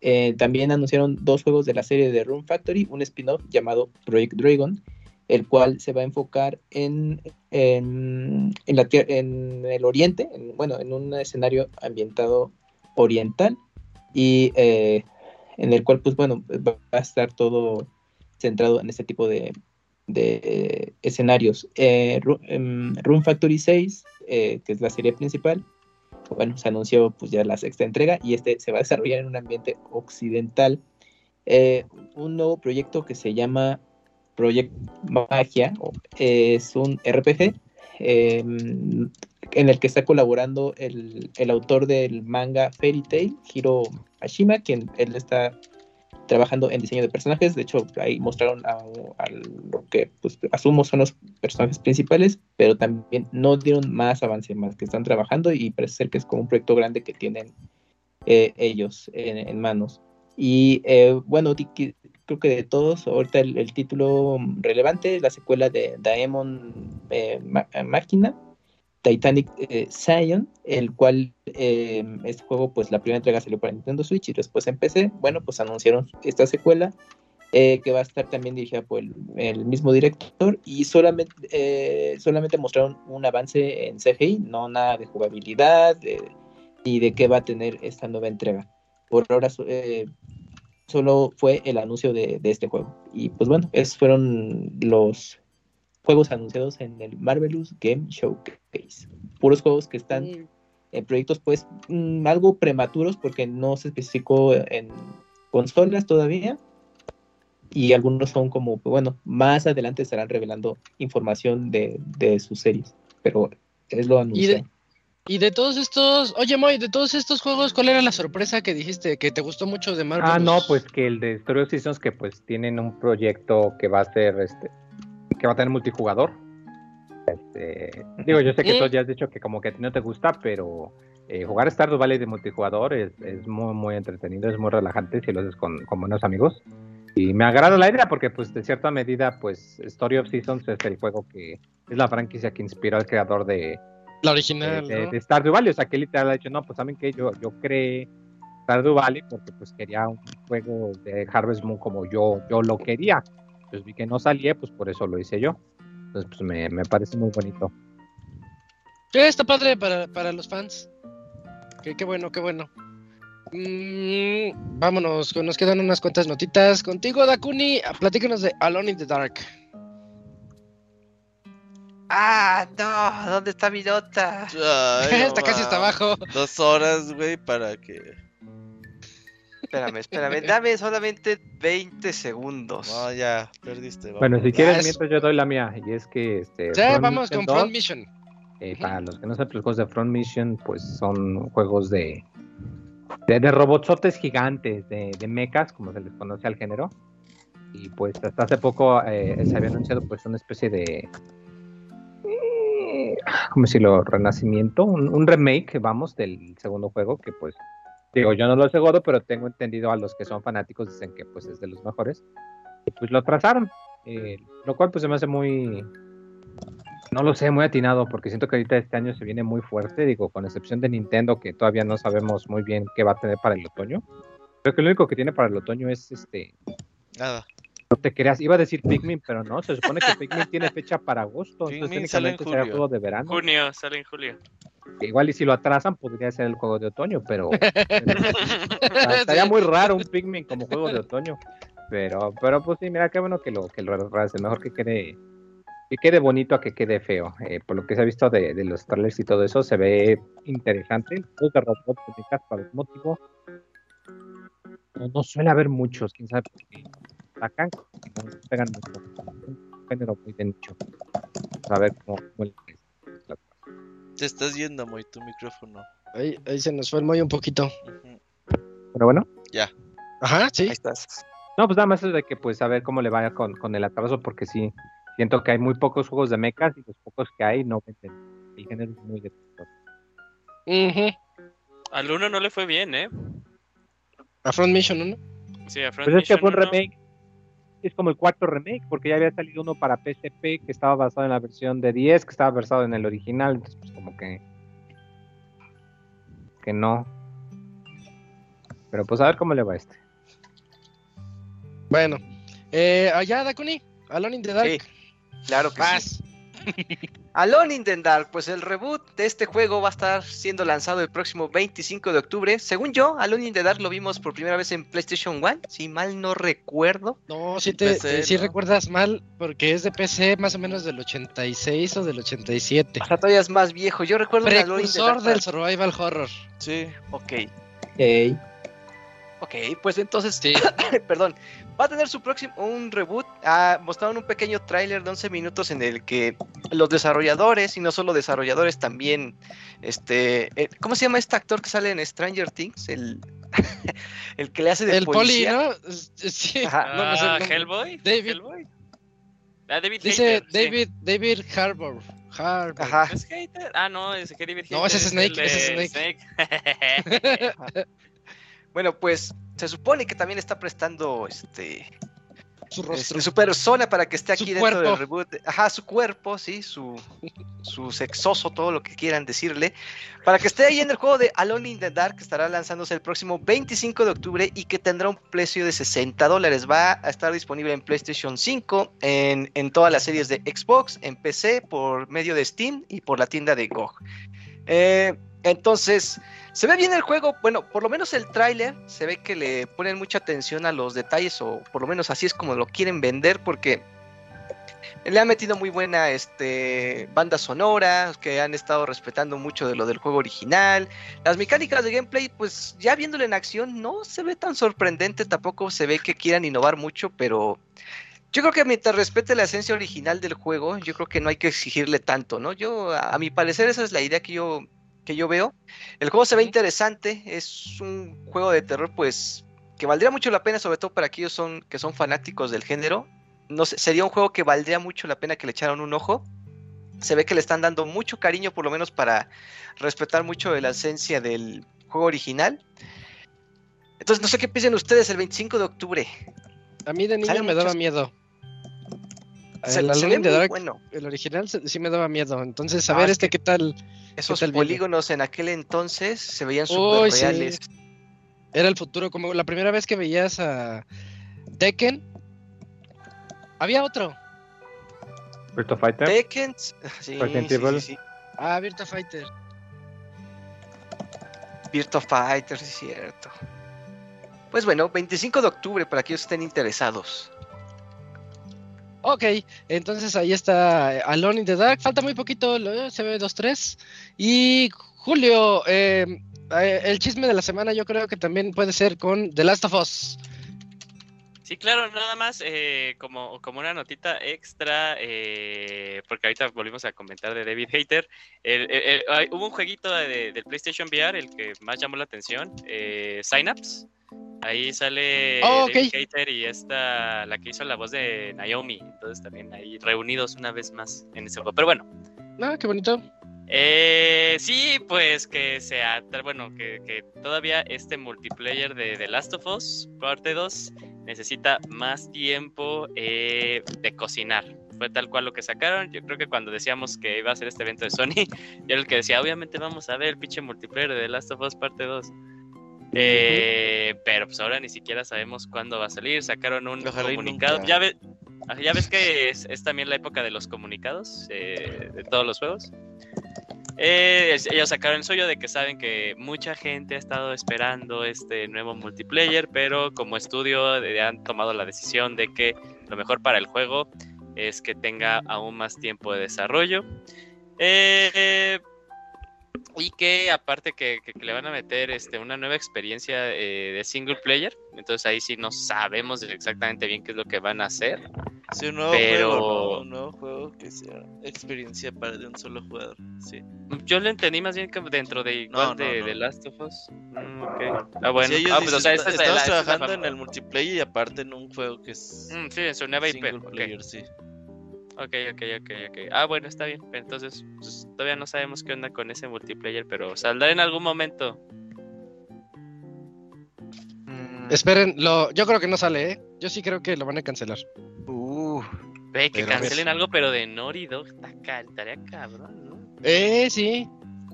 S2: Eh, también anunciaron dos juegos de la serie de Room Factory, un spin-off llamado Project Dragon, el cual se va a enfocar en, en, en la en el oriente, en- bueno, en un escenario ambientado oriental y eh, en el cual, pues bueno, va a estar todo centrado en este tipo de, de escenarios. Eh, Ru- em, Room Factory 6, eh, que es la serie principal, bueno, se anunció pues ya la sexta entrega y este se va a desarrollar en un ambiente occidental. Un nuevo proyecto que se llama Project Magia, es un RPG eh, en el que está colaborando el, el autor del manga Fairy Tail, Hiro Ashima, quien él está trabajando en diseño de personajes. De hecho, ahí mostraron a, lo que pues, asumo son los personajes principales, pero también no dieron más avance, más que están trabajando y parece ser que es como un proyecto grande que tienen eh, ellos en, manos. Y eh, bueno, creo que de todos, ahorita el, título relevante, la secuela de Daemon eh, Ma- Máquina, Titanic eh, Zion, el cual eh, este juego, pues la primera entrega salió para Nintendo Switch y después en PC. Bueno, pues anunciaron esta secuela eh, que va a estar también dirigida por el, el mismo director y solamente, eh, solamente mostraron un avance en CGI, no nada de jugabilidad ni de qué va a tener esta nueva entrega. Por ahora eh, solo fue el anuncio de, de este juego. Y pues bueno, esos fueron los juegos anunciados en el Marvelous Game Showcase. Puros juegos que están en proyectos pues mm, algo prematuros porque no se especificó en consolas todavía. Y algunos son como, pues, bueno, más adelante estarán revelando información de, de sus series. Pero es lo anunciado.
S1: Y de todos estos, oye Moy, de todos estos juegos, ¿cuál era la sorpresa que dijiste que te gustó mucho de Marvel?
S4: Ah, no, pues que el de Story of Seasons que pues tienen un proyecto que va a ser este que va a tener multijugador. Este, digo, yo sé que tú ya has dicho que como que a ti no te gusta, pero eh, jugar Stardew Valley de multijugador es, es muy muy entretenido, es muy relajante si lo haces con, con buenos amigos. Y me agrada la idea porque pues de cierta medida pues Story of Seasons es el juego que es la franquicia que inspiró al creador de,
S1: La
S4: de,
S1: original,
S4: de-
S1: ¿no?
S4: de Stardew Valley. O sea, que literal ha dicho, no, pues saben que yo, yo creé Stardew Valley porque pues quería un juego de Harvest Moon como yo, yo lo quería. Pues vi que no salía, pues por eso lo hice yo. Entonces, pues me, me parece muy bonito.
S1: Sí, está padre para, para los fans. Qué, qué bueno, qué bueno. Mm, vámonos, nos quedan unas cuantas notitas. Contigo, Dakuni, platícanos de Alone in the Dark.
S3: Ah, no, ¿dónde está mi nota?
S5: Ay,
S1: está casi hasta abajo.
S5: Dos horas, güey, para que.
S3: Espérame, espérame, dame solamente 20 segundos.
S5: No, ya, perdiste. vamos.
S4: Bueno, si quieres,
S1: es-
S4: mientras yo doy la mía. Y es que este,
S1: Ya,
S4: Front
S1: vamos
S4: Mission
S1: con
S4: 2,
S1: Front Mission.
S4: eh, para los que no saben, los juegos de Front Mission, pues son juegos de, de, de robotsotes gigantes, de, de mechas, como se les conoce al género. Y pues hasta hace poco eh, se había anunciado pues una especie de... eh, ¿Cómo decirlo? Renacimiento, un, un remake, vamos, del segundo juego, que pues, digo, yo no lo jugado, pero tengo entendido a los que son fanáticos, dicen que pues es de los mejores. Pues lo trazaron, eh, lo cual pues se me hace muy, no lo sé, muy atinado, porque siento que ahorita este año se viene muy fuerte, digo, con excepción de Nintendo, que todavía no sabemos muy bien qué va a tener para el otoño. Creo que lo único que tiene para el otoño es este.
S5: Nada.
S4: No te creas, iba a decir Pikmin, pero no, se supone que Pikmin tiene fecha para agosto,
S5: Pikmin
S4: entonces
S5: sale en
S4: será juego de verano.
S6: Junio, sale en julio.
S4: Igual y si lo atrasan podría ser el juego de otoño, pero, pero estaría muy raro un Pikmin como juego de otoño. Pero, pero pues sí, mira qué bueno que lo que lo retrase, mejor que quede que quede bonito a que quede feo. Eh, por lo que se ha visto de, de los trailers y todo eso, se ve interesante. De robots de para el motivo. No, no suele haber muchos, quién sabe por qué. Sacan, no pegan mucho. Un género muy de nicho. A ver cómo, cómo les-
S5: Te estás yendo, muy tu micrófono.
S1: Ahí, ahí se nos fue el Moy un poquito.
S5: Ujú.
S4: Pero bueno.
S1: Ajá, sí.
S3: Ahí estás.
S4: No, pues nada más es de que pues a ver cómo le vaya con, con el atraso, porque sí, siento que hay muy pocos juegos de mechas y los pocos que hay no venden. El género es muy de
S1: Ujú.
S6: Al uno no le fue bien, ¿eh?
S1: A Front Mission, ¿no?
S6: Sí, a Front
S4: Pues es que
S6: Mission
S4: fue un
S6: uno-
S4: remake, es como el cuarto remake, porque ya había salido uno para PSP que estaba basado en la versión de 10, que estaba basado en el original, entonces pues como que que no. Pero pues a ver cómo le va a este.
S1: Bueno. Eh, allá, Dakuni. Alone in the Dark.
S3: Sí, claro que sí.
S1: Vas.
S3: Alone in the Dark, pues el reboot de este juego va a estar siendo lanzado el próximo 25 de octubre. Según yo, Alone in the Dark lo vimos por primera vez en PlayStation 1, si mal no recuerdo.
S1: No, si te,
S5: PC,
S1: eh,
S5: ¿no?
S1: recuerdas mal, porque es de PC más o menos del 86 o del 87.
S3: O sea, todavía es más viejo. Yo recuerdo un Alone in the
S1: Precursor
S3: Dark
S1: del survival horror.
S5: Sí.
S3: Ok,
S2: Ey,
S3: ok, pues entonces,
S1: Sí.
S3: perdón, va a tener su próximo, un reboot. Ah, mostraron un pequeño tráiler de 11 minutos en el que los desarrolladores, y no solo desarrolladores, también, este, eh, ¿cómo se llama este actor que sale en Stranger Things? El, el que le hace de
S1: El poli,
S3: policía.
S1: ¿no? Es- es- Sí.
S3: Ajá.
S1: No, no sé
S6: Ah. Hellboy.
S1: David.
S6: Hellboy. Ah, David
S1: Dice
S6: Hater, sí.
S1: David, David Harbour. Harbour.
S3: Ajá.
S6: ¿Es Hater? Ah, no, es que David
S1: No, ese es
S6: Hater
S1: Snake,
S6: el
S1: ese es
S6: Snake.
S3: Bueno, pues se supone que también está prestando este,
S1: Su
S3: este, su persona para que esté
S1: Su
S3: aquí dentro
S1: cuerpo.
S3: del reboot. Ajá, su cuerpo, sí, su, su sexoso, todo lo que quieran decirle. Para que esté ahí en el juego de Alone in the Dark, que estará lanzándose el próximo 25 de octubre y que tendrá un precio de 60 dólares. Va a estar disponible en PlayStation 5, en, en todas las series de Xbox, en PC, por medio de Steam y por la tienda de GOG. Eh, entonces, se ve bien el juego, bueno, por lo menos el tráiler se ve que le ponen mucha atención a los detalles o por lo menos así es como lo quieren vender porque le han metido muy buena este banda sonora, que han estado respetando mucho de lo del juego original. Las mecánicas de gameplay, pues ya viéndolo en acción no se ve tan sorprendente, tampoco se ve que quieran innovar mucho, pero yo creo que mientras respete la esencia original del juego, yo creo que no hay que exigirle tanto, ¿no? Yo a, mi parecer esa es la idea que yo que yo veo. El juego se ve interesante, es un juego de terror pues que valdría mucho la pena, sobre todo para aquellos son, que son fanáticos del género. No sé, sería un juego que valdría mucho la pena que le echaran un ojo. Se ve que le están dando mucho cariño, por lo menos para respetar mucho de la esencia del juego original. Entonces, no sé qué piensan ustedes el 25 de octubre.
S1: A mí de niño me daba miedo.
S3: Se,
S1: El
S3: se
S1: Alone
S3: ve
S1: in the
S3: muy
S1: Dark,
S3: bueno.
S1: el original sí me daba miedo. Entonces, a
S3: Ah,
S1: ver
S3: es
S1: este qué tal.
S3: Esos
S1: tal viene?
S3: polígonos en aquel entonces se veían súper
S1: sí.
S3: reales.
S1: Era el futuro, como la primera vez que veías a Tekken. Había otro.
S4: Virtua Fighter.
S3: Tekken, sí, sí, sí, sí.
S1: Ah, Virtua Fighter.
S3: Virtua Fighter, sí es cierto. Pues bueno, 25 de octubre para aquellos que estén interesados.
S1: Ok, entonces ahí está Alone in the Dark. Falta muy poquito, se ve 2-3. Y Julio, eh, eh, el chisme de la semana yo creo que también puede ser con The Last of Us.
S6: Sí, claro, nada más eh, como, como una notita extra, eh, porque ahorita volvimos a comentar de David Hater. El- el- el- hay- hubo un jueguito de- del PlayStation VR, el que más llamó la atención, eh, Synapse. Ahí sale
S1: Oh,
S6: David. Hater y esta, la que hizo la voz de Naomi. Entonces también ahí reunidos una vez más en ese juego. Pero bueno,
S1: Ah, qué bonito.
S6: eh, sí, pues que sea, bueno, que, que todavía este multiplayer de The Last of Us, parte 2, necesita más tiempo eh, de cocinar. Fue tal cual lo que sacaron. Yo creo que cuando decíamos que iba a ser este evento de Sony, yo era el que decía, obviamente vamos a ver el pinche multiplayer de The Last of Us parte 2. Eh, Pero pues ahora ni siquiera sabemos cuándo va a salir. Sacaron un
S5: Ojalá
S6: comunicado. Ya, ve- ah, ya ves que es, es también la época de los comunicados eh, de todos los juegos. Eh, ellos sacaron el suyo de que saben que mucha gente ha estado esperando este nuevo multiplayer, pero como estudio han tomado la decisión de que lo mejor para el juego es que tenga aún más tiempo de desarrollo. Eh, eh, y que aparte que, que- que le van a meter este, una nueva experiencia eh, de single player. Entonces ahí sí no sabemos exactamente bien qué es lo que van a hacer.
S5: Sí, un nuevo
S6: Pero-
S5: juego, ¿no? Un nuevo juego que sea experiencia para de un solo jugador. Sí.
S6: Yo lo entendí más bien que dentro de igual
S5: No, no,
S6: de, de Last of Us. Mm, ok. Ah, bueno.
S5: Sí,
S6: Ah, pues, o sea,
S5: dicen,
S6: esta es la-
S5: estamos
S6: esta es la
S5: trabajando en el multiplayer y aparte en un juego que es
S6: Mm, sí, en su nueva IP.
S5: player, sí.
S6: Ok, ok, ok, ok. Ah, bueno, está bien. Entonces, pues, todavía no sabemos qué onda con ese multiplayer, pero saldrá en algún momento.
S3: Mm,
S1: Esperen, lo, yo creo que no sale, ¿eh? Yo sí creo que lo van a cancelar.
S3: uh,
S6: Ve, que cancelen algo, pero de Naughty Dog estaría cabrón, ¿no?
S1: Eh, sí.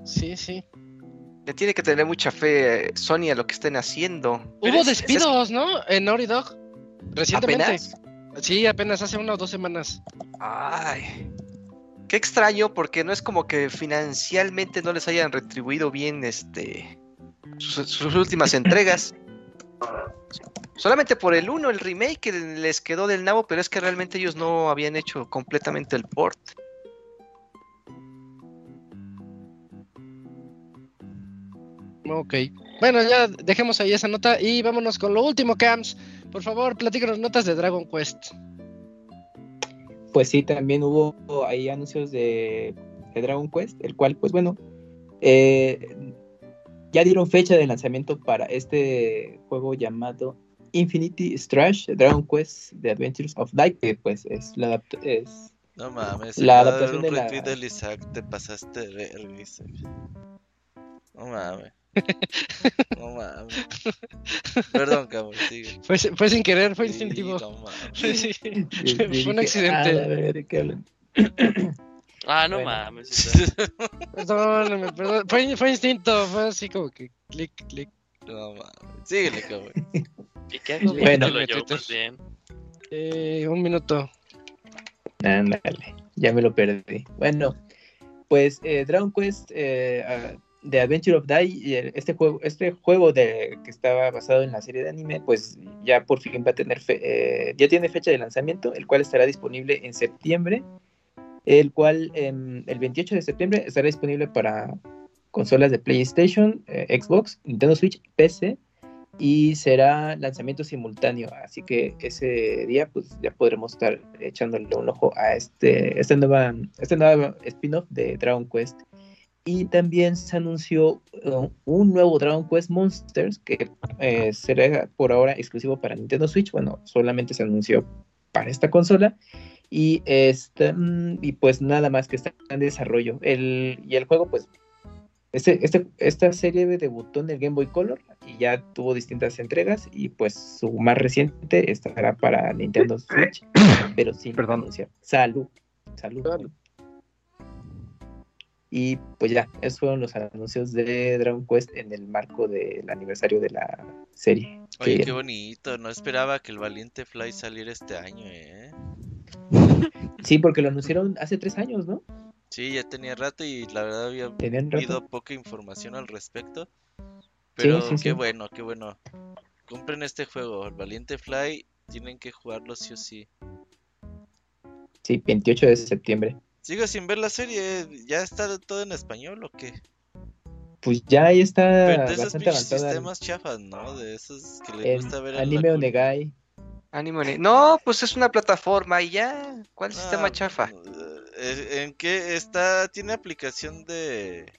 S1: Sí, sí.
S3: le tiene que tener mucha fe eh, Sony a lo que estén haciendo.
S1: Hubo
S3: es- es-
S1: despidos, ¿no? En Naughty Dog. Recientemente.
S3: ¿Apenas?
S1: Sí, apenas hace una o dos semanas.
S3: Ay, qué extraño porque no es como que financialmente no les hayan retribuido bien este sus, sus últimas entregas. Solamente por el 1, el remake que les quedó del nabo, pero es que realmente ellos no habían hecho completamente el port.
S1: Ok. Bueno, ya dejemos ahí esa nota y vámonos con lo último, Cams. Por favor, platícanos notas de Dragon Quest.
S2: Pues sí, también hubo ahí anuncios de, de Dragon Quest, el cual, pues bueno, eh, ya dieron fecha de lanzamiento para este juego llamado Infinity Strash Dragon Quest The Adventures of Light, que pues es la es
S5: No mames,
S2: La adaptación de la-
S5: retweet del Isaac, te pasaste de verga, Isaac. No mames. No mames. Perdón, cabrón, sigue.
S1: Fue, fue sin querer, fue
S5: Sí,
S1: instintivo.
S5: no mames.
S1: Sí, sí. Fue un
S2: "Ah,
S1: accidente.
S2: verga, ¿de qué hablan?".
S6: Ah, no
S2: Bueno.
S6: mames.
S1: Perdóname, perdón. Fue, fue instinto, fue así como que clic, clic.
S5: No mames. Síguele, cabrón.
S6: ¿Y qué hago
S2: Bueno.
S6: viéndolo yo más bien?
S1: Eh, un minuto.
S2: Ándale, ya me lo perdí. Bueno, pues eh, Dragon Quest eh, The Adventure of el- este juego, este juego de, que estaba basado en la serie de anime, pues ya por fin va a tener, fe- eh, ya tiene fecha de lanzamiento, el cual estará disponible en septiembre, el cual em, el 28 de septiembre estará disponible para consolas de PlayStation, eh, Xbox, Nintendo Switch, PC y será lanzamiento simultáneo, así que ese día pues ya podremos estar echándole un ojo a este esta nueva este nuevo spin-off de Dragon Quest y también se anunció uh, un nuevo Dragon Quest Monsters que eh, será por ahora exclusivo para Nintendo Switch, bueno, solamente se anunció para esta consola y este mm, y pues nada más que está en desarrollo. El y el juego pues este, este, esta serie debutó en el Game Boy Color y ya tuvo distintas entregas y pues su más reciente estará para Nintendo Switch, pero sin
S4: Perdón.
S2: anunciar. Salud, salud.
S1: Salud.
S2: Y pues ya, esos fueron los anuncios de Dragon Quest en el marco del aniversario de la serie.
S5: Oye, qué bonito. No esperaba que el Valiente Fly saliera este año, eh.
S2: Sí, porque lo anunciaron hace tres años, ¿no?
S5: Sí, ya tenía rato y la verdad había habido poca información al respecto. Pero
S2: sí,
S5: qué
S2: sí.
S5: bueno, qué bueno. Compren este juego, el Valiente Fly. Tienen que jugarlo sí o sí.
S2: Sí, 28 de septiembre.
S5: Sigo sin ver la serie. ¿Ya está todo en español o qué?
S2: Pues ya ahí está
S5: Pero de esos
S2: bastante
S5: pinches
S2: avanzada.
S5: sistemas chafas, ¿no? De esos que
S2: en
S5: gusta ver
S2: Anime Onegai.
S3: Anime. No, pues es una plataforma y ya. ¿Cuál sistema
S5: Ah,
S3: chafa?
S5: eh, ¿En qué está? ¿Tiene aplicación de,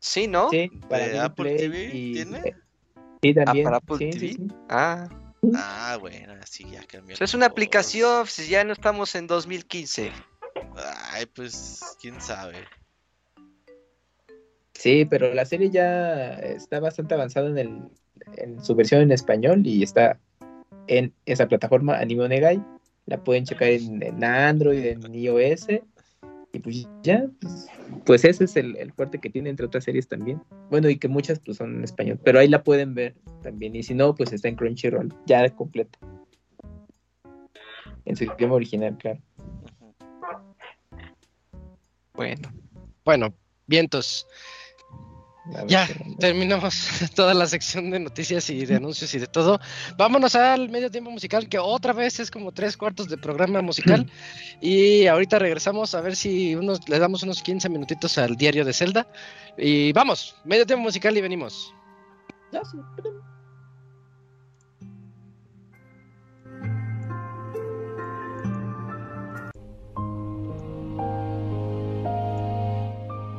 S3: Sí, ¿no?
S2: Sí, para
S5: de Apple
S2: Play
S5: TV?
S2: y-
S5: ¿Tiene?
S2: eh, Sí, también.
S3: para Apple
S2: sí,
S3: TV.
S2: sí.
S3: Ah,
S5: Ah, bueno, sí, ya cambió.
S3: pues es una aplicación, si ya no estamos en 2015.
S5: Ay, pues, quién sabe.
S2: Sí, pero la serie ya está bastante avanzada en, el, en su versión en español y está en esa plataforma Anime Onegai. La pueden checar en, Android, en iOS. Y pues ya, pues, pues ese es el, el fuerte que tiene entre otras series también. Bueno, y que muchas pues son en español, pero ahí la pueden ver también. Y si no, pues está en Crunchyroll, ya completa. En su idioma original, claro.
S3: Bueno,
S1: Bueno, vientos. Ya, terminamos toda la sección de noticias y de anuncios y de todo. Vámonos al medio tiempo musical, que otra vez es como tres cuartos de programa musical. y ahorita regresamos a ver si unos, le damos unos 15 minutitos al diario de Zelda. Y vamos, medio tiempo musical y venimos.
S2: Ya, sí,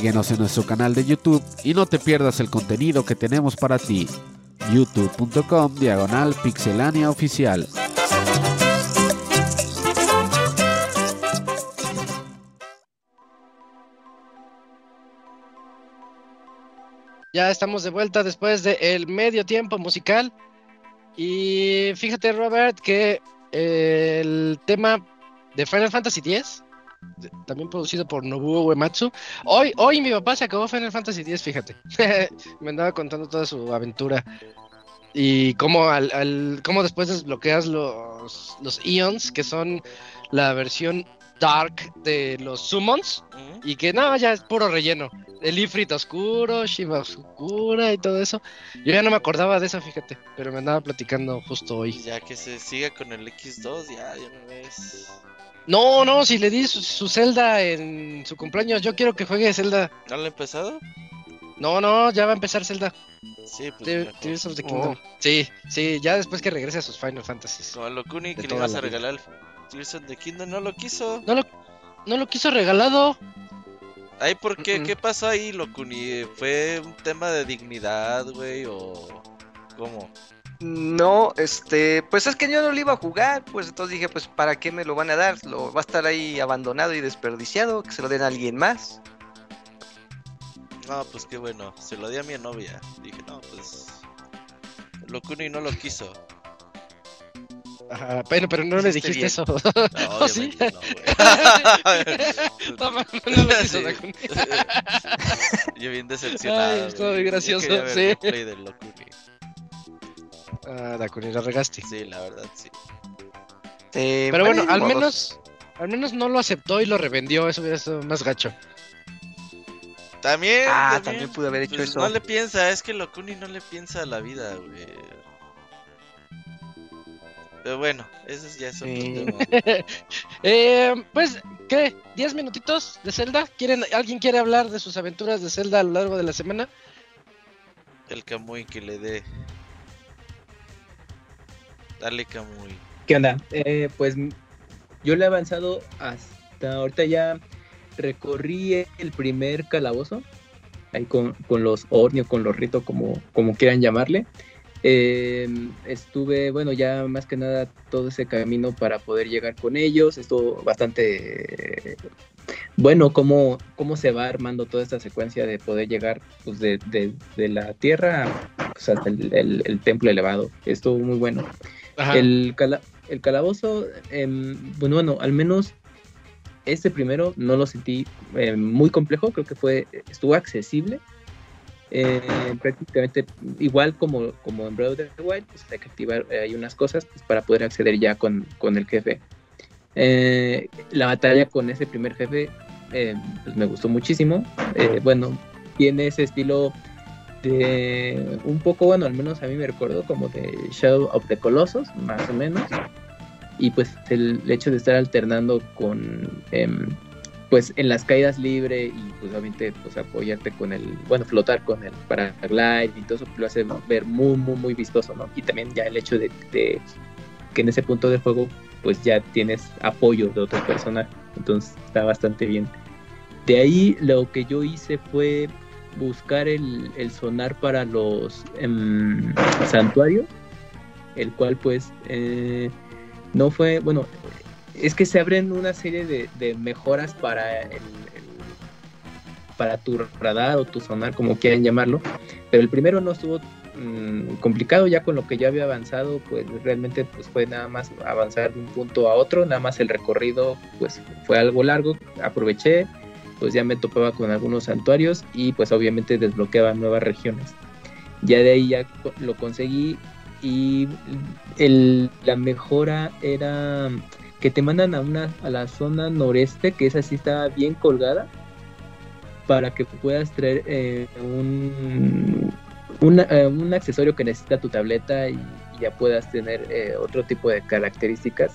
S7: Síguenos en nuestro canal de YouTube y no te pierdas el contenido que tenemos para ti. youtube.com diagonal pixelania oficial.
S1: Ya estamos de vuelta después del medio tiempo musical. Y fíjate, Robert, que eh, el tema de Final Fantasy X, también producido por Nobuo Uematsu, hoy, hoy mi papá se acabó Final Fantasy X, fíjate. Me andaba contando toda su aventura. Y cómo, al, al- cómo después desbloqueas los, los Eons, que son la versión Dark de los Summons. Y que no, ya es puro relleno. El Ifrit oscuro, Shiva oscura y todo eso. Yo ya no me acordaba de eso, fíjate. Pero me andaba platicando justo hoy.
S5: Ya que se siga con el X2, ya, ya no ves.
S1: No, no, si le di su, su Zelda en su cumpleaños, yo quiero que juegue Zelda.
S5: ¿No lo he empezado?
S1: No, no, ya va a empezar Zelda.
S5: Sí, pues.
S1: Tears of the Kingdom. Sí, sí, ya después que regrese a sus Final Fantasies.
S5: Como a Locuni
S1: De
S5: que le
S1: la
S5: a regalar el Tears of the Kingdom, no lo quiso.
S1: No lo, no lo quiso regalado.
S5: Ay, ¿por qué? ¿Qué pasó ahí, Locuni? ¿Fue un tema de dignidad, güey? ¿O cómo?
S3: No, este, pues es que yo no lo iba a jugar, pues entonces dije, pues ¿para qué me lo van a dar? Lo va a estar ahí abandonado y desperdiciado, que se lo den a alguien más.
S5: No, pues qué bueno. Se lo di a mi novia. Dije, no, pues. Locuni no lo quiso.
S1: Ajá, bueno, pero no le
S3: Hiciste
S1: dijiste
S3: bien.
S1: eso.
S5: No,
S1: ¿Oh, sí?
S5: no,
S1: no lo quiso
S5: Sí.
S1: Dakuni.
S5: Yo bien decepcionado.
S1: Ay,
S5: Yo
S1: gracioso, sí.
S5: gameplay del Locuni.
S1: Ah, Dakuni, la regaste.
S5: Sí, la verdad, sí.
S3: Eh,
S1: Pero bueno, al
S3: modos.
S1: menos, al menos no lo aceptó y lo revendió. Eso hubiera sido más gacho.
S5: También.
S3: Ah, también pude haber hecho
S5: pues,
S3: eso.
S5: No le piensa, es que Locuni no le piensa a la vida, güey. Pero bueno, eso ya es otro
S3: Sí.
S5: tema.
S1: Eh, pues, ¿qué? ¿10 minutitos de Zelda? ¿Quieren, ¿Alguien quiere hablar de sus aventuras de Zelda a lo largo de la semana?
S5: El Kamui que le dé. Dale, Kamui.
S2: ¿Qué onda? Eh, pues yo le he avanzado hasta ahorita ya recorrí el primer calabozo, ahí con, con los Orni o con los Rito, como, como quieran llamarle. Eh, estuve, bueno, ya más que nada todo ese camino para poder llegar con ellos. Estuvo bastante bueno cómo, cómo se va armando toda esta secuencia de poder llegar pues, de, de- la tierra pues, hasta el- el templo elevado. Estuvo muy bueno. El, el calabozo, em, bueno, bueno, al menos este primero no lo sentí eh, muy complejo, creo que fue, estuvo accesible. Eh, prácticamente igual como, como en Breath of the Wild, pues hay que activar eh, hay unas cosas pues, para poder acceder ya con, con el jefe. Eh, la batalla con ese primer jefe pues me gustó muchísimo. Eh, bueno, tiene ese estilo un poco, bueno, al menos a mí me recuerdo como de Shadow of the Colossus, más o menos. Y pues el hecho de estar alternando con, em, pues en las caídas libre y pues obviamente pues apoyarte con el, bueno, flotar con el paraglide y todo eso lo hace ver muy, muy, muy vistoso, ¿no? Y también ya el hecho de, que en ese punto del juego pues ya tienes apoyo de otros personajes, entonces está bastante bien. De ahí lo que yo hice fue buscar el, el sonar para los em, santuarios, el cual pues eh, no fue, bueno, es que se abren una serie de, de mejoras para el, para tu radar o tu sonar, como quieran llamarlo, pero el primero no estuvo mm, complicado ya con lo que ya había avanzado, pues realmente pues fue nada más avanzar de un punto a otro, nada más el recorrido pues fue algo largo, aproveché, pues ya me topaba con algunos santuarios y pues obviamente desbloqueaba nuevas regiones. Ya de ahí ya lo conseguí y el, la mejora era que te mandan a una a la zona noreste que esa sí estaba bien colgada para que puedas traer eh, un una- eh, un accesorio que necesita tu tableta y, y ya puedas tener eh, otro tipo de características.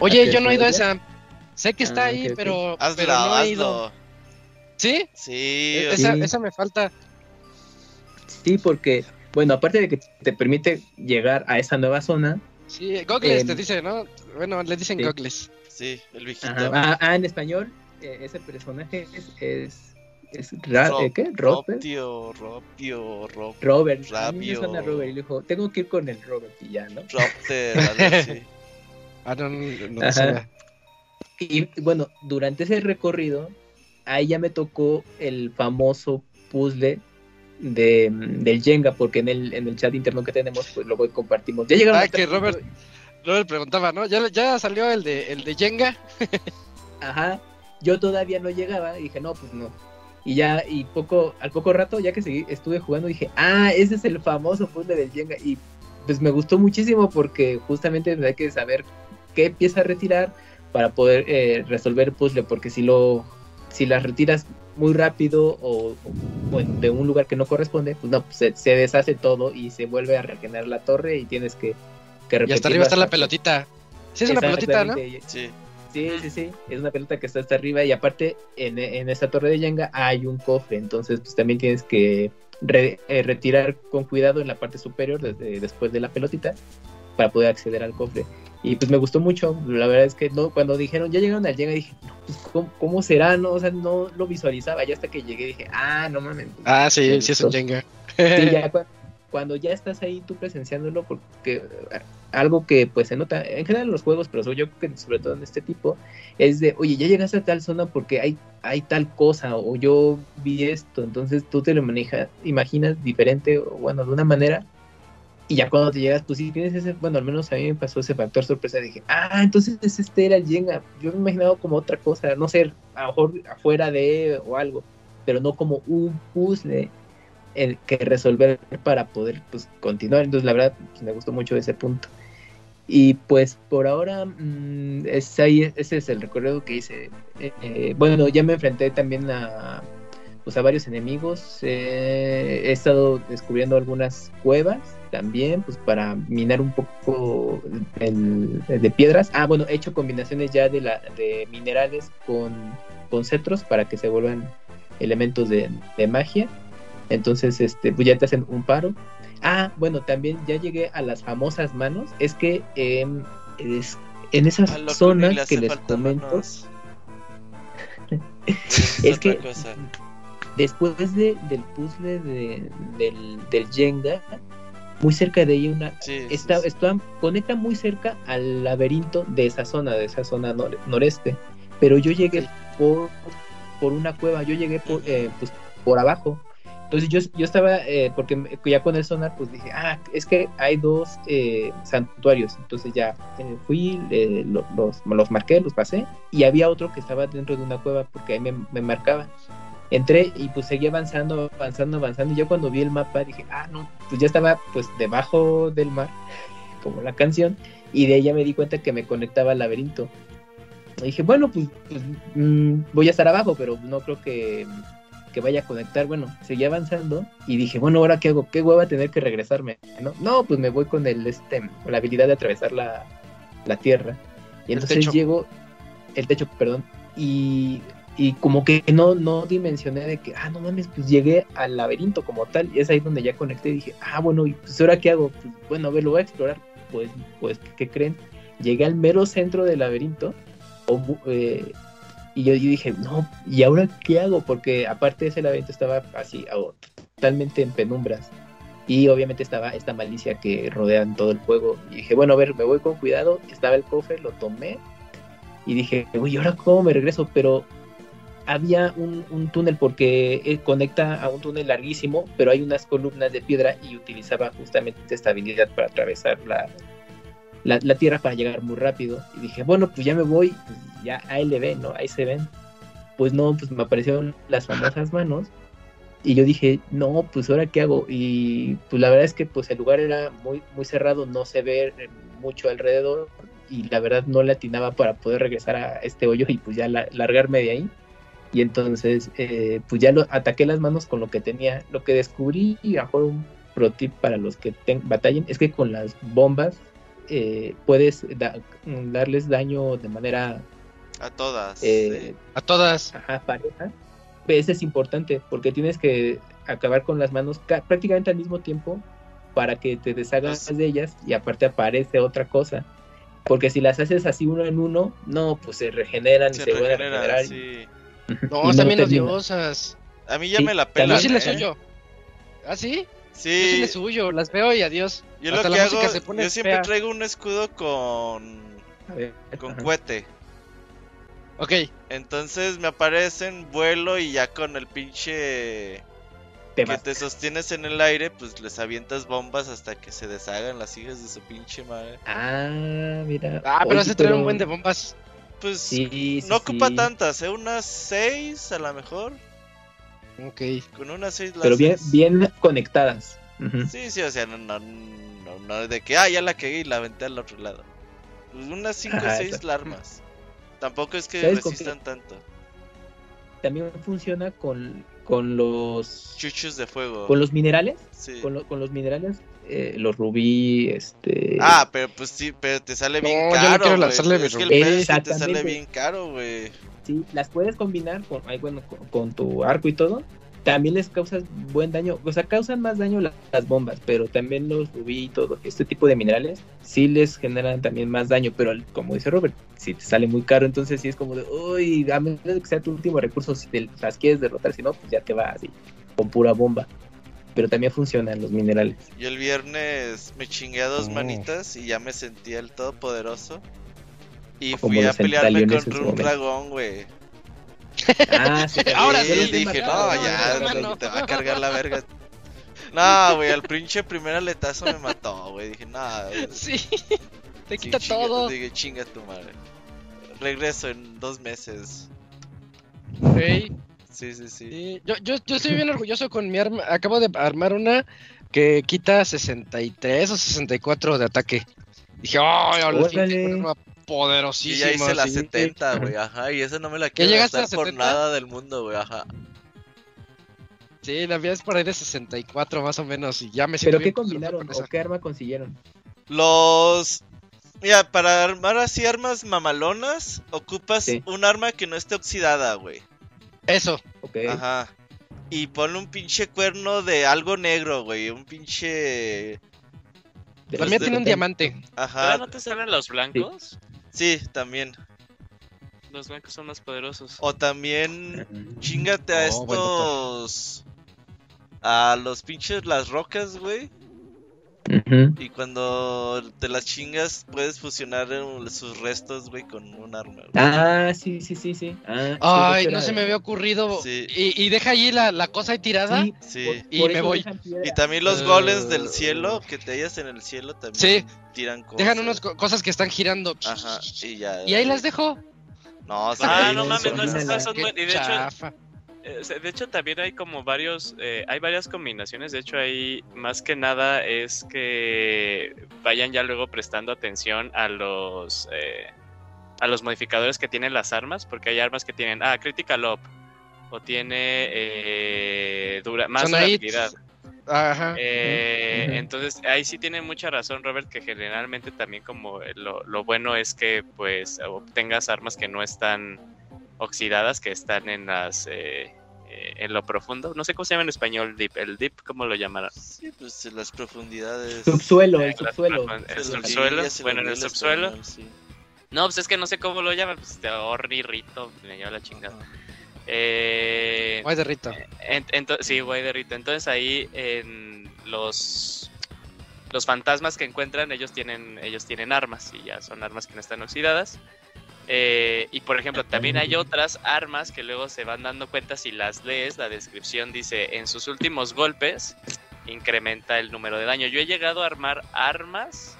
S1: Oye, yo no he ido a esa. Sé que está
S2: Ah,
S1: ahí, pero,
S5: Hazlo,
S1: pero no he ido. ¿Sí?
S5: Sí,
S1: E- Esa,
S2: Sí.
S1: esa me falta.
S2: Sí, porque bueno, aparte de que te permite llegar a esa nueva zona,
S1: Sí, Gogles
S2: Em,
S1: te dice, ¿no? Bueno, le dicen
S2: sí.
S1: Gogles.
S5: Sí, el viejito.
S2: Ah, ah, en español, eh, ese personaje es, es es Ra-
S5: Ro-
S2: eh, ¿qué? Robert.
S5: Rop,
S2: Robert. A mí me
S5: Rabio.
S2: suena Robert y le dijo, tengo que ir con el Robert y ya, ¿no?
S5: Ropter, algo así.
S1: Ah, no, no, no.
S2: Y bueno, durante ese recorrido, ahí ya me tocó el famoso puzzle de, del Jenga, porque en el, en el chat interno que tenemos, pues luego compartimos. Ya llegaron
S1: Ah, que Robert- le preguntaba, ¿no? ¿Ya, ya salió el de, el de Jenga?
S2: Ajá. Yo todavía no llegaba y dije, no, pues no. Y ya, y poco, al poco rato, ya que seguí, estuve jugando, dije, ah, ese es el famoso puzzle del Jenga. Y pues me gustó muchísimo porque justamente hay que saber qué pieza retirar para poder eh, resolver el puzzle, porque si lo, si las retiras muy rápido o, o, bueno, de un lugar que no corresponde, pues no, pues se, se deshace todo y se vuelve a regenerar la torre y tienes que, que
S1: Y
S2: repetirlo
S1: hasta arriba está la pelotita. Sí, es una pelotita, ¿no?
S2: Exactamente,
S5: Sí.
S2: Sí, sí, sí, es una pelota que está hasta arriba y aparte en, en esa torre de Jenga hay un cofre, entonces pues también tienes que re- eh, retirar con cuidado en la parte superior desde, después de la pelotita para poder acceder al cofre. Y pues me gustó mucho, la verdad es que no cuando dijeron ya llegaron al Jenga dije, no, pues ¿cómo, cómo será? No, o sea, no lo visualizaba, ya hasta que llegué dije, ah, no mames.
S1: Ah, sí, sí es un. Jenga.
S2: Sí, ya cua- cuando ya estás ahí tú presenciándolo, porque eh, algo que pues se nota en general en los juegos, pero sobre- yo creo que sobre todo en este tipo, es de, oye, ya llegaste a tal zona porque hay, hay tal cosa, o yo vi esto, entonces tú te lo manejas, imaginas diferente, o bueno, de una manera, y ya cuando te llegas, pues sí tienes ese, bueno, al menos a mí me pasó ese factor sorpresa, dije, ah, entonces este era el Jenga, yo me imaginaba como otra cosa, no sé, a lo mejor afuera de o algo, pero no como un puzzle el que resolver para poder pues continuar. Entonces la verdad pues, me gustó mucho ese punto. Y pues por ahora mm, es ahí, ese es el recorrido que hice. Eh, eh, bueno, ya me enfrenté también a, pues, a varios enemigos. Eh, he estado descubriendo algunas cuevas también, pues para minar un poco el- el de piedras. Ah, bueno, he hecho combinaciones ya de, la, de minerales con, con cetros para que se vuelvan elementos de, de magia. Entonces, este, pues ya te hacen un paro. Ah, bueno, también ya llegué a las famosas manos. Es que em, es- en esas
S5: que
S2: zonas que les comento,
S5: manos.
S2: es
S5: Es
S2: que
S5: cosa.
S2: Después de, del puzzle de, del, del Jenga, muy cerca de ahí una,
S5: Sí,
S2: está,
S5: sí.
S2: está- conecta muy cerca al laberinto de esa zona, de esa zona nor- noreste. Pero yo llegué por, por una cueva, yo llegué por, eh, pues, por abajo. Entonces yo, yo estaba, eh, porque ya con el sonar, pues dije, ah, es que hay dos eh, santuarios. Entonces ya eh, fui, eh, lo- los, los marqué, los pasé, y había otro que estaba dentro de una cueva, porque ahí me, me marcaba. Entré y pues seguí avanzando, avanzando, avanzando. Y yo cuando vi el mapa dije, ah, no, pues ya estaba pues debajo del mar, como la canción. Y de ella me di cuenta que me conectaba al laberinto. Y dije, bueno, pues, pues, mm, voy a estar abajo, pero no creo que, que vaya a conectar. Bueno, seguí avanzando y dije, bueno, ¿ahora qué hago? ¿Qué hueva tener que regresarme? No, no pues me voy con el este, con la habilidad de atravesar la, la tierra. Y entonces llego, el techo, perdón, y, y como que no, no dimensioné de que, ah, no mames, pues llegué al laberinto como tal, y es ahí donde ya conecté y dije, ah, bueno, ¿y pues ahora qué hago? Pues, bueno, a ver, lo voy a explorar. Pues, pues, ¿qué creen? Llegué al mero centro del laberinto, eh, y yo, dije, no, ¿y ahora qué hago? Porque aparte ese laberinto estaba así, totalmente en penumbras. Y obviamente estaba esta malicia que rodean todo el juego. Y dije, bueno, a ver, me voy con cuidado. Estaba el cofre, lo tomé. Y dije, uy, ¿ahora cómo me regreso? Pero había un, un túnel porque eh, conecta a un túnel larguísimo, pero hay unas columnas de piedra y utilizaba justamente esta habilidad para atravesar la, la, la tierra para llegar muy rápido. Y dije, bueno, pues ya me voy, ya ahí le ven, ¿no? Ahí se ven. Pues no, pues me aparecieron las famosas manos. Y yo dije, no, pues ahora qué hago. Y pues la verdad es que pues el lugar era muy, muy cerrado, no se ve eh, mucho alrededor. Y la verdad no le atinaba para poder regresar a este hoyo y pues ya la- largarme de ahí. Y entonces, eh, pues ya lo ataqué las manos con lo que tenía. Lo que descubrí, y a mejor un pro tip para los que ten- batallen, es que con las bombas eh, puedes da- darles daño de manera
S5: A todas.
S2: eh,
S1: A todas.
S2: ajá, pareja. Ese es importante porque tienes que acabar con las manos ca- prácticamente al mismo tiempo para que te deshagas
S5: Pues-
S2: de ellas y aparte aparece otra cosa. Porque si las haces así uno en uno, no, pues se regeneran y
S5: Se
S2: vuelven a
S5: regenera,
S2: regenerar.
S5: sí.
S1: No, están bien odiosas.
S5: A mí ya
S2: Sí,
S5: me la
S2: también-
S5: pelan.
S1: Yo sí le
S5: ¿eh?
S1: suyo. ¿Ah, sí? Yo sí
S5: Sí,
S1: le suyo, las veo y adiós.
S5: yo lo que hago,
S1: música se pone
S5: yo siempre
S1: fea.
S5: traigo un escudo con,
S2: ver,
S5: con
S2: ajá.
S5: cohete.
S1: Ok,
S5: Entonces me aparecen vuelo y ya con el pinche
S2: Te
S5: que
S2: vas.
S5: te sostienes en el aire, pues les avientas bombas hasta que se deshagan las hijas de su pinche madre.
S2: Ah, mira.
S1: ah, pero hace traer un buen de bombas.
S5: Pues
S2: Sí, sí,
S5: no ocupa
S2: sí.
S5: tantas, ¿eh? Unas seis a lo mejor.
S1: Ok.
S5: Con unas seis las
S2: Pero bien, bien conectadas.
S5: Sí, sí, o sea, no, no, no, no de que, ah, ya la cagué y la aventé al otro lado. Pues unas cinco o seis larmas. Tampoco es que
S2: ¿Sabes con
S5: resistan tanto.
S2: También funciona con, con los
S5: Chuchos de fuego.
S2: con los minerales.
S5: Sí.
S2: Con, lo- con los minerales, eh, los rubí, este.
S5: Ah, pero pues sí, pero te sale bien
S1: No, yo no
S5: caro.
S1: quiero lanzarle mi
S5: es que el te sale bien caro, güey.
S2: Sí, las puedes combinar con, ay, bueno, con, con tu arco y todo. También les causas buen daño, o sea, causan más daño la- las bombas, pero también los rubí y todo, este tipo de minerales, sí les generan también más daño, pero el- como dice Robert, si te sale muy caro, entonces sí es como de, uy, a menos que sea tu último recurso, si te las quieres derrotar, si no, pues ya te va así, con pura bomba. Pero también funcionan los minerales.
S5: Yo el viernes me chingué a dos
S1: Oh.
S5: manitas y ya me sentía el todopoderoso. Y
S2: Como
S5: fui a pelearme contra un
S2: momento.
S5: dragón, güey.
S2: Ah, sí,
S1: Ahora sí,
S5: dije,
S2: matado,
S5: no, ya,
S2: he
S5: te, va a cargar la verga. No, güey, al pinche primer aletazo me mató, güey. Dije, no,
S1: Sí. Te
S5: sí,
S1: quita
S5: chinga-
S1: todo.
S5: Dije, chinga tu madre. Regreso en dos meses.
S1: Ok.
S5: Sí, sí, sí.
S1: Sí, Yo, yo, yo estoy bien orgulloso con mi arma. Acabo de armar una que quita 63 o 64 de ataque. Dije, ¡ay, ahora tengo una arma
S5: Y
S1: poderosísima!
S5: ya hice la
S1: sí".
S5: 70, güey, ajá. Y esa no me la quiero gastar por
S1: 70?
S5: nada del mundo, güey, ajá.
S1: Sí, la mía es por ahí de 64 más o menos. Y ya me siento
S2: ¿Pero
S1: bien
S2: qué combinaron o qué arma consiguieron?
S5: Los. Mira, para armar así armas mamalonas, ocupas
S2: Sí.
S5: un arma que no esté oxidada, güey.
S1: Eso.
S2: Ok.
S5: Ajá. Y ponle un pinche cuerno de algo negro, güey. Un pinche.
S2: De-
S1: tiene un diamante.
S6: ¿Todavía
S5: Ajá.
S6: no te salen los blancos?
S5: Sí, también.
S6: Los blancos son más poderosos.
S5: O también. Chingate a
S1: Oh,
S5: estos. A los pinches las rocas, güey. Y cuando te las chingas, puedes fusionar eh, sus restos, güey, con un arma. güey.
S2: Ah, sí, sí, sí, sí. Ah,
S1: Ay, no
S2: era
S1: se me había ocurrido.
S5: Sí.
S1: Y, y deja allí la, la cosa ahí tirada.
S2: Sí,
S5: Sí.
S2: por-
S1: Y
S2: por
S1: me voy.
S5: Y también los
S1: Eh,
S5: golems del cielo, que te hallas en el cielo, también
S1: Sí.
S5: tiran cosas.
S1: Dejan unas co- cosas que están girando.
S5: Ajá, y ya.
S1: Y ahí las dejo.
S5: No, sí,
S6: Ah, no mames, no, esas cosas son. Y de hecho, Eh, de hecho, también hay como varios, eh, hay varias combinaciones. De hecho, ahí más que nada es que vayan ya luego prestando atención a los eh, a los modificadores que tienen las armas, porque hay armas que tienen, ah, critical up o tiene eh, dura, más durabilidad.
S1: Ajá.
S6: Eh. Entonces, ahí sí tiene mucha razón, Robert, que generalmente también como lo, lo bueno es que pues obtengas armas que no están oxidadas, que están en las eh, eh, en lo profundo. No sé cómo se llama en español, deep. El deep, ¿cómo lo llamarán?
S5: Sí, pues en las profundidades.
S2: Subsuelo,
S6: Eh,
S2: el subsuelo.
S6: el subsuelo.
S5: lo
S6: Bueno, en el subsuelo.
S5: español, sí.
S6: No, pues es que no sé cómo lo llaman, pues te ahorri, rito, me lleva la chingada.
S5: Ajá.
S6: Eh,
S1: Guay de Rito.
S6: En- ento- sí, güey de Rito. Entonces ahí en los los fantasmas que encuentran, ellos tienen ellos tienen armas y ya son armas que no están oxidadas. Eh, y por ejemplo, también hay otras armas que luego se van dando cuenta si las lees. La descripción dice en sus últimos golpes incrementa el número de daño. Yo he llegado a armar armas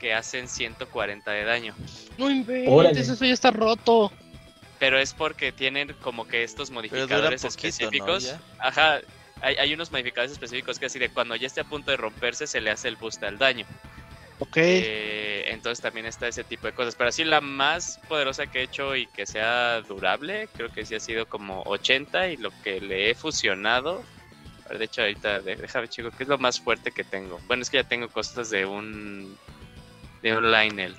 S6: que hacen 140 de daño.
S1: No inventes, eso ya está roto.
S6: Pero es porque tienen como que estos modificadores específicos. Ajá, hay, hay unos modificadores específicos que así de cuando ya esté a punto de romperse se le hace el boost al daño.
S1: Ok.
S6: Eh, entonces también está ese tipo de cosas. Pero así la más poderosa que he hecho y que sea durable, creo que sí ha sido como 80 y lo que le he fusionado. a ver, De hecho, ahorita déjame chico, ¿qué es lo más fuerte que tengo? Bueno, es que ya tengo cosas de un de un Lionel.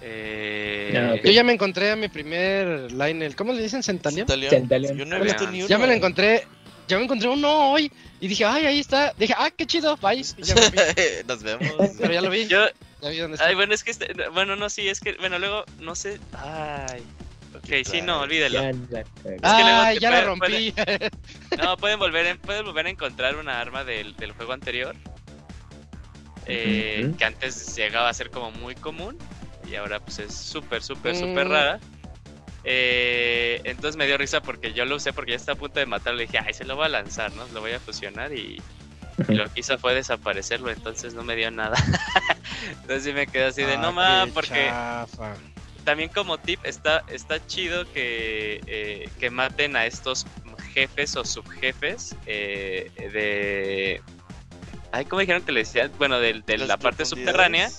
S6: Eh.
S1: Yo ya me encontré a mi primer Lionel. ¿Cómo le dicen? ¿Centalion?
S5: Centalion.
S2: Centalion.
S5: Yo no he
S6: Vean.
S5: visto ni uno.
S1: Ya me lo encontré. Ya me encontré uno hoy. Y dije, ay, ahí está. Dije, ah, qué chido, bye. Y ya me fui.
S5: Nos vemos.
S1: Pero ya lo vi.
S6: Yo,
S1: Ya vi dónde está.
S6: Ay, bueno, es que este- bueno, no, sí, es que, bueno, luego, no sé, ay, Ok, sí, no, olvídelo.
S2: Ya la cagué.
S1: Ah,
S6: luego te
S1: ya la rompí.
S6: No, pueden volver, en- pueden volver a encontrar una arma del, del juego anterior. eh. Que antes llegaba a ser como muy común. Y ahora pues es súper, súper, súper
S1: Mm.
S6: rara. Eh, entonces me dio risa porque yo lo usé porque ya está a punto de matarlo. Le dije, ay, se lo voy a lanzar, ¿no? Lo voy a fusionar y, y lo que hizo fue desaparecerlo. Entonces no me dio nada. entonces sí me quedé así de
S1: Ah,
S6: no más,
S1: qué
S6: porque
S1: chafa.
S6: también como tip está, está chido que, eh, que maten a estos jefes o subjefes eh, de... Ay, ¿cómo dijeron que le decían? Bueno, de, de la parte subterránea,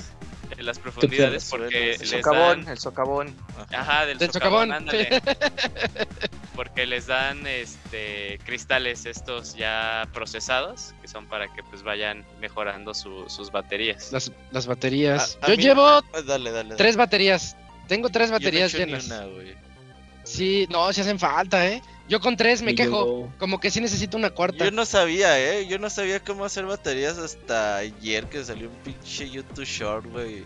S6: de las profundidades, porque
S5: El
S6: les
S3: socavón,
S6: dan...
S3: el socavón.
S6: Ajá, del,
S1: Del
S6: socavón,
S1: socavón.
S6: ándale. porque les dan este cristales estos ya procesados, que son para que pues vayan mejorando su- sus baterías.
S1: Las, las baterías.
S5: A- a
S1: Yo
S5: mí-
S1: llevo
S5: Ah, Dale, dale. dale.
S1: tres baterías. Tengo tres
S5: Yo no he
S1: baterías llenas.
S5: una.
S1: Sí, no, si hacen falta, ¿eh? Yo con tres me
S2: Y
S1: quejo.
S2: yo-
S1: Como que sí necesito una cuarta.
S5: Yo no sabía, eh. Yo no sabía cómo hacer baterías hasta ayer que salió un pinche YouTube Short, güey.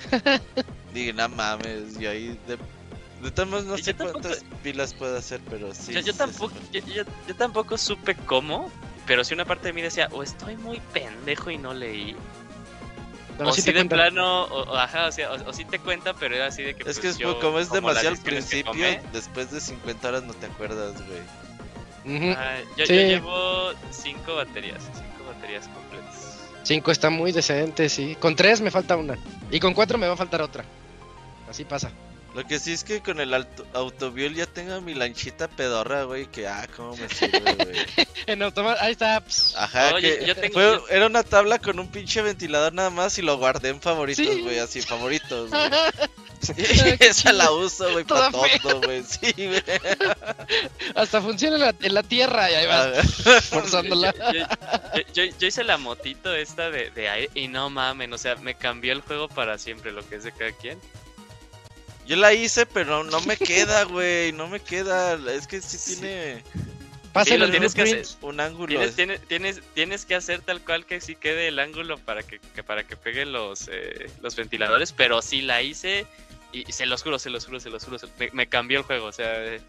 S5: Dije, no mames, y ahí de. De todos modos, no sé
S6: yo tampoco-
S5: cuántas pilas puedo hacer, pero sí.
S6: yo, yo
S5: sí,
S6: tampoco,
S5: sí,
S6: yo, yo- yo tampoco supe cómo, pero sí una parte de mí decía, o estoy muy pendejo y no leí,
S1: No,
S6: o
S1: sí
S6: sí
S1: te
S6: de plano, o, o- ajá, o sea, o, o sí te cuenta, pero era así de que
S5: Es
S6: pues,
S5: que es
S6: yo,
S5: como es
S6: como
S5: demasiado al principio,
S6: tomé,
S5: después de 50 horas no te acuerdas, güey.
S1: Ujú.
S6: ah, yo,
S1: Sí.
S6: yo llevo cinco baterías, cinco baterías completas.
S1: Cinco está muy decente, sí. Con tres me falta una. Y con cuatro me va a faltar otra. Así pasa.
S5: Lo que sí es que con el auto autobiol ya tengo mi lanchita pedorra, güey, que ah, cómo me sirve, güey.
S1: En automático, ahí está. pss.
S5: Ajá, que
S6: yo tengo-
S5: fue-
S6: yo-
S5: era una tabla con un pinche ventilador nada más y lo guardé en favoritos,
S1: Sí.
S5: güey, así, favoritos, güey. Esa la uso, güey, para todo, güey, sí, güey.
S1: Hasta funciona en la, en la tierra y ahí va
S5: Ah,
S1: forzándola.
S6: Yo, yo- yo- yo hice la motito esta de, de aire y no mamen, o sea, me cambió el juego para siempre, lo que es de cada quien.
S5: Yo la hice, pero no me queda, güey, no me queda. Es que sí tiene
S1: Pásale
S6: lo
S1: el
S6: tienes que hacer.
S5: un ángulo.
S6: Tienes,
S5: es-
S6: tienes, tienes, tienes que hacer tal cual que sí quede el ángulo para que, que para que peguen los, eh, los ventiladores, pero sí la hice y, y se los juro, se los juro, se los juro, se- me, me cambió el juego, o sea, eh,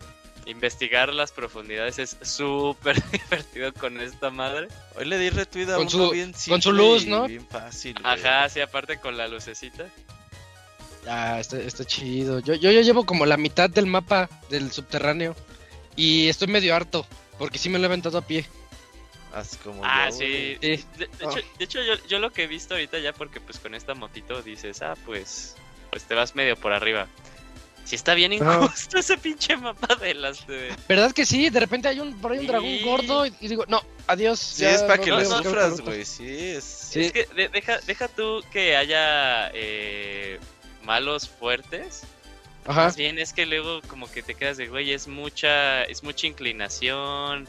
S6: investigar las profundidades es súper divertido con esta madre.
S5: Hoy le di retweet a
S1: Con
S5: uno
S1: su-
S5: bien
S1: con su luz, ¿no?
S5: Bien fácil.
S6: Ajá, sí, aparte con la lucecita.
S1: Ah, está, está chido. Yo, yo ya llevo como la mitad del mapa del subterráneo. Y estoy medio harto. Porque sí me lo he aventado a pie.
S5: Así como
S6: Ah,
S5: yo,
S6: sí.
S1: Sí.
S6: De, de hecho, de hecho, yo, yo lo que he visto ahorita ya, porque pues con esta motito dices, ah, pues, pues te vas medio por arriba. Si está bien
S1: Ah.
S6: injusto ese pinche mapa de las de...
S1: ¿Verdad que sí? De repente hay un, por ahí un dragón
S6: Sí.
S1: gordo y, y digo, no, adiós.
S5: Sí,
S1: ya
S5: es para
S1: no
S5: que le
S1: qué
S5: sufras, güey. Sí, es.
S1: Sí.
S6: Es que de- deja, deja tú que haya eh, malos fuertes.
S1: Ajá.
S6: Más bien es que luego como que te quedas de, güey, es mucha, es mucha inclinación.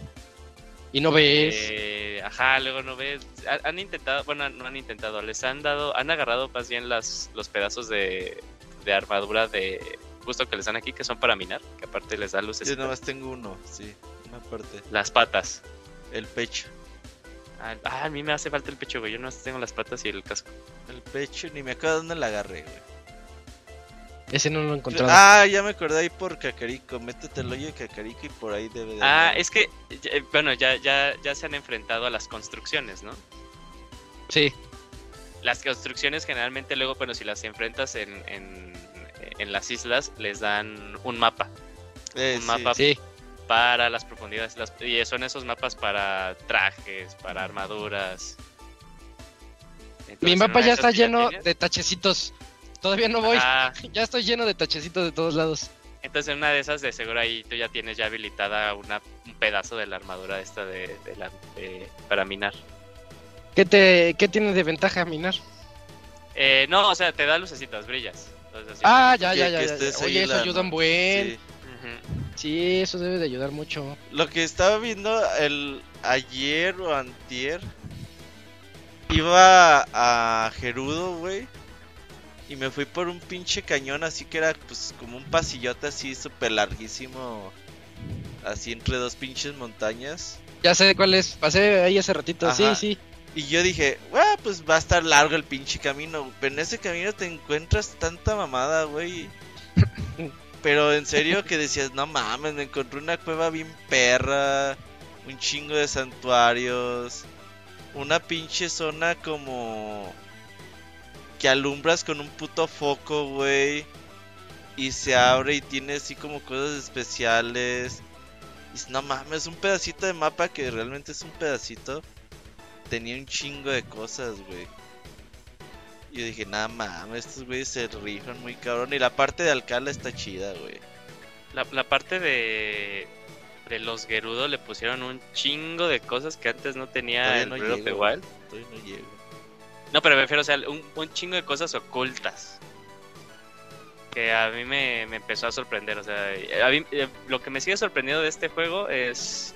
S1: Y no ves.
S6: Eh, ajá, luego no ves. Ha- Han intentado, bueno, no han intentado, les han dado, han agarrado más bien las, los pedazos de, de armadura de justo que les dan aquí, que son para minar, que aparte les da luces.
S5: Yo nada más tengo uno, sí. Una parte.
S6: Las patas.
S5: El pecho.
S6: Ah, ah, a mí me hace falta el pecho, güey. Yo no tengo las patas y el casco.
S5: El pecho, ni me acuerdo dónde la agarré, güey.
S1: Ese no lo he encontrado.
S5: Ah, ya me acordé ahí por Cacarico. Métete el hoyo de Cacarico y por ahí debe de.
S6: Ah, es que, eh, bueno, ya, ya, ya se han enfrentado a las construcciones, ¿no?
S1: Sí.
S6: Las construcciones generalmente luego, bueno, si las enfrentas en, en, en las islas, les dan un mapa
S5: Eh,
S6: un
S5: sí.
S6: mapa
S1: Sí.
S6: para las profundidades. Las, y son esos mapas para trajes, para armaduras. Entonces,
S1: Mi mapa ya está lleno
S6: tienes-
S1: de tachecitos. Todavía no voy.
S6: Ah,
S1: Ya estoy lleno de tachecitos de todos lados.
S6: entonces en una de esas de seguro ahí tú ya tienes ya habilitada una, un pedazo de la armadura esta de, de la, de- para minar.
S1: ¿Qué, te, ¿Qué tiene de ventaja minar?
S6: Eh, no, o sea, te da lucecitas, brillas. Entonces,
S1: Ah, ya, ya, ya.
S5: ahí
S1: Oye, eso
S5: la-
S1: ayuda un buen.
S5: Sí,
S1: eso debe de ayudar mucho.
S5: Lo que estaba viendo el ayer o antier iba a Gerudo, güey. Y me fui por un pinche cañón así que era pues como un pasillote así súper larguísimo. Así entre dos pinches montañas.
S1: Ya sé cuál es. Pasé ahí hace ratito. Sí, sí.
S5: Y yo dije, ah, pues va a estar largo el pinche camino. Pero en ese camino te encuentras tanta mamada, güey. Pero en serio que decías, no mames, me encontré una cueva bien perra, un chingo de santuarios, una pinche zona como que alumbras con un puto foco, güey, y se abre y tiene así como cosas especiales. Y no mames, un pedacito de mapa que realmente es un pedacito. Tenía un chingo de cosas, güey. Y yo dije, nada mames, estos güeyes se rifan muy cabrón. Y la parte de Alcala está chida, güey.
S6: La, la parte de, de los Gerudo le pusieron un chingo de cosas que antes no tenía
S5: Todavía
S6: en
S5: no
S6: Breath of the
S5: llego.
S6: Wild.
S5: Todavía no llego.
S6: No, pero me refiero, o sea, un, chingo de cosas ocultas. Que a mí me, empezó a sorprender. O sea, a mí, eh, lo que me sigue sorprendiendo de este juego es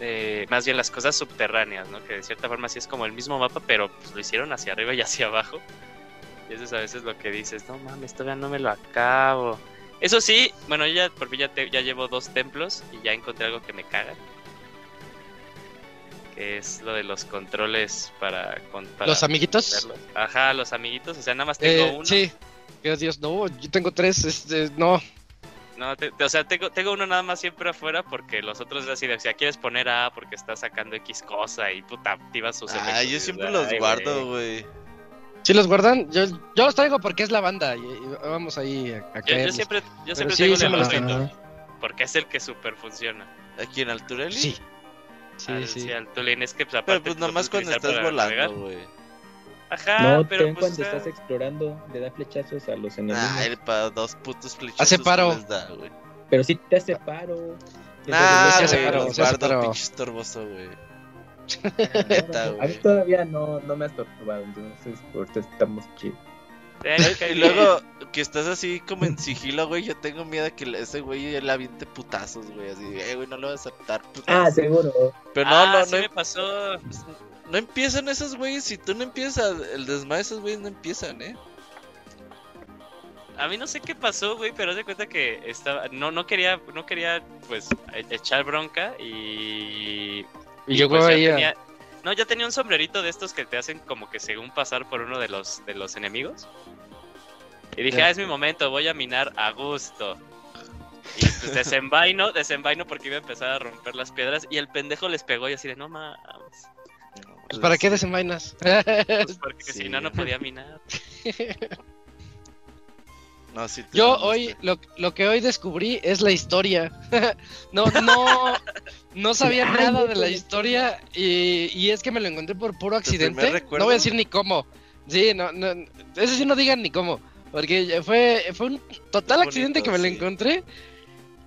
S6: eh, más bien las cosas subterráneas, ¿no? Que de cierta forma sí es como el mismo mapa, pero pues, lo hicieron hacia arriba y hacia abajo. Y eso es a veces lo que dices, no mames, todavía no me lo acabo. Eso sí, bueno, ya por fin ya, te- ya llevo dos templos y ya encontré algo que me caga. Es lo de los controles para... con- para
S1: ¿Los amiguitos?
S6: verlos. Ajá, los amiguitos, o sea, nada más tengo
S1: Eh,
S6: uno.
S1: Sí. Dios, Dios, no, yo tengo tres, este, no.
S6: No, te- te- o sea, tengo, tengo uno nada más siempre afuera porque los otros es así de, o sea, quieres poner A porque está sacando X cosa y puta, activas sus
S5: Ah, yo siempre los
S6: "Ay,
S5: guardo,
S6: güey".
S1: Si los guardan, yo, yo los traigo porque es la banda y, y vamos ahí a, a
S6: Yo, yo siempre, yo siempre
S1: sí,
S6: tengo
S1: sí
S6: el
S1: tengo.
S6: porque es el que super funciona.
S5: Aquí en Altureli.
S1: Sí. Sí,
S6: Al-
S1: sí.
S6: al Tulin, es que pues,
S5: Pero
S6: aparte
S5: pues
S6: lo
S5: nomás
S6: puedes
S5: cuando estás volando, güey.
S6: Ajá,
S2: no,
S6: pero
S2: también
S6: pues,
S2: cuando
S6: ah,
S2: estás explorando, le da flechazos a los enemigos.
S5: Ah, el para dos putos flechazos
S1: Hace paro.
S5: les da, güey.
S2: Pero sí te hace paro.
S5: Nah, güey,
S1: paro,
S5: los
S1: paro.
S5: pinche estorboso, güey. Neta,
S2: A mí todavía no, no me has estorbado, entonces ahorita estamos chidos.
S6: Eh,
S5: Y luego que estás así como en sigilo, güey, yo tengo miedo de que ese güey le aviente putazos, güey, así, eh, güey, no lo vas a aceptar
S2: Ah, seguro.
S5: Pero no,
S6: ah,
S5: no,
S6: sí
S5: no,
S6: me pasó.
S5: no empiezan esos güeyes, si tú no empiezas el desmadre, esos güeyes no empiezan, ¿eh?
S6: A mí no sé qué pasó, güey, pero haz de cuenta que estaba, no, no quería, no quería, pues, e- echar bronca y
S1: Y llegó
S6: pues, ya tenía- No, ya tenía un sombrerito de estos que te hacen como que según pasar por uno de los, de los enemigos. Y dije,
S1: Ya.
S6: ah, es mi momento, voy a minar a gusto. Y pues desenvaino, desenvaino porque iba a empezar a romper las piedras y el pendejo les pegó y así de, no mames.
S1: Pues, ¿Para qué desenvainas?
S6: Pues porque
S5: Sí.
S6: si no, no podía minar.
S5: No, sí te
S1: Yo hoy, lo, lo que hoy descubrí es la historia. no, no, no sabía nada de la historia y, y es que me lo encontré por puro accidente. No voy a decir ni cómo. Sí, no, no, eso sí no digan ni cómo. Porque fue, fue un total accidente que me lo encontré.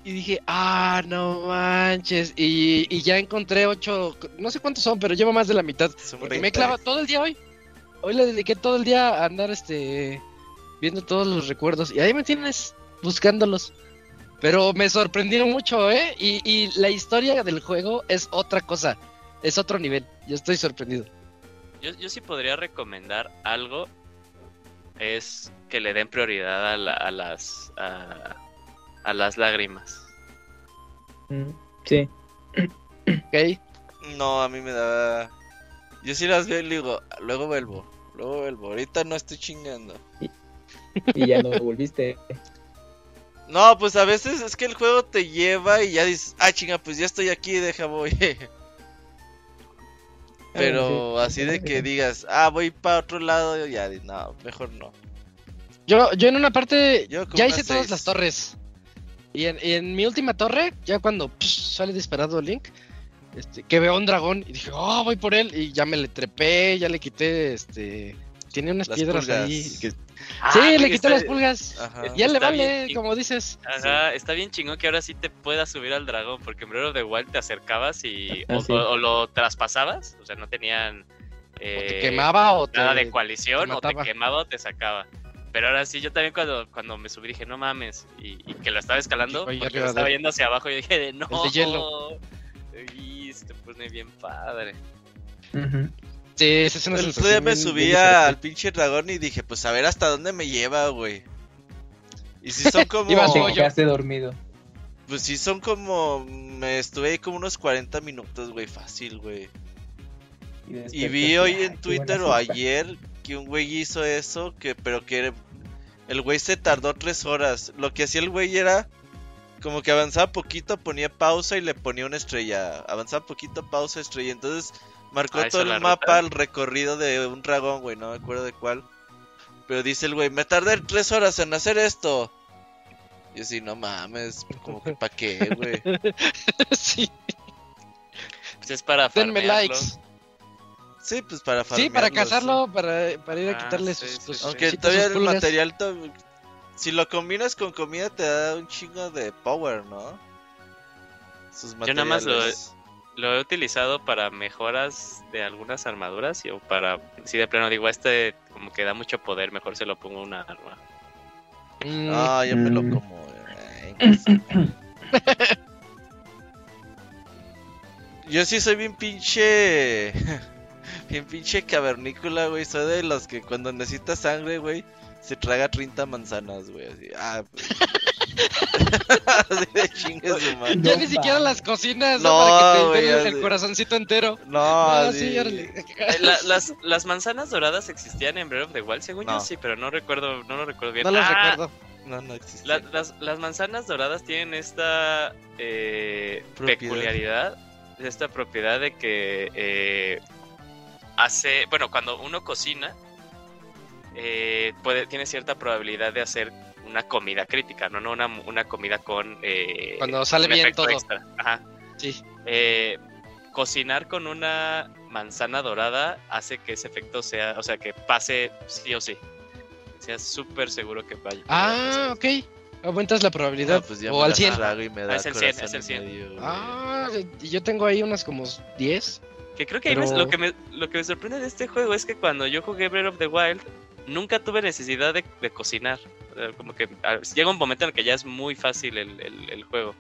S1: Y dije, ah, no manches. Y, y ya encontré ocho, no sé cuántos son, pero llevo más de la mitad.
S5: Son
S1: Porque me
S5: 20.
S1: clava todo el día hoy. Hoy le dediqué todo el día a andar este viendo todos los recuerdos. Y ahí me tienes buscándolos. Pero me sorprendieron mucho, ¿eh? Y, y la historia del juego es otra cosa. Es otro nivel. Yo estoy sorprendido.
S6: Yo, yo sí podría recomendar algo. Es que le den prioridad a, la- a las a, a las lágrimas.
S2: Mm, Sí.
S1: ¿Ok?
S5: No, a mí me da. Yo sí las veo y le digo, luego vuelvo, luego vuelvo. Ahorita no estoy chingando.
S2: Y ya no volviste.
S5: No, pues a veces es que el juego te lleva y ya dices, ah, chinga, pues ya estoy aquí, deja voy. Pero
S2: sí.
S5: así de que digas, ah, voy para otro lado, ya, no, mejor no.
S1: Yo, yo en una parte
S5: Yo
S1: ya hice todas las torres. Y en, y en mi última torre, ya cuando psh, sale disparado Link, este, que veo un dragón y dije, oh, voy por él. Y ya me le trepé, ya le quité, este... Tiene unas
S5: Las
S1: piedras
S5: pulgas.
S1: ahí. que-
S6: Ah,
S1: sí, le
S6: está-
S1: las pulgas.
S5: Ajá.
S1: Ya le vale, como dices.
S6: Ajá, está bien chingón que ahora sí te puedas subir al dragón, porque en Breath of the Wild te acercabas y
S2: Ah,
S6: o,
S2: sí.
S6: o- o lo traspasabas, o sea, no tenían
S1: O te
S6: eh,
S1: quemaba o te...
S6: nada de coalición,
S1: te
S6: o te quemaba o te sacaba. Pero ahora sí, yo también cuando, cuando me subí dije, no mames, y, y que lo estaba escalando,
S1: Oye,
S6: porque lo estaba
S1: de-
S6: yendo hacia abajo y dije, de, no,
S1: de hielo.
S6: Y se te pone bien padre.
S2: Ujú.
S1: Sí, esa es una
S5: El otro día me subí al pinche dragón y dije, pues a ver hasta dónde me lleva, güey. Y si son como...
S2: Te quedaste dormido.
S5: Pues sí son como... Me estuve ahí como unos 40 minutos, güey, fácil, güey.
S2: Y,
S5: Y vi hoy
S2: "Ay,
S5: en Twitter o
S2: siesta".
S5: ayer que un güey hizo eso, que pero que el güey se tardó tres horas. Lo que hacía el güey era como que avanzaba poquito, ponía pausa y le ponía una estrella. Avanzaba poquito, pausa, estrella. Entonces marcó
S6: Ah,
S5: todo
S6: ¿hizo la
S5: el mapa, el recorrido de un dragón, güey. No me acuerdo de cuál. Pero dice el güey, me tardé tres horas en hacer esto. Y así, no mames, como que pa' qué, güey.
S1: sí,
S6: Pues es para
S1: denme
S6: farmearlo.
S1: likes.
S5: Sí, pues para
S1: Sí, para
S5: farmearlo,
S1: cazarlo, para, para ir a
S6: Ah,
S1: quitarle
S6: sí,
S1: sus,
S6: sí,
S1: sus.
S5: Aunque todavía
S1: sus
S5: el
S1: pulgas.
S5: material, to- si lo combinas con comida te da un chingo de power, ¿no? Sus
S6: Yo nada más lo-
S5: materiales.
S6: Lo he utilizado para mejoras de algunas armaduras y o para, si de plano digo, este como que da mucho poder, mejor se lo pongo a una arma.
S1: Mm,
S5: Ah, yo me lo
S2: Mm.
S5: como. eh. Yo sí soy bien pinche. Bien pinche cavernícola, güey. Soy de los que cuando necesita sangre, güey, se traga 30 manzanas, güey. Así, ah, pues. de su
S1: ya ni siquiera las cocinas, ¿no?
S5: No,
S1: Para que te
S5: ya
S1: el corazoncito entero.
S5: No,
S1: Ah, sí, órale.
S6: Eh, la- las, las manzanas doradas existían en Breath of the Wild, según
S5: No.
S6: yo sí, pero no recuerdo, no lo recuerdo bien.
S1: No los
S6: Ah,
S1: recuerdo.
S5: No, no
S6: la- las, las manzanas doradas tienen esta eh, peculiaridad, esta propiedad de que eh, hace, bueno, cuando uno cocina, eh, puede, tiene cierta probabilidad de hacer una comida crítica, no, no una, una comida con eh,
S1: Cuando sale bien
S6: efecto
S1: todo.
S6: extra. Ajá.
S1: Sí.
S6: Eh, cocinar con una manzana dorada hace que ese efecto sea, o sea, que pase sí o sí. Sea súper seguro que vaya.
S1: Ah, ok. Aumentas la probabilidad.
S5: No, pues ya
S1: o
S5: me
S1: al
S5: la
S1: 100.
S5: trago y me da
S6: es el 100,
S5: corazón
S6: es el
S5: en
S6: 100.
S5: medio, güey.
S1: Ah, y yo tengo ahí unas como 10.
S6: Que creo que ahí
S1: Pero-
S6: me- lo, que me, lo que me sorprende de este juego es que cuando yo jugué Breath of the Wild, nunca tuve necesidad de, de cocinar. Eh, Como que llega un momento en el que ya es muy fácil el, el- el juego.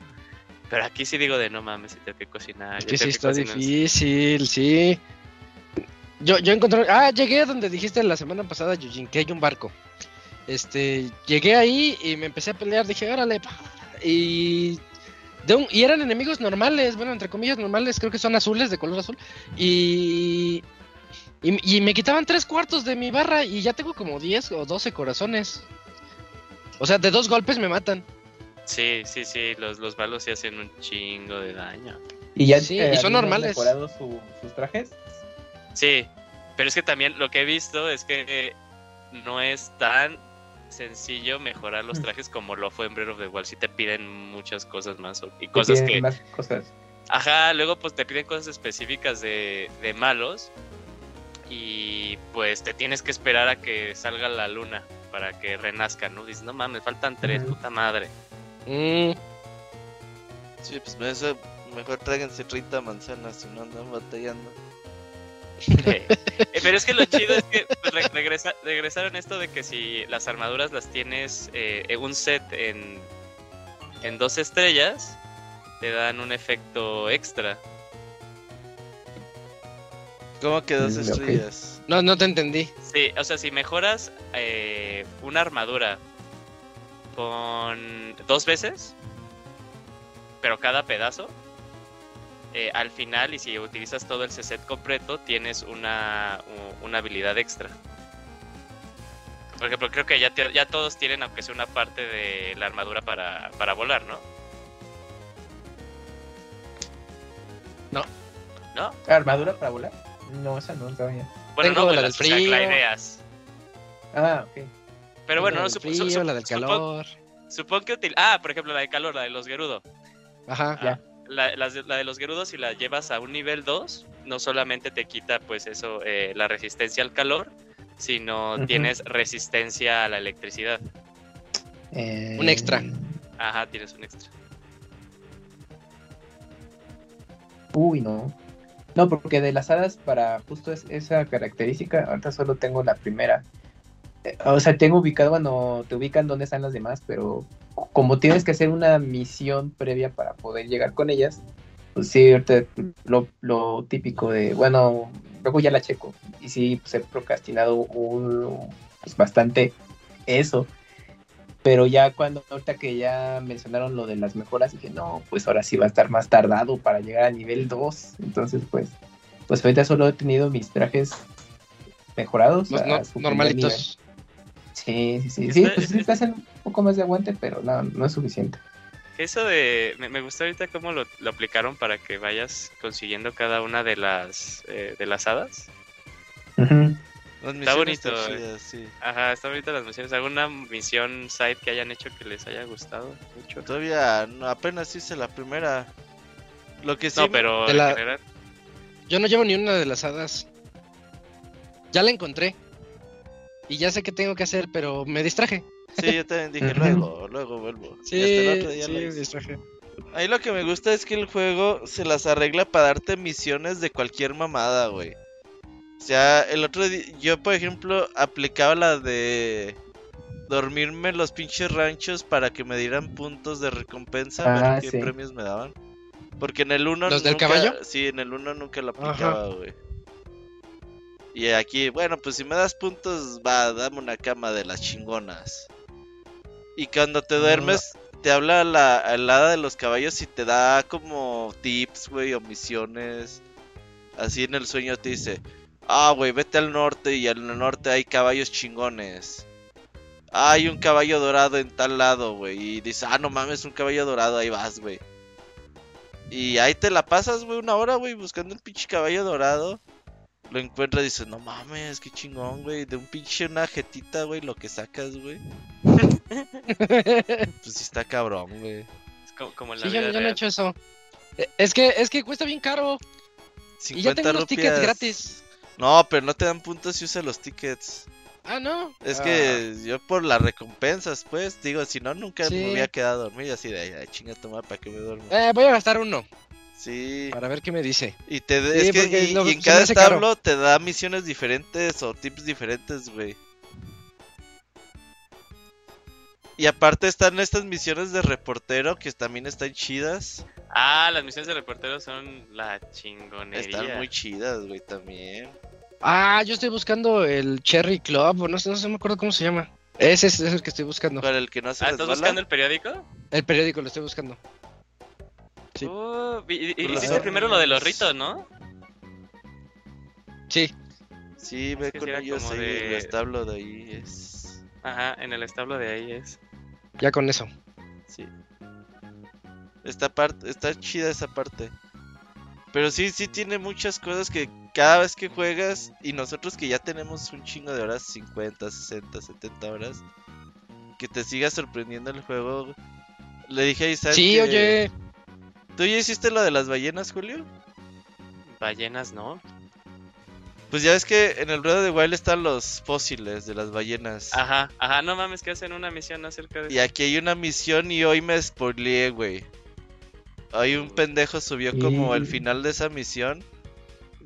S6: Pero aquí sí digo de no mames, si tengo que cocinar.
S1: Es que sí está
S6: cocinar".
S1: difícil, sí. Yo, yo encontré. Ah, llegué a donde dijiste la semana pasada, Yujin, que hay un barco. Este, llegué ahí y me empecé a pelear. Dije, órale, pa", y. De un, y eran enemigos normales, bueno, entre comillas normales, creo que son azules, de color azul. Y. Y, y me quitaban tres cuartos de mi barra y ya tengo como 10 o 12 corazones. O sea, de dos golpes me matan.
S6: Sí, sí, sí, los, los malos sí hacen un chingo de daño.
S2: Y ya
S1: Sí,
S2: eh,
S1: y son
S2: ¿habían
S1: normales.
S2: mejorado su- sus trajes?
S6: Sí, pero es que también lo que he visto es que eh, no es tan sencillo mejorar los
S2: Mm.
S6: trajes como lo fue en Breath of the Wild. Sí te piden muchas cosas más y cosas que...
S2: más cosas.
S6: Ajá, luego pues te piden cosas específicas de, de malos y pues te tienes que esperar a que salga la luna para que renazca, ¿no? Dices, no mames, faltan tres, puta madre.
S1: Mm,
S5: Sí, pues eso- mejor tráiganse 30 manzanas si no andan batallando.
S6: Eh, pero es que lo chido es que pues, re- regresa, regresaron esto de que si las armaduras las tienes eh, en un set en, en dos estrellas, te dan un efecto extra.
S5: ¿Cómo que dos
S2: Mm, ok.
S1: No, no te entendí.
S6: Sí, o sea, si mejoras eh, una armadura con dos veces, pero cada pedazo, eh, al final, y si utilizas todo el set completo, tienes una, una habilidad extra. Por ejemplo, creo que ya, te- ya todos tienen, aunque sea una parte de la armadura para, para volar, ¿no?
S1: No.
S6: ¿No?
S2: ¿Armadura para volar? No, esa no sabía.
S6: Bueno,
S1: Tengo
S6: no,
S1: la
S6: pues
S1: del
S6: las- o sea,
S1: frío.
S2: Ah, ok.
S6: Pero bueno,
S1: la
S6: no,
S1: del
S6: supo- su-
S1: frío,
S6: su-
S1: la del calor.
S6: Supongo que util- Ah, por ejemplo, la de calor, la de los Gerudo.
S1: Ajá.
S2: Ya.
S6: La, de- la de los Gerudos, si la llevas a un nivel 2, no solamente te quita, pues eso, eh, la resistencia al calor, sino tienes resistencia a la electricidad.
S2: Eh,
S1: Un extra.
S6: Ajá, tienes un extra.
S2: Uy, no. No, porque de las hadas para justo es- esa característica, ahorita solo tengo la primera. Eh, O sea, tengo ubicado, bueno, te ubican dónde están las demás, pero como tienes que hacer una misión previa para poder llegar con ellas, pues sí, ahorita lo, típico de, bueno, luego ya la checo. Y sí, pues he procrastinado un, pues, bastante eso. Pero ya cuando, ahorita que ya mencionaron lo de las mejoras, dije, no, pues ahora sí va a estar más tardado para llegar a nivel 2. Entonces, pues, pues ahorita solo he tenido mis trajes mejorados.
S1: No- normalitos.
S2: Sí, sí, sí. Sí, pues sí
S6: es-
S2: te hacen un poco más de aguante, pero no, no es suficiente.
S6: Eso de. Me, me gustó ahorita cómo lo, lo aplicaron para que vayas consiguiendo cada una de las eh, de las hadas.
S5: Las
S6: Está
S5: misiones
S6: bonito,
S5: están
S6: eh.
S5: chidas, sí.
S6: Ajá, está bonita las misiones. ¿Alguna misión side que hayan hecho que les haya gustado mucho?
S5: Todavía no, apenas hice la primera. Lo que sí.
S6: No, pero en
S1: la-
S6: general.
S1: Yo no llevo ni una de las hadas. Ya la encontré. Y ya sé qué tengo que hacer, pero me distraje.
S5: Sí, yo también dije luego, luego vuelvo.
S1: Sí,
S5: hasta el otro día
S1: sí,
S5: lo
S1: me distraje.
S5: Ahí lo que me gusta es que el juego se las arregla para darte misiones de cualquier mamada, güey. O sea, el otro día, yo por ejemplo aplicaba la de dormirme en los pinches ranchos para que me dieran puntos de recompensa,
S2: Ah,
S5: ver qué
S2: sí.
S5: premios me daban. Porque en el 1
S1: ¿Los del caballo?
S5: Sí, en el 1 nunca lo aplicaba, güey. Y aquí, bueno, pues si me das puntos, va, dame una cama de las chingonas. Y cuando te duermes, te habla la, hada de los caballos y te da como tips, güey, o misiones. Así en el sueño te dice, ah, güey, vete al norte y al norte hay caballos chingones. Ah, hay un caballo dorado en tal lado, güey. Y dice, ah, no mames, un caballo dorado, ahí vas, güey. Y ahí te la pasas, güey, una hora, güey, buscando el pinche caballo dorado. Lo encuentras y dices, no mames, qué chingón, güey. De un pinche una jetita, güey, lo que sacas, güey. Pues sí está cabrón, güey.
S6: Es como, como en la
S1: Sí, yo,
S6: vida
S1: yo no he hecho eso. Eh, Es que, es que cuesta bien caro. Y ya
S5: 50
S1: tengo los tickets gratis.
S5: No, pero no te dan puntos si usas los tickets.
S1: Ah, no.
S5: Es
S1: Ah,
S5: que yo por las recompensas, pues, digo, si no, nunca
S1: Sí.
S5: me hubiera quedado a dormir así de, ay, chinga tu madre, ¿para que me duermo?
S1: eh, voy a gastar uno
S5: Sí,
S1: para ver qué me dice.
S5: y te de-
S1: Sí,
S5: es que y,
S1: lo-
S5: y
S1: se
S5: en cada
S1: caro.
S5: establo te da misiones diferentes o tips diferentes, güey. Y aparte están estas misiones de reportero que también están chidas.
S6: Ah, las misiones de reportero son la chingonería.
S5: Están muy chidas, güey, también.
S1: Ah, yo estoy buscando el Cherry Club, o no sé, no sé, me acuerdo cómo se llama. Ese es, es el que estoy buscando.
S5: Para el que no se
S6: Ah, ¿estás buscando el periódico?
S1: El periódico lo estoy buscando. Sí.
S6: Uh, y- hiciste primero lo de los ritos, ¿no?
S1: Sí.
S5: Sí, ve
S6: que
S5: con ellos ahí, el establo de ahí es...
S6: Ajá, en el establo de ahí es.
S1: Ya con eso.
S5: Sí. Esta parte, está chida esa parte. Pero sí, sí tiene muchas cosas que cada vez que juegas y nosotros que ya tenemos un chingo de horas, 50, 60, 70 horas, que te siga sorprendiendo el juego. Le dije a Isaac
S1: Sí,
S5: que-
S1: oye.
S5: ¿Tú ya hiciste lo de las ballenas, Julio?
S6: Ballenas, ¿no?
S5: Pues ya ves que en el of the Wild están los fósiles de las ballenas.
S6: Ajá, ajá, no mames, que hacen una misión acerca de
S5: Y aquí hay una misión y hoy me spoileé, güey. Hoy un pendejo subió como el
S2: Y-
S5: final de esa misión.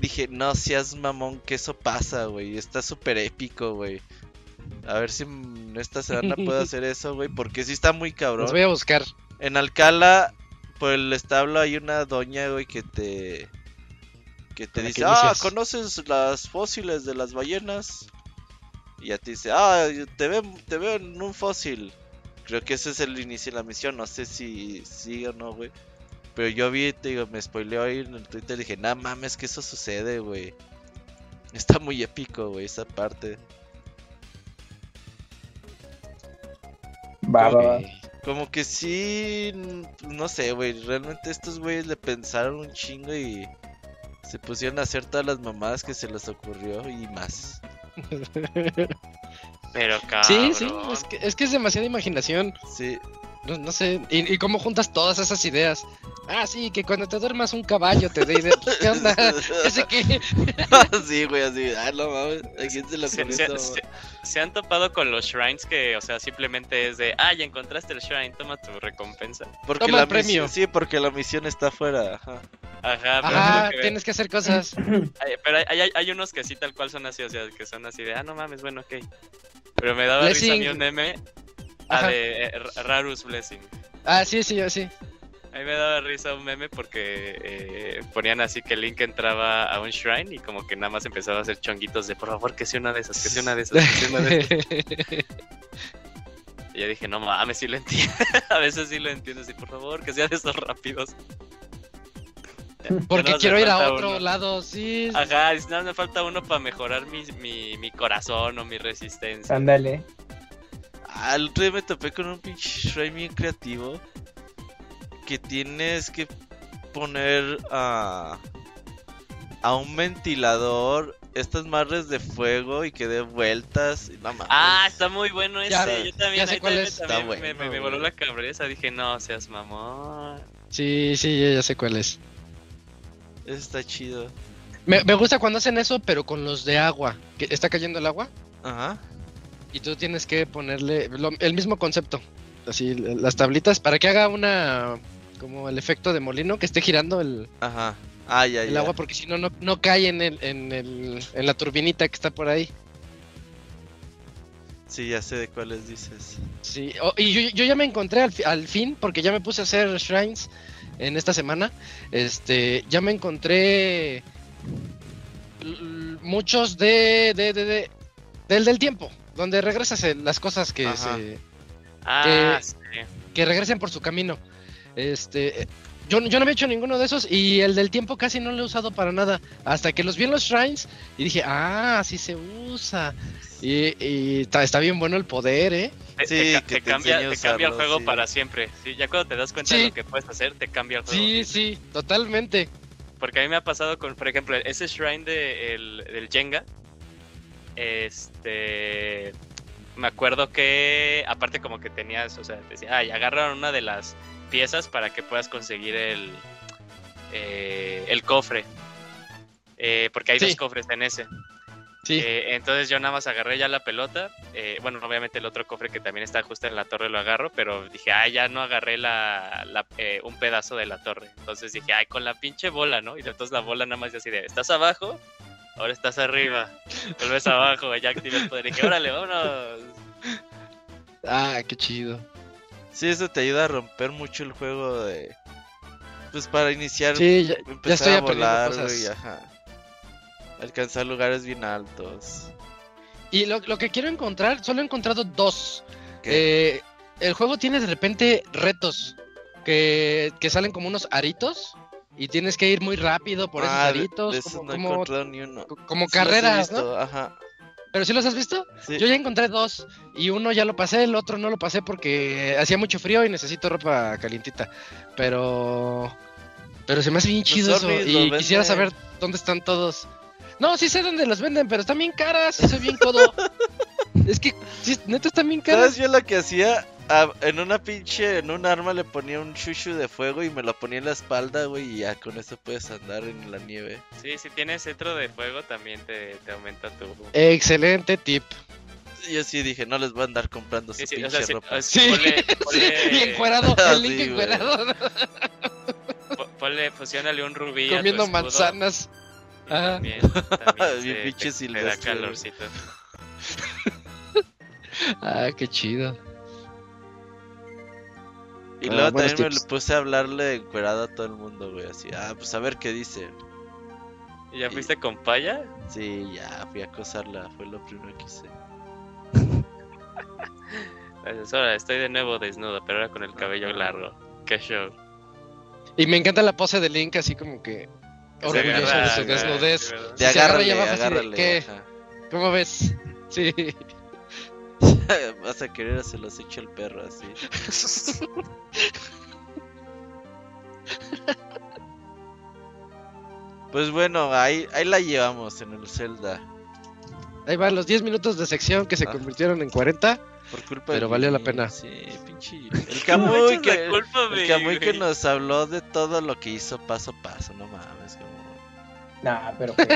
S5: Dije, no seas mamón, que eso pasa, güey. Está súper épico, güey. A ver si esta semana puedo hacer eso, güey. Porque sí está muy cabrón.
S1: Los voy a buscar.
S5: En Alcala, por el establo hay una doña, güey, que te... Que te dice, ah,
S1: inicias".
S5: ¿conoces las fósiles de las ballenas? Y ya te dice, ah, te veo, te veo en un fósil. Creo que ese es el inicio de la misión, no sé si sigue o no, güey. Pero yo vi, te digo, me spoileó ahí en el Twitter y dije, nah mames, que eso sucede, güey. Está muy épico, güey, esa parte.
S2: Va, va, va.
S5: Como que sí, no sé, güey. Realmente estos güeyes le pensaron un chingo y se pusieron a hacer todas las mamadas que se les ocurrió y más.
S6: Pero cabrón.
S1: Sí, sí, es que, es que es demasiada imaginación.
S5: Sí,
S1: No, no sé. ¿Y, y cómo juntas todas esas ideas? Ah, sí, que cuando te duermas un caballo te dé idea. ¿Qué onda? ¿Ese qué?
S5: sí, güey, así. Ah, no mames, ¿a quién se le
S6: Se, se- han topado con los shrines que, o sea, simplemente es de, ah, ya encontraste el shrine, toma tu recompensa.
S5: Porque
S1: Toma
S5: la
S1: el premio.
S5: misión- sí, porque la misión está afuera. Ajá.
S6: Ajá, pero,
S1: Ajá,
S6: lo que-
S1: tienes que hacer cosas.
S6: hay, pero hay, hay- hay unos que sí tal cual son así, o sea, que son así de, ah, no mames, bueno, ok. Pero me daba risa a mí un meme, ah,
S1: Ajá.
S6: de eh, Ra- Rarus Blessing.
S1: Ah, sí, sí, yo sí.
S6: A mí me daba risa un meme porque eh, ponían así que Link entraba a un shrine y como que nada más empezaba a hacer chonguitos de por favor que sea una de esas, que sea una de esas, que sea una de esas. Y yo dije, no mames, sí lo entiendo. a veces sí lo entiendo, sí, por favor, que sea de esos rápidos.
S1: Porque
S6: no
S1: quiero ir a otro
S6: uno.
S1: lado, sí.
S6: Ajá, nada, me falta uno para mejorar mi, mi, mi corazón o mi resistencia.
S2: Ándale.
S5: Al otro día me topé con un pinche shrine bien creativo. Que tienes que poner a. a un ventilador estas marres de fuego y que dé vueltas. y No.
S6: Ah, está muy bueno ese.
S1: Ya,
S6: yo también,
S1: ya sé cuál es.
S6: también me,
S5: bueno,
S6: me- me
S5: güey.
S6: voló la cabeza. Dije, no, seas mamón.
S1: Sí, sí, ya, ya sé cuál es.
S5: Eso está chido.
S1: Me, me gusta cuando hacen eso, pero con los de agua. Que está cayendo el agua
S5: Ajá.
S1: Y tú tienes que ponerle lo- el mismo concepto. Así, las tablitas para que haga una. como el efecto de molino, que esté girando el,
S5: Ajá. Ah, ya,
S1: el
S5: ya.
S1: agua, porque si no, no, no cae en, el, en, el, en la turbinita que está por ahí.
S5: Sí, ya sé de cuáles dices.
S1: Sí, oh, y yo, yo ya me encontré al, fi- al fin, porque ya me puse a hacer shrines en esta semana. Este, ya me encontré muchos de, de, de, de- del del tiempo, donde regresas el- las cosas que
S5: Ajá.
S1: se,
S6: Ah,
S1: Que-
S6: sí.
S1: que regresen por su camino. Este, yo, yo no había hecho ninguno de esos y el del tiempo casi no lo he usado para nada. Hasta que los vi en los shrines y dije, ah, así se usa. Y, y está, está bien bueno el poder, ¿eh?
S6: Te,
S5: Sí,
S6: te
S5: que
S6: te
S5: te
S6: cambia, te cambia el juego
S5: sí.
S6: para siempre. Sí, ya cuando te das cuenta de
S1: Sí.
S6: lo que puedes hacer, te cambia el juego.
S1: Sí, sí, totalmente.
S6: Porque a mí me ha pasado con, por ejemplo, ese shrine de, el- del Jenga. Este. Me acuerdo que, aparte, como que tenías, o sea, te decía, ay, agarraron una de las piezas para que puedas conseguir el, eh, el cofre. Eh, porque hay
S1: Sí.
S6: dos cofres en ese.
S1: Sí.
S6: Eh, entonces yo nada más agarré ya la pelota. eh, bueno, obviamente el otro cofre que también está justo en la torre lo agarro, pero dije, ay, ya no agarré la, la, eh, un pedazo de la torre. Entonces dije, ay, con la pinche bola, ¿no? Y entonces la bola nada más así de, ¿estás abajo? Ahora estás arriba. Vuelves abajo, ya activé el poder. Y dije, órale, vámonos.
S1: Ah, qué chido.
S5: Sí, eso te ayuda a romper mucho el juego de. Pues para iniciar,
S1: Sí, ya,
S5: empezar
S1: ya estoy
S5: a volar,
S1: cosas.
S5: güey, ajá. Alcanzar lugares bien altos.
S1: Y lo, lo que quiero encontrar, solo he encontrado dos.
S5: ¿Qué?
S1: Eh, el juego tiene de repente retos que, que salen como unos aritos y tienes que ir muy rápido por esos
S5: Ah, de-
S1: aritos,
S5: de esos
S1: como,
S5: no
S1: como,
S5: ni uno.
S1: como
S5: Sí
S1: carreras, ¿no?
S5: Ajá.
S1: Pero sí los has visto?
S5: Sí.
S1: Yo ya encontré dos y uno ya lo pasé, el otro no lo pasé porque hacía mucho frío y necesito ropa calientita. Pero pero se me hace bien chido eso y quisiera saber dónde están todos. No, sí sé dónde los venden, pero están bien caras, soy bien codo. es que sí, neta están bien
S5: ¿Sabes
S1: caras.
S5: yo lo que hacía? Ah, en una pinche, en un arma le ponía un shushu de fuego y me lo ponía en la espalda, güey, y ya con eso puedes andar en la nieve.
S6: Sí, si tienes cetro de fuego, también te, te aumenta tu.
S1: Excelente tip.
S5: Yo sí dije, no les voy a andar comprando su
S6: Sí, sí,
S5: pinche
S6: o sea, sí,
S5: ropa.
S1: Sí,
S6: ponle-
S1: sí,
S6: ponle-
S1: y encuerado,
S5: Ah,
S1: el link
S5: sí,
S1: encuerado,
S6: Ponle, fusiónale un rubí. a tu
S1: comiendo manzanas.
S6: y
S1: Ajá.
S6: También, también
S5: Bien
S6: se-
S5: pinche
S6: te- te da
S5: silvestre,
S6: calorcito.
S1: Ah, qué chido.
S5: Y
S1: Ah,
S5: luego también me
S1: tips.
S5: puse a hablarle encuerado a todo el mundo, güey, así, ah, pues a ver qué dice.
S6: ¿Y ya fuiste con paya?
S5: Sí, ya, fui a acosarla, fue lo primero que hice.
S6: Pues, ahora estoy de nuevo desnudo, pero ahora con el cabello largo. Qué show.
S1: Y me encanta la pose de Link, así como que orgulloso
S6: agarra,
S1: de su desnudez.
S6: ¿verdad?
S5: De
S1: Se agarra
S5: agárrale,
S1: y abajo así de,
S5: agárrale.
S1: ¿qué?
S5: ajá.
S1: ¿Cómo ves? Sí.
S5: Vas a querer se los echo el perro así. Pues bueno, ahí, ahí la llevamos en el Zelda.
S1: Ahí van los 10 minutos de sección que se
S5: Ah.
S1: convirtieron en 40.
S5: Por culpa
S1: Pero
S5: de
S1: valió la
S5: mí,
S1: pena.
S5: Sí, pinche. El Camuy
S6: la
S5: que,
S6: culpa
S5: el Camuy que nos habló de todo lo que hizo paso a paso, no mames, como
S2: Nah, pero pues,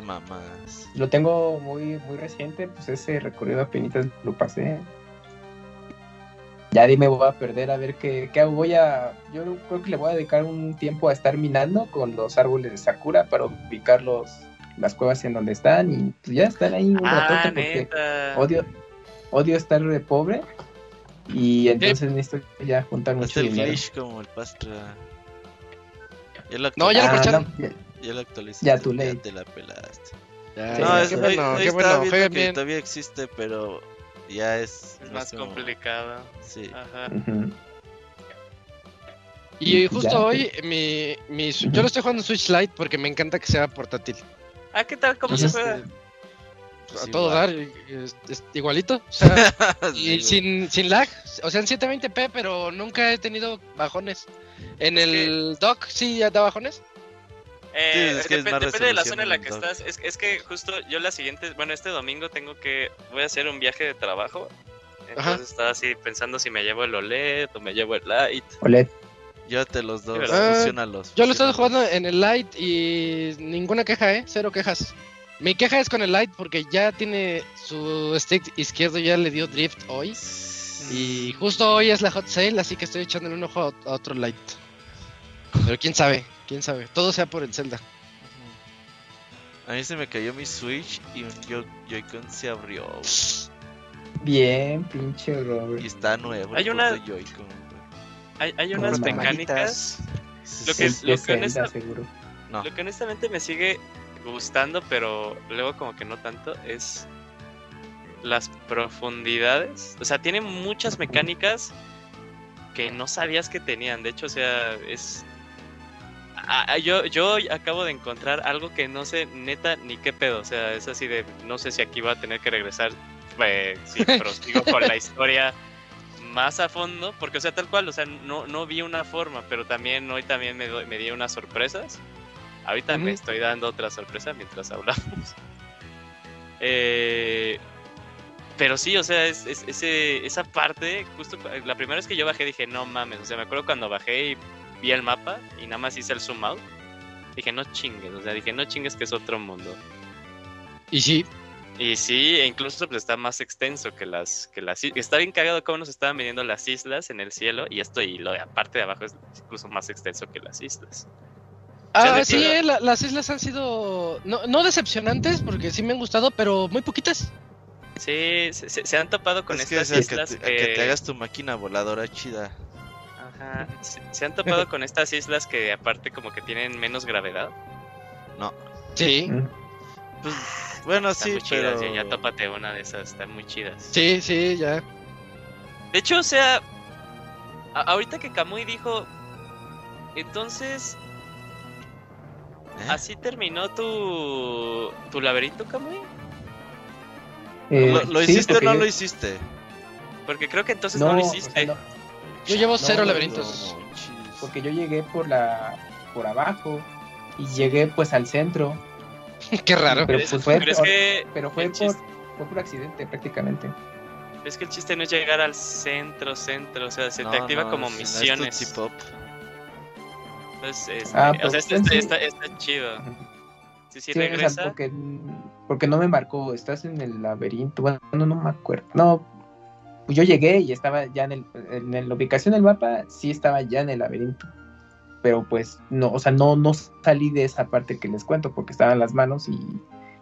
S5: mamás.
S2: Lo tengo muy, muy reciente, pues ese recorrido apenas lo pasé. Ya dime, voy a perder a ver qué, qué hago. Voy a, yo creo que le voy a dedicar un tiempo a estar minando con los árboles de Sakura para ubicar los, las cuevas en donde están y pues ya están ahí un
S6: Ah,
S2: porque odio, odio estar de pobre y entonces necesito ya juntar
S5: Es
S2: mucho
S5: el
S2: dinero.
S5: glitch como el pastra. Ya lo
S1: No, ya lo
S2: Ah, no, ya-
S5: Ya lo actualizaste.
S2: Ya, too late.
S5: te la pelaste.
S1: Ya,
S2: Sí,
S5: no,
S1: ya,
S5: es,
S1: qué
S5: hoy-
S1: bueno,
S5: hoy
S1: qué bueno.
S5: que
S1: bien.
S5: todavía existe, pero ya es.
S6: Es más
S5: como-
S6: complicado.
S5: Sí.
S6: Ajá.
S1: Y justo
S2: pues.
S1: hoy, mi, mi, yo lo estoy jugando en Switch Lite porque me encanta que sea portátil.
S6: Ah, ¿qué tal? ¿Cómo se juega?
S1: a
S5: Sí,
S1: todo
S5: igual.
S1: dar, es- es igualito. O sea,
S5: Sí,
S1: y sin, sin lag, o sea, en 720p, pero nunca he tenido bajones. En el dock sí ya da bajones.
S6: Eh,
S5: Sí, es que es
S6: depe-
S5: más
S6: depende de la zona en la que estás. Es, es que justo yo la siguiente, bueno, este domingo tengo que, voy a hacer un viaje de trabajo.
S1: Ajá.
S6: Entonces estaba así pensando si me llevo el OLED o me llevo el Lite.
S2: OLED.
S5: Llévate los dos,
S6: ¿verdad?
S5: fusiónalos.
S1: Yo lo
S5: fusiónalos.
S1: jugando en el light y ninguna queja, ¿eh? Cero quejas. Mi queja es con el light porque ya tiene su stick izquierdo, ya le dio drift hoy. Y justo hoy es la hot sale, así que estoy echándole un ojo a otro light. Pero quién sabe, quién sabe. Todo sea por el Zelda.
S5: A mí se me cayó mi Switch y un Joy-Con se abrió. güey.
S2: Bien, pinche
S5: Y
S2: Robert.
S5: está nuevo.
S6: Hay una-. Hay, hay unas mecánicas. Lo que, honesta-
S2: seguro.
S5: No.
S6: lo que honestamente me sigue gustando, pero luego como que no tanto, es las profundidades. O sea, tiene muchas mecánicas que no sabías que tenían. De hecho, o sea, es... Ah, ah, yo, yo acabo de encontrar algo que no sé neta ni qué pedo. O sea, es así de... No sé si aquí va a tener que regresar. eh, si prosigo con la historia más a fondo. Porque, o sea, tal cual, o sea, no, no vi una forma. Pero también hoy también me, doy- me di unas sorpresas. Ahorita me
S1: Ujú.
S6: estoy dando otra sorpresa mientras hablamos. Eh, pero sí, o sea, es, es- ese, esa parte, justo la primera vez que yo bajé dije, no mames, o sea, me acuerdo cuando bajé y vi el mapa y nada más hice el zoom out. Dije, no chingues, o sea, dije, no chingues que es otro mundo.
S1: Y sí,
S6: Y sí, e incluso pues, está más extenso que las, que las is- Está bien cagado cómo nos estaban midiendo las islas en el cielo y esto y lo de aparte de abajo es incluso más extenso que las islas.
S1: Ah, sí, eh, la- las islas han sido no, no decepcionantes porque sí me han gustado, pero muy poquitas.
S6: Sí, se, se- se han topado con
S5: es que,
S6: estas
S5: que,
S6: islas
S5: te, que te hagas tu máquina voladora chida.
S6: Ajá, se, se han topado con estas islas que aparte como que tienen menos gravedad.
S1: Sí,
S2: Mm.
S5: Pues, bueno,
S6: Están
S5: sí,
S6: muy chidas,
S5: pero...
S6: ya, ya tópate una de esas, están muy chidas.
S1: sí, sí, ya.
S6: De hecho, o sea, a- ahorita que Kamui dijo, entonces,
S5: ¿Eh?
S6: ¿así terminó tu, tu laberinto, Kamui?
S2: Eh,
S5: ¿Lo, lo
S2: sí,
S5: hiciste o no
S2: yo-
S5: lo hiciste?
S6: Porque creo que entonces no, lo
S2: o sea,
S6: hiciste.
S2: no,
S1: Yo llevo cero
S2: no,
S1: laberintos.
S5: No,
S2: porque yo llegué por la por abajo y llegué pues al centro,
S1: Qué raro.
S2: pero
S6: Pero
S2: pues fue
S6: es
S2: por,
S6: que
S2: pero fue por, fue por accidente prácticamente.
S6: Es que el chiste no es llegar al centro, centro, o sea, se
S5: No,
S6: te activa
S5: no,
S6: como
S5: si no es
S6: misiones.
S5: Pop.
S6: Entonces, este,
S2: Ah,
S6: o sea,
S2: pues,
S6: está,
S2: en sí-
S6: está, está chido. Sí, sí,
S2: Sí, o sea,
S6: regresa.
S2: porque, porque no me marcó, estás en el laberinto, bueno, no, no me acuerdo. No, pues yo llegué y estaba ya en, el, en el- la ubicación del mapa, sí estaba ya en el laberinto. Pero pues no, o sea, no, no salí de esa parte que les cuento porque estaban las manos y,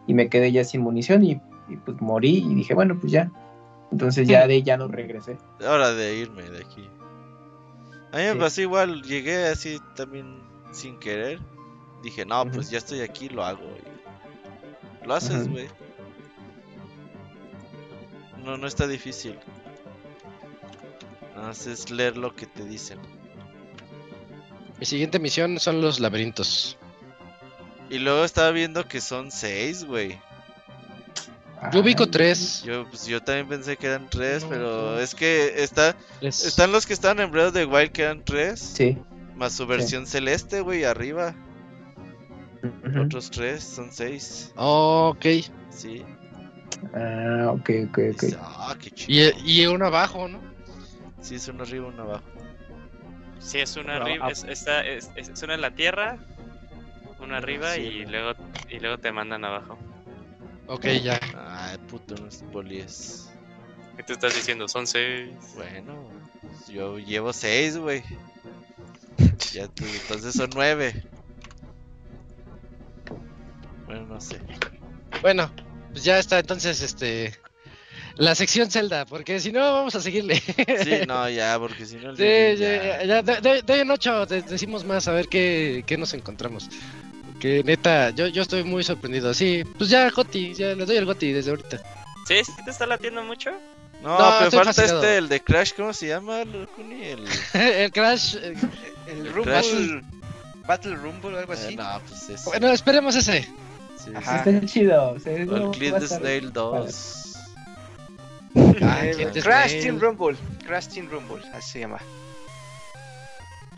S2: y me quedé ya sin munición y, y, pues morí y dije, bueno, pues ya. Entonces ya de ya no regresé.
S5: Hora de irme de aquí. A mí me
S2: Sí.
S5: pasó igual, llegué así también sin querer. Dije, no, pues ya estoy aquí, lo hago. y Lo haces, güey. No, no está difícil. Nada más es leer lo que te dicen.
S1: Mi siguiente misión son los laberintos.
S5: Y luego estaba viendo que son seis, güey.
S1: Yo ubico
S2: Ay,
S1: tres.
S5: Yo, pues, yo también pensé que eran tres,
S1: No,
S5: pero
S1: no.
S5: es que está,
S1: Tres.
S5: están los que están en Breath of the Wild que eran tres.
S2: Sí.
S5: Más su versión celeste, güey, arriba. Otros tres, son seis.
S1: Ok.
S5: Sí.
S2: Ah, ok, ok, ok.
S5: Ah, qué chido.
S1: Y, y uno abajo, ¿no?
S5: Sí, es uno arriba, uno abajo.
S6: Sí, es una
S4: Pero,
S6: arriba,
S4: ah,
S6: es, está, es, es- una en la tierra, una arriba
S5: sí,
S6: y luego y luego te mandan abajo.
S1: Ok, ya.
S5: Ay, puto, no es polies.
S6: ¿Qué te estás diciendo? Son seis.
S5: Bueno, pues, yo llevo seis, güey. Ya, tú- entonces son nueve. Bueno, no sé.
S1: Bueno, pues ya está entonces este la sección Zelda, porque si no vamos a seguirle.
S5: Sí, no, ya, porque si no el
S1: Sí,
S5: Didi
S1: ya, ya, de, de- de en ocho de- decimos más a ver qué, qué nos encontramos. Que neta, yo, yo estoy muy sorprendido. Sí, pues ya Goti, ya le doy el Goti desde ahorita.
S6: ¿Sí? ¿Sí te está latiendo mucho?
S5: No,
S1: No,
S5: pero falta
S1: fascinado.
S5: este, el de Crash, ¿cómo se llama? El...
S1: el Crash. eh,
S3: El
S5: El
S3: Rumble.
S5: Crash.
S3: Battle Rumble o algo
S5: Eh,
S3: así.
S5: no, pues es...
S1: Bueno, esperemos ese.
S5: Sí,
S3: Ajá.
S5: sí.
S2: Está chido. O
S5: el
S2: a estar-
S5: Snail 2.
S1: Ah,
S3: Eh, Crash. Team Rumble. Crash Team Rumble, así se llama.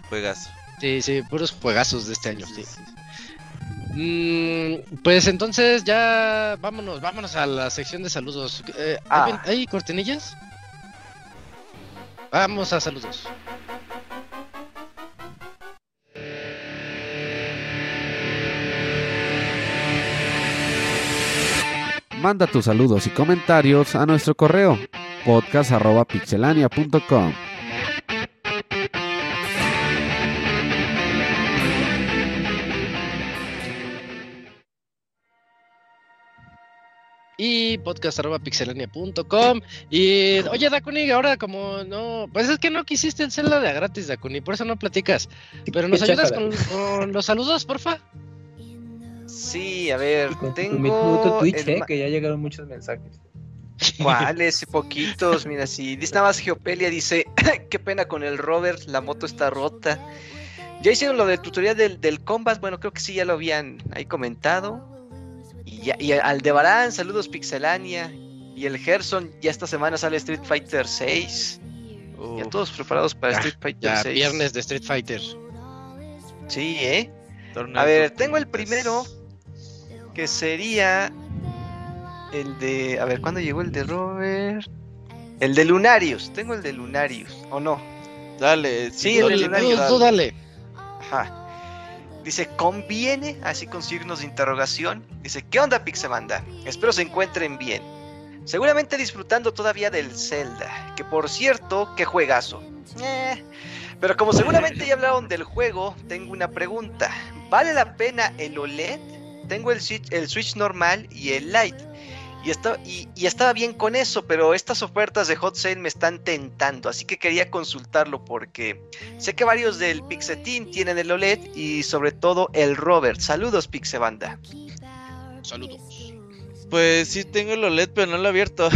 S5: Juegazo.
S1: Sí, sí, puros juegazos de este año, sí. Mm, pues entonces ya vámonos, vámonos a la sección de saludos. Eh,
S3: Ah.
S1: ¿hay, ven- ¿Hay cortinillas? Vamos a saludos.
S7: Manda tus saludos y comentarios a nuestro correo podcast.pixelania.com.
S1: y podcast.pixelania.com. Y oye, Dakuni, ahora como no, pues es que no quisiste Zelda de a gratis, Dakuni, por eso no platicas. Pero nos ayudas con, con los saludos, porfa.
S3: Sí, a ver,
S2: con
S3: tengo.
S2: Twitch,
S3: el
S2: eh, que ya llegaron muchos mensajes.
S3: ¿Cuáles? Poquitos, mira, si dice nada más Geopelia, dice, qué pena con el Robert, la moto está rota. Ya hicieron lo del tutorial del, del Combat, bueno, creo que sí, ya lo habían ahí comentado. Y, ya, y Aldebarán, saludos Pixelania. Y el Gerson, ya esta semana sale Street Fighter 6. Ya todos preparados para
S1: Ya,
S3: Street Fighter
S1: Ya,
S3: 6.
S1: viernes de Street Fighter.
S3: Sí, ¿eh? A ver, tengo el primero, que sería el de... A ver, ¿cuándo llegó el de Robert? El de Lunarius, tengo el de Lunarius, ¿o no?
S5: Dale,
S3: Sí,
S5: sí,
S3: el de
S1: tú dale.
S3: Ajá. Dice, ¿conviene? Así con signos de interrogación. Dice, ¿qué onda Pixabanda? Espero se encuentren bien. Seguramente disfrutando todavía del Zelda. Que por cierto, qué juegazo. Eh, Pero como seguramente ya hablaron del juego, tengo una pregunta. ¿Vale la pena el OLED? Tengo el Switch, el Switch normal y el Lite. Y, está, y, y estaba bien con eso, pero estas ofertas de Hot Sale me están tentando. Así que quería consultarlo porque Sé que varios del Pixeteam tienen el OLED y sobre todo el Robert. Saludos Pixebanda.
S1: Saludos.
S5: Pues sí tengo el OLED, pero no lo he abierto.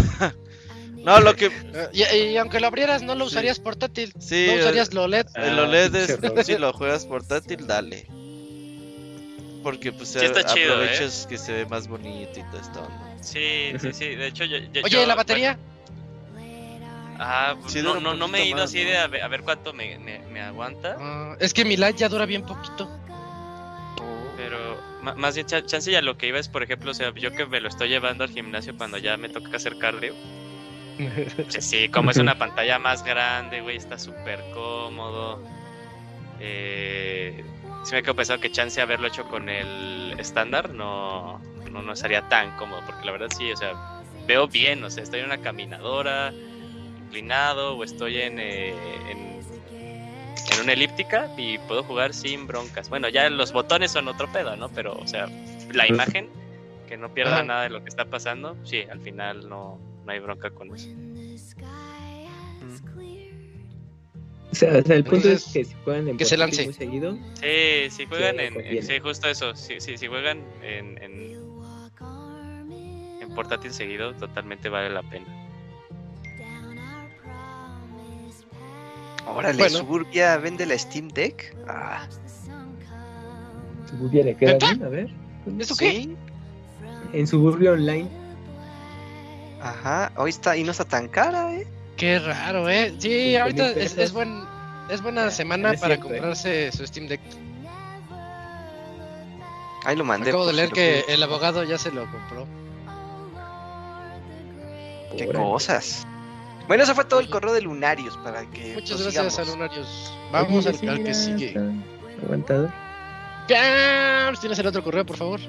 S5: no, lo que...
S1: Y, y aunque lo abrieras, no lo
S5: Sí.
S1: usarías portátil.
S5: Sí,
S1: no usarías lo LED.
S5: El
S2: Ah,
S5: OLED
S2: pinche
S5: es...
S2: Robert.
S5: Si lo juegas portátil, dale. Porque pues
S6: Sí está chido, ¿eh?
S5: aprovechas que se ve más bonito y todo esto.
S6: Sí, sí, sí. De hecho, yo. yo-
S1: Oye,
S6: yo-
S1: ¿la batería?
S6: Ah,
S5: Sí,
S6: no, no, no me he ido
S5: más,
S6: así
S5: ¿no?
S6: de a ver, a ver cuánto me, me, me aguanta.
S1: Ah, es que mi Lite ya dura bien poquito.
S6: Pero más bien, cha- chance ya lo que iba es, por ejemplo, o sea, yo que me lo estoy llevando al gimnasio cuando ya me toca hacer cardio. Pues sí, como es una pantalla más grande, güey, está súper cómodo. Eh, sí me quedo pensando que chance haberlo hecho con el estándar no, no, no sería tan cómodo, porque la verdad sí, o sea, veo bien, o sea, estoy en una caminadora, inclinado, o estoy en, eh, en, en una elíptica y puedo jugar sin broncas. Bueno, ya los botones son otro pedo, ¿no? Pero, o sea, la imagen, que no pierda nada de lo que está pasando, sí, al final no, no hay bronca con eso.
S2: O sea, o sea, el punto
S1: Entonces,
S2: es que si juegan en
S1: que se
S2: portátil
S1: lance.
S2: muy seguido,
S6: Sí, si juegan en, sí, justo eso, si, si, si juegan en, en, en portátil seguido, totalmente vale la pena.
S3: Órale,
S1: Bueno.
S3: Suburbia vende la Steam Deck. Ah,
S2: Suburbia le queda bien, a ver.
S1: ¿Eso qué?
S3: sí.
S2: En Suburbia Online,
S3: Ajá, hoy está y no está tan cara, ¿eh?
S1: Qué raro, ¿eh? Sí,
S2: Cinco
S1: ahorita es, buen, es buena semana
S2: es
S1: para
S2: ¿eh?
S1: comprarse su Steam Deck.
S3: Ahí lo mandé.
S1: Acabo de leer que el abogado ya se lo compró.
S3: Qué cosas. Bueno, eso fue todo el correo de Lunarios para que
S1: Muchas gracias, Alunarios. Vamos al, al que sigue.
S2: está Aguantador.
S1: Gams, ¿Tienes el otro correo, por favor?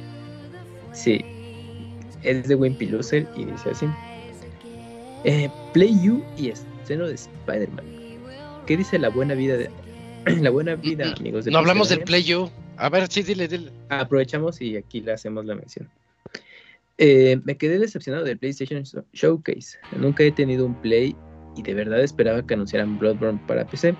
S2: Sí. Es de Wimpy Loser y dice así. Eh, Play You y estreno de Spider-Man. ¿Qué dice la buena vida de la buena vida, amigos de
S1: No hablamos del? Play U. A ver, sí, dile, dile.
S2: Aprovechamos y aquí le hacemos la mención. Eh, me quedé decepcionado del PlayStation Show- Showcase. Nunca he tenido un Play y de verdad esperaba que anunciaran Bloodborne para PC.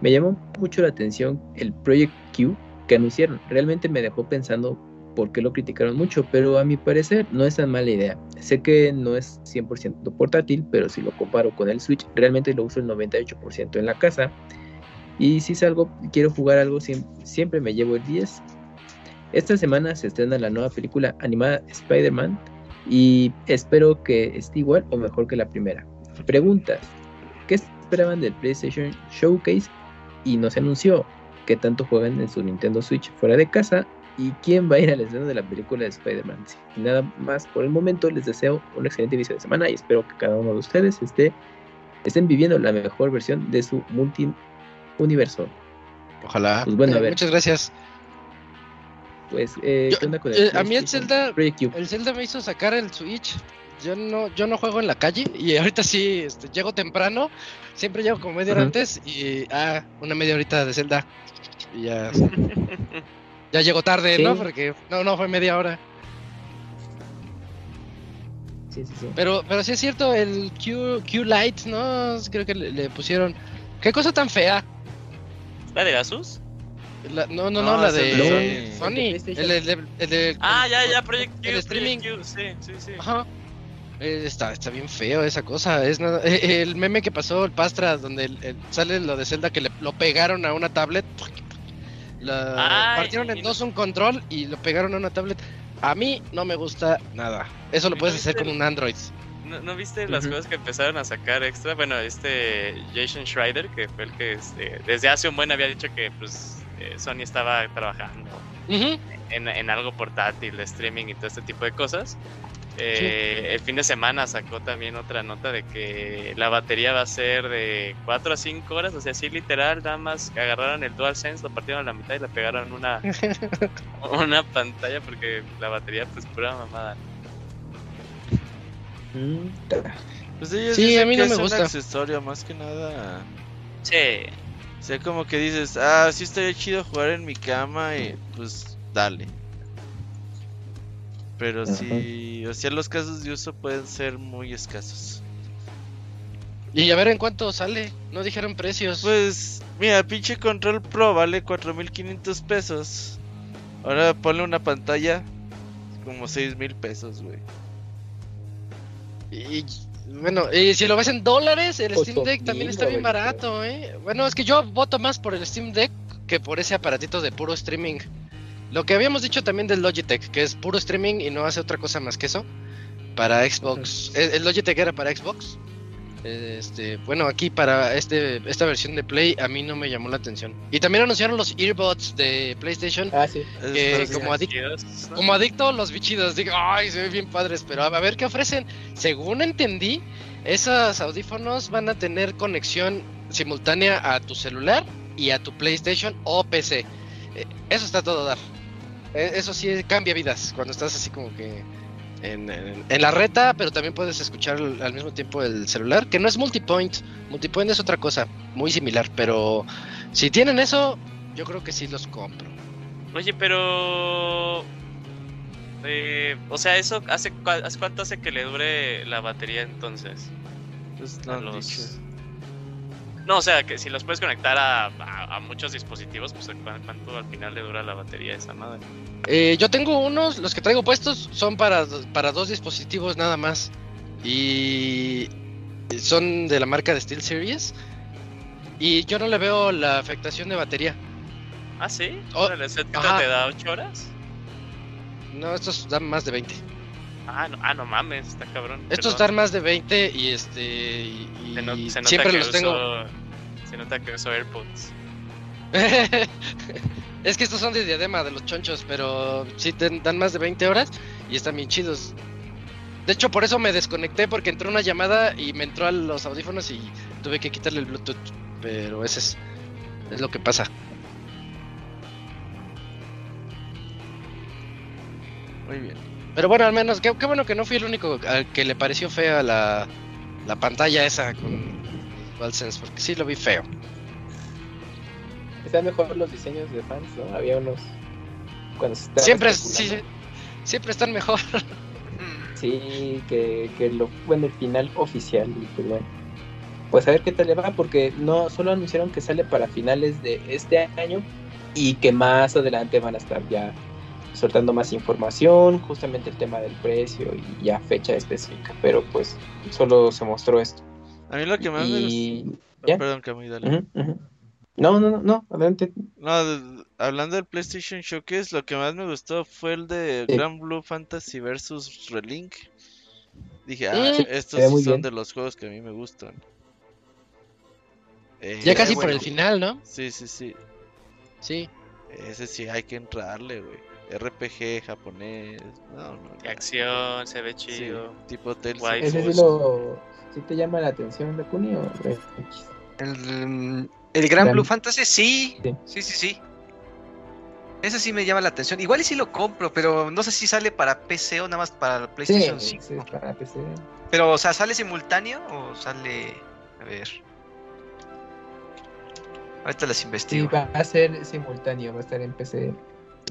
S2: Me llamó mucho la atención el Project Q que anunciaron. Realmente me dejó pensando por qué lo criticaron mucho, pero a mi parecer no es tan mala idea. Sé que no es 100% portátil, pero si lo comparo con el Switch, realmente lo uso el 98% en la casa. Y si salgo, quiero jugar algo, siem- siempre me llevo el 10. Esta semana se estrena la nueva película animada Spider-Man y espero que esté igual o mejor que la primera. Preguntas. ¿Qué esperaban del PlayStation Showcase y no se anunció? ¿Qué tanto juegan en su Nintendo Switch fuera de casa? ¿Y quién va a ir al estreno de la película de Spider-Man? Nada más por el momento les deseo un excelente inicio de semana y espero que cada uno de ustedes esté, estén viviendo la mejor versión de su multi-universo.
S1: Ojalá.
S2: Pues bueno, a
S1: Eh,
S2: ver.
S1: Muchas gracias.
S2: Pues, eh,
S1: Yo-
S2: ¿qué onda con
S1: eh, a mí el Zelda-? El Zelda me hizo sacar el Switch. Yo no, yo no juego en la calle y ahorita sí este, llego temprano. Siempre llego como media hora
S2: Ujú.
S1: antes y ah, una media horita de Zelda. Y ya, ya llego tarde,
S2: Sí.
S1: ¿no? Porque no, no fue media hora.
S2: Sí, sí, sí.
S1: Pero, pero sí es cierto, el Q, Q Lite, ¿no? Creo que le, le pusieron. ¿Qué cosa tan fea?
S6: ¿La de Asus?
S1: La- no, no, no,
S5: No,
S1: la de Sony.
S2: Sony.
S1: El, el, el-
S6: Ah, ya, ya, Project Q.
S1: el streaming.
S6: Project Q, Sí, sí, sí.
S1: Ajá. Eh, Está, está bien feo esa cosa. Es nada, eh, el meme que pasó el Pastra, donde el- el- sale lo de Zelda que le, lo pegaron a una tablet. La,
S6: Ay,
S1: partieron en dos un control y lo pegaron a una tablet. A mí no me gusta nada. Eso lo
S6: ¿Y
S1: puedes
S6: no
S1: hacer
S6: viste
S1: con un Android.
S6: ¿No, no viste las
S2: Ujú.
S6: cosas que empezaron a sacar extra? Bueno, este Jason Schreider, que fue el que este, desde hace un buen había dicho que pues eh, Sony estaba trabajando
S1: Ujú.
S6: en, en algo portátil, de streaming y todo este tipo de cosas. Eh, El fin de semana sacó también otra nota de que la batería va a ser de 4 a 5 horas, o sea, así literal, nada más agarraron el DualSense, lo partieron a la mitad y le pegaron una, una pantalla porque la batería pues pura mamada.
S5: Pues ellos
S1: Sí,
S5: dicen
S1: a mí
S5: que
S1: no me
S5: es
S1: gusta.
S5: un accesorio más que nada.
S6: Sí.
S5: O sea, como que dices, ah, sí estaría chido jugar en mi cama y pues dale. Pero
S2: Ajá.
S5: sí, o sea, los casos de uso pueden ser muy escasos.
S1: Y a ver en cuánto sale. No dijeron precios.
S5: Pues, mira, pinche Control Pro vale 4500 pesos. Ahora ponle una pantalla como 6000 pesos, güey.
S1: Y bueno, y si lo ves en dólares, el
S2: Ocho
S1: Steam Deck también está bien barato, ¿eh? Bueno, es que yo voto más por el Steam Deck que por ese aparatito de puro streaming. Lo que habíamos dicho también del Logitech, que es puro streaming y no hace otra cosa más que eso. Para Xbox. El, el Logitech era para Xbox. Este, bueno, aquí para este esta versión de Play a mí no me llamó la atención. Y también anunciaron los earbuds de PlayStation.
S2: Ah, sí.
S1: Que como adic- como adicto los bichidos, digo, ay, se ven bien padres, pero a ver qué ofrecen. Según entendí, esos audífonos van a tener conexión simultánea a tu celular y a tu PlayStation o PC. Eh, Eso está a todo dar. Eh, Eso sí cambia vidas cuando estás así como que en, en- en la reta, pero también puedes escuchar al mismo tiempo el celular, que no es multipoint. Multipoint es otra cosa, muy similar, pero si tienen eso, yo creo que sí los compro.
S6: Oye, pero. eh, o sea, ¿eso hace, cuánto hace que le dure la batería entonces?
S5: pues, no
S6: a los-
S5: dicho.
S6: No, o sea, que si los puedes conectar a, a- a muchos dispositivos, pues ¿cu- ¿cuánto al final le dura la batería esa madre?
S1: Eh, yo tengo unos, los que traigo puestos son para, para dos dispositivos nada más. Y son de la marca de SteelSeries. Y yo no le veo la afectación de batería.
S6: Ah, sí.
S1: Oh,
S6: Órale, ¿eso ¿qué
S1: ajá.
S6: te da 8 horas?
S1: No, estos dan más de 20.
S6: Ah, no, ah, no mames, está cabrón.
S1: Estos dan más de 20 y este. Y,
S6: Se, no- se nota
S1: siempre
S6: que
S1: los
S6: uso,
S1: tengo.
S6: Se nota que uso AirPods.
S1: es que estos son de diadema de los chonchos, pero sí te dan más de 20 horas y están bien chidos. De hecho, por eso me desconecté porque entró una llamada y me entró a los audífonos y tuve que quitarle el Bluetooth. Pero ese es, es lo que pasa.
S5: Muy bien.
S1: Pero bueno, al menos, qué, qué bueno que no fui el único al que le pareció fea la, la pantalla esa con DualSense, porque sí lo vi feo.
S2: Están mejor los diseños de fans, ¿no? Había unos. Cuando se
S1: Siempre, sí, siempre están mejor.
S2: Sí, que, que lo bueno, el final oficial, y pues bueno. Pues a ver qué tal le va, porque no solo anunciaron que sale para finales de este año y que más adelante van a estar ya soltando más información, justamente el tema del precio y ya fecha específica, pero pues solo se mostró esto.
S5: A mí lo que más me
S2: Y
S5: gusta.
S2: ¿Ya?
S5: Perdón, dale.
S2: No, no, no, no, adelante.
S5: No, hablando del PlayStation Showcase, lo que más me gustó fue el de
S2: Sí.
S5: Grand Blue Fantasy vs Relink. Dije, ah, estos sí son
S2: bien.
S5: de los juegos que a mí me gustan. Eh,
S1: Ya casi por
S3: bueno.
S1: el final, ¿no?
S5: Sí, sí, sí.
S1: Sí.
S5: Ese sí hay que entrarle, güey. RPG japonés. No, no.
S6: Acción, se ve
S5: Sí,
S6: chido.
S5: tipo Tales.
S2: Ese sí lo. ¿Sí te llama la atención, Dakuni? O... X?
S3: El, el Gran Blue Fantasy, sí.
S2: Sí.
S3: Sí, sí, sí. Ese sí me llama la atención. Igual y sí lo compro, pero no sé si sale para PC o nada más para
S2: Sí,
S3: PlayStation
S2: sí,
S3: 5.
S2: para PC.
S3: Pero, o sea, ¿sale simultáneo o sale...? A ver... Ahorita las
S2: Sí,
S3: investigo.
S2: va a ser simultáneo, va a estar en PC.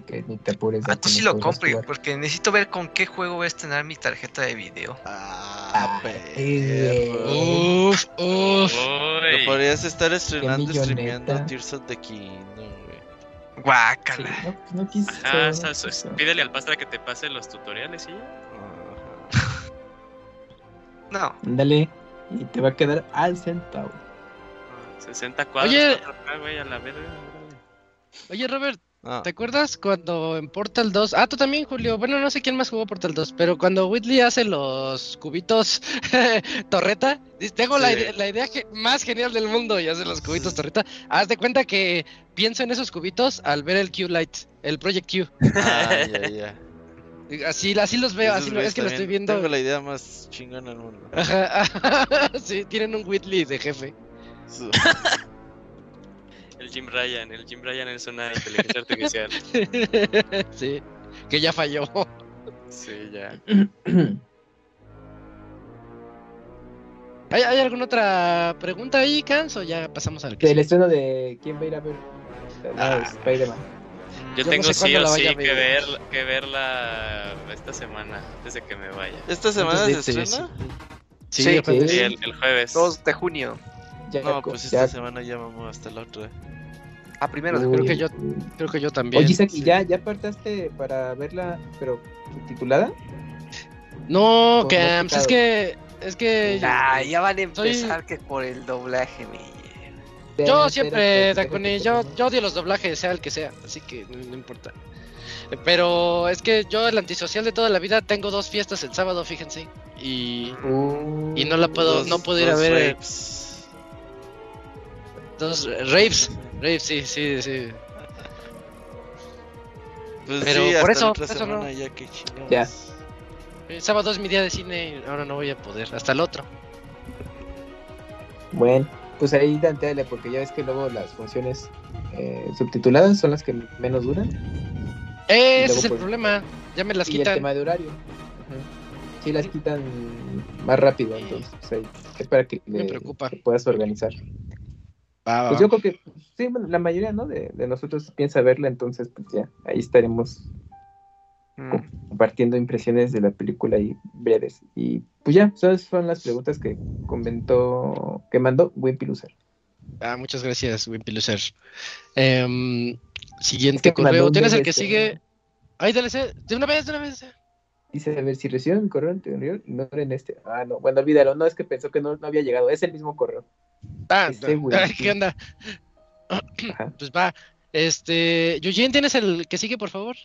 S2: Que ni te apures.
S3: Ah, tú sí lo compro,
S2: jugar.
S3: porque necesito ver con qué juego voy a estrenar mi tarjeta de video.
S5: Ah,
S2: Ah,
S5: perro.
S1: Uf, uf.
S5: Lo podrías estar estrenando,
S2: milloneta.
S5: streameando Tears of the Kingdom, güey.
S2: Sí,
S3: Guácala.
S2: no, no.
S6: Ajá, pídele al pastra que te pase los tutoriales y ya.
S5: Ajá.
S3: No.
S2: Ándale. Y te va a quedar al centavo.
S6: 60 cuadros.
S1: Oye.
S6: 4K, güey, a la verga.
S1: Oye, Robert,
S5: Ah,
S1: ¿te acuerdas cuando en Portal 2? Ah, tú también, Julio. Bueno, no sé quién más jugó Portal 2, pero cuando Whitley hace los cubitos torreta, tengo la, idea, la idea que- más genial del mundo y hace los cubitos torreta. Haz de cuenta que pienso en esos cubitos al ver el Q-Light, el Project Q.
S5: ah, ya, ya.
S1: Así, así los veo,
S5: Esos
S1: así lo- es que lo estoy viendo.
S5: Tengo la idea más chingona del mundo.
S1: Ajá, sí, tienen un Whitley de jefe.
S6: Jim Ryan, el Jim Ryan es una inteligencia artificial.
S1: sí, que ya falló.
S6: Sí, ya.
S1: ¿Hay, hay alguna otra pregunta ahí, Cans? ¿O ya pasamos al que
S2: Del estreno de quién va a ir a ver
S1: Ah.
S2: Spider-Man.
S6: Yo,
S1: Yo no
S6: tengo
S1: sé
S6: sí o sí que
S1: ver.
S6: que verla esta semana, antes de que me vaya.
S5: ¿Esta semana se
S1: de-
S5: estrena?
S1: Sí,
S3: Sí,
S1: el jueves.
S6: Sí, el, el jueves.
S3: 2 de junio.
S2: Ya,
S5: No, pues
S2: ya-
S5: esta semana ya vamos hasta la otra.
S3: A primero de
S2: Uy.
S1: Creo que yo, creo que yo también.
S2: Oye, Isaac, ¿y
S5: sí.
S2: ya, ya apartaste para verla, pero subtitulada?
S1: No, Cams,
S2: no
S1: es que, es que
S3: Ah, ya van a
S1: Soy-
S3: empezar que por el doblaje me
S1: yo siempre,
S2: espera,
S1: Dakuni, yo, yo odio los doblajes, sea el que sea, así que no, no importa. Pero es que yo, el antisocial de toda la vida, tengo dos fiestas el sábado, fíjense. Y,
S2: Uh,
S1: y no la puedo,
S5: Dos-
S1: no puedo ir a ver eh,
S5: rapes.
S1: dos raves. Sí, sí, sí.
S5: Pues
S1: Pero
S5: sí,
S1: por
S5: hasta
S1: eso- por no.
S5: ya que.
S1: El sábado es mi día de cine, ahora no voy a poder, hasta el otro.
S2: Bueno, pues ahí danteale, porque ya ves que luego las funciones eh, subtituladas son las que menos duran.
S1: Ese
S2: luego,
S1: es el
S2: pues,
S1: problema, ya me las
S2: y el
S1: quitan.
S2: tema de horario. Ujú. Sí, las quitan más rápido, entonces pues, ahí es para que
S1: Me
S2: le-
S1: preocupa.
S2: te puedas organizar. Pues yo creo que, sí, bueno, la mayoría, ¿no? De, de nosotros piensa verla, entonces pues ya, ahí estaremos
S3: Mm.
S2: compartiendo impresiones de la película y breves. Y pues ya, esas son las preguntas que comentó, que mandó Wimpy Loser.
S1: Ah, muchas gracias, Wimpy Loser. Em,
S2: Es
S1: siguiente
S2: que mandó
S1: correo. ¿Tienes el que sigue? Ay, DLC. De una vez, de una vez.
S2: Dice, a ver, si reciben mi correo anterior, ignoren este. Ah, no, bueno, olvídalo, no, es que pensó que no, no había llegado, es el mismo correo.
S1: Ah,
S2: Este
S1: no. ¿qué onda?
S2: Ajá.
S1: Pues va. Este, Eugene, ¿tienes el que sigue, por favor?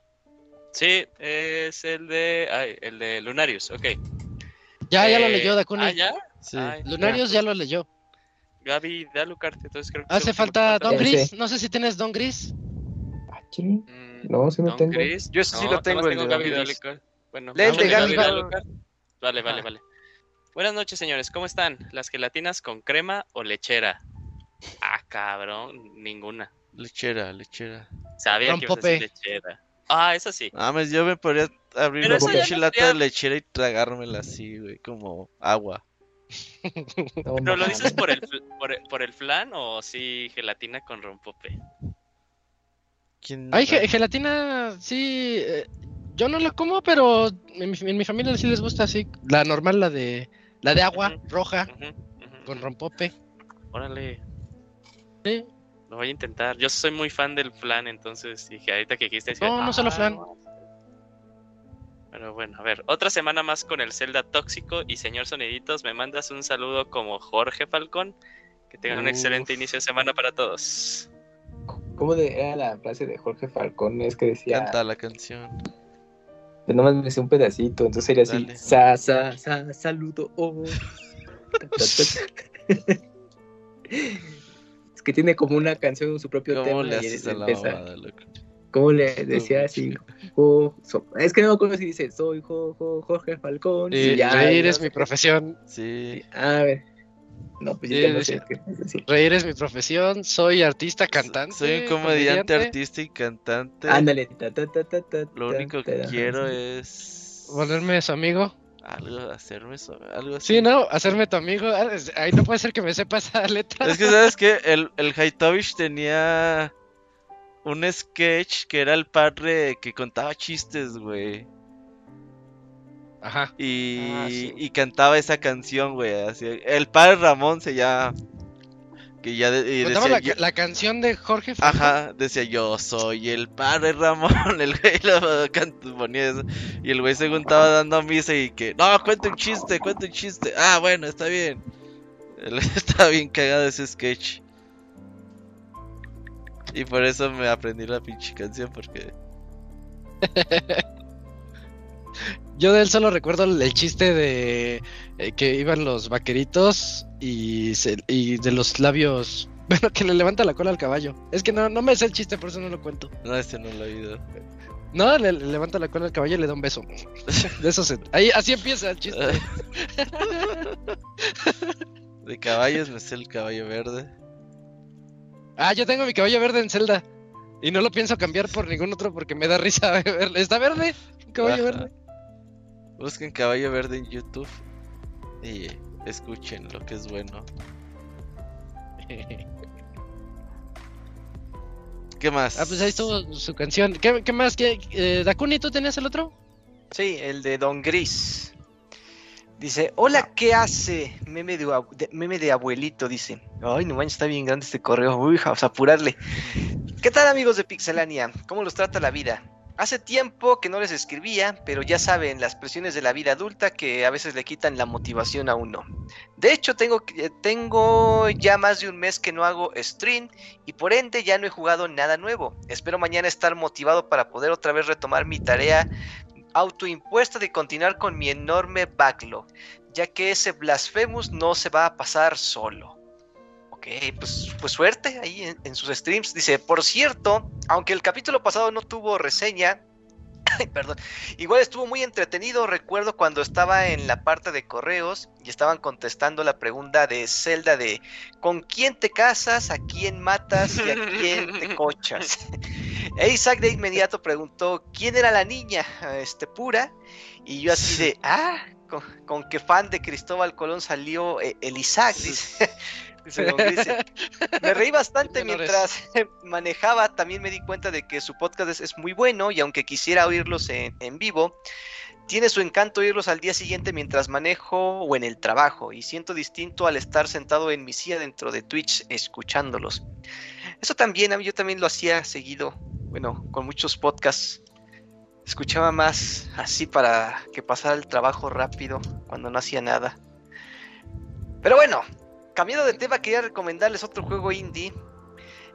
S6: Sí, es el de. Ay, el de Lunarius, ok.
S1: Ya, ya lo
S6: Eh,
S1: leyó, Dakuni.
S6: Ah, ya.
S5: Sí.
S6: Ay,
S1: Lunarius ya lo leyó.
S6: Gaby de Alucard, entonces creo que.
S1: Hace falta Don Gris. No sé si tienes Don Gris.
S2: Ah.
S6: Mm,
S2: No, sí no
S6: Don
S2: tengo.
S6: Gris.
S3: Yo sí
S6: No,
S3: lo tengo,
S6: nomás
S3: el de
S6: Gaby. Bueno,
S1: Gaby.
S6: Vale, vale, vale. Buenas noches, señores. ¿Cómo están? ¿Las gelatinas con crema o lechera? Ah, cabrón, ninguna.
S5: Lechera, lechera.
S6: Sabía que ibas a decir lechera. Ah, eso sí.
S5: Mames, yo me podría abrir
S6: Pero
S5: una pinche lata de lechera y tragármela así, güey, como agua.
S2: No,
S6: ¿Pero lo dices por el, por, el- por el flan o sí gelatina con rompope?
S5: ¿Quién
S1: Ay, ge- gelatina, sí. eh, yo no la como, pero en mi, en mi familia sí les gusta así. La normal, la de la de agua roja con rompope.
S6: Órale,
S1: Sí.
S6: lo voy a intentar. Yo soy muy fan del flan, entonces dije, ahorita que dijiste... dije,
S1: No, no solo
S6: "Ah,
S1: flan".
S6: Pero bueno, a ver, otra semana más con el Zelda tóxico y señor Soniditos, me mandas un saludo como Jorge Falcón Que tengan un excelente inicio de semana para todos.
S2: ¿Cómo de- era la frase de Jorge Falcón? Es que decía,
S5: Canta la canción.
S2: Pues nomás me sé un pedacito, entonces sería así,
S5: Dale.
S2: sa, sa, sa, saludo, oh. Ta, ta, ta. Es que tiene como una canción en su propio
S5: ¿Cómo
S2: tema
S5: le
S2: y
S5: a la loco?
S2: ¿cómo le decía así? Jo, so- es que no me acuerdo si dice, soy Jo- Jo- Jorge Falcón.
S1: Y
S2: y ya,
S1: reír
S2: no
S1: es mi profesión.
S5: Sí.
S2: A ver. No, pues yo
S1: Sí,
S2: ya no
S1: decía-
S2: sé qué es decir.
S1: Reír es mi profesión. Soy artista, cantante.
S5: Soy un comediante, artista y cantante.
S2: Ándale. ta, ta, ta, ta, ta,
S5: Lo único que quiero es.
S1: Volverme su amigo.
S5: Algo, hacerme eso, algo así.
S1: Sí, ¿no? Hacerme tu amigo. Ah, Ay, no puede ser que me sepa esa letra.
S5: Es que, ¿sabes qué? El, el Haitovich tenía un sketch que era el padre que contaba chistes, güey.
S1: Ajá.
S5: Y,
S3: Ah, sí.
S5: y cantaba esa canción, güey. Así, el padre Ramón se llama. Que ya de- y decía,
S1: la,
S5: yo-
S1: la canción de Jorge Falcón.
S5: Ajá, decía yo soy el padre Ramón, el güey lo ponía eso, y el güey según estaba dando misa y que, no, cuenta un chiste, cuenta un chiste, ah, bueno, está bien, Él estaba bien cagado ese sketch, y por eso me aprendí la pinche canción, porque,
S1: Yo de él solo recuerdo el, chiste de eh, que iban los vaqueritos y, se- y de los labios. Bueno, que le levanta la cola al caballo. Es que no, no me sé el chiste, por eso no lo cuento.
S5: no, este no lo he oído.
S1: No, le, le levanta la cola al caballo y le da un beso. De eso se- ahí, así empieza el chiste.
S5: De caballos me sé el caballo verde,
S1: Ah, yo tengo mi caballo verde en Zelda. Y no lo pienso cambiar por ningún otro porque me da risa verlo. ¿Está verde? Un caballo
S5: Ajá.
S1: verde.
S5: Busquen caballo verde en YouTube, y escuchen lo que es bueno. ¿Qué más?
S1: Ah, pues ahí estuvo su canción. ¿Qué, qué más? ¿Qué, eh, Dakuni, ¿tú tenías el otro?
S3: Sí, el de Don Gris. Dice, hola, ¿qué hace? Meme de- meme de abuelito, dice. Ay, no manches, está bien grande este correo. Uy, vamos a apurarle. ¿Qué tal amigos de Pixelania? ¿Cómo los trata la vida? Hace tiempo que no les escribía, pero ya saben, las presiones de la vida adulta que a veces le quitan la motivación a uno. De hecho, tengo, que- tengo ya más de un mes que no hago stream y por ende ya no he jugado nada nuevo. Espero mañana estar motivado para poder otra vez retomar mi tarea autoimpuesta de continuar con mi enorme backlog, ya que ese Blasphemous no se va a pasar solo. Ok, pues, pues suerte ahí en, en sus streams. Dice, por cierto, aunque el capítulo pasado no tuvo reseña, ay, perdón, igual estuvo muy entretenido. Recuerdo cuando estaba en la parte de correos y estaban contestando la pregunta de Zelda de ¿con quién te casas? ¿A quién matas? ¿Y a quién te cochas? E Isaac de inmediato preguntó quién era la niña, este pura, y yo así de, ah, con, con qué fan de Cristóbal Colón salió eh, el Isaac, dice. Dice Don Gris. Me reí bastante mientras manejaba, también me di cuenta de que su podcast es, es muy bueno y aunque quisiera oírlos en, en vivo, tiene su encanto oírlos al día siguiente mientras manejo o en el trabajo y siento distinto al estar sentado en mi silla dentro de Twitch escuchándolos. Eso también, yo también lo hacía seguido, bueno, con muchos podcasts. Escuchaba más así para que pasara el trabajo rápido cuando no hacía nada. Pero bueno, cambiando de tema, quería recomendarles otro juego indie,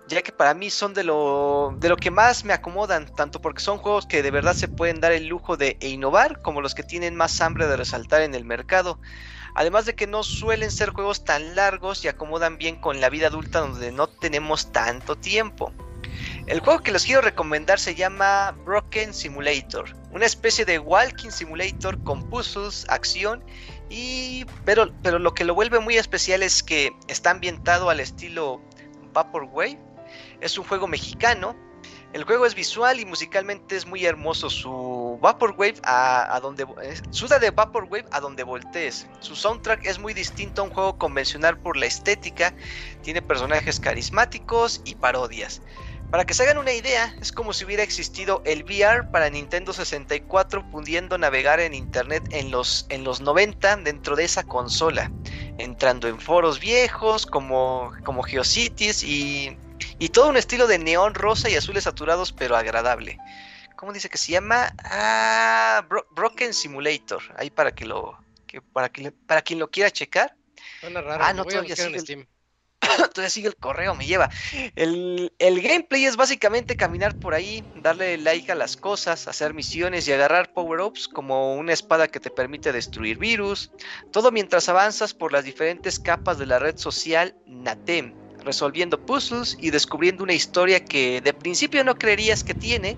S3: ya que para mí son de lo, de lo que más me acomodan, tanto porque son juegos que de verdad se pueden dar el lujo de innovar, como los que tienen más hambre de resaltar en el mercado. Además de que no suelen ser juegos tan largos y acomodan bien con la vida adulta donde no tenemos tanto tiempo. El juego que les quiero recomendar se llama Broken Simulator, una especie de walking simulator con puzzles, acción y pero pero lo que lo vuelve muy especial es que está ambientado al estilo Vaporwave. Es un juego mexicano. El juego es visual y musicalmente es muy hermoso. Su Vaporwave a, a donde eh, suda de Vaporwave a donde voltees. Su soundtrack es muy distinto a un juego convencional por la estética. Tiene personajes carismáticos y parodias. Para que se hagan una idea, es como si hubiera existido el VR para Nintendo 64 pudiendo navegar en internet en los, en los 90 dentro de esa consola, entrando en foros viejos como, como Geocities y, y todo un estilo de neón rosa y azules saturados pero agradable. ¿Cómo dice que se llama? Ah, Bro- Broken Simulator. Ahí para que lo que para que para quien lo quiera checar.
S1: Suena raro.
S3: Ah, no,
S1: voy a
S3: todavía
S1: buscar en Steam.
S3: Todavía sigue el correo, me lleva. El, el gameplay es básicamente caminar por ahí, darle like a las cosas, hacer misiones y agarrar power-ups como una espada que te permite destruir virus. Todo mientras avanzas por las diferentes capas de la red social Natem, resolviendo puzzles y descubriendo una historia que de principio no creerías que tiene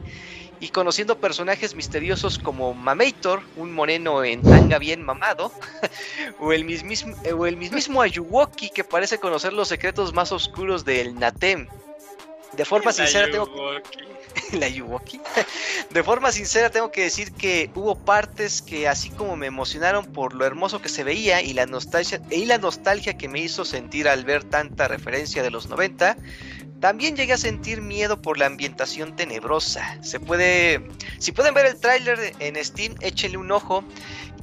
S3: y conociendo personajes misteriosos como Mamator, un moreno en tanga bien mamado, o, el mismismo, o el mismísimo Ayuwoki que parece conocer los secretos más oscuros del Natem. De forma sincera tengo la Ayuwoki. De forma sincera tengo que decir que hubo partes que así como me emocionaron por lo hermoso que se veía y la nostalgia y la nostalgia que me hizo sentir al ver tanta referencia de los 90, también llegué a sentir miedo por la ambientación tenebrosa. Se puede, si pueden ver el tráiler en Steam, échenle un ojo.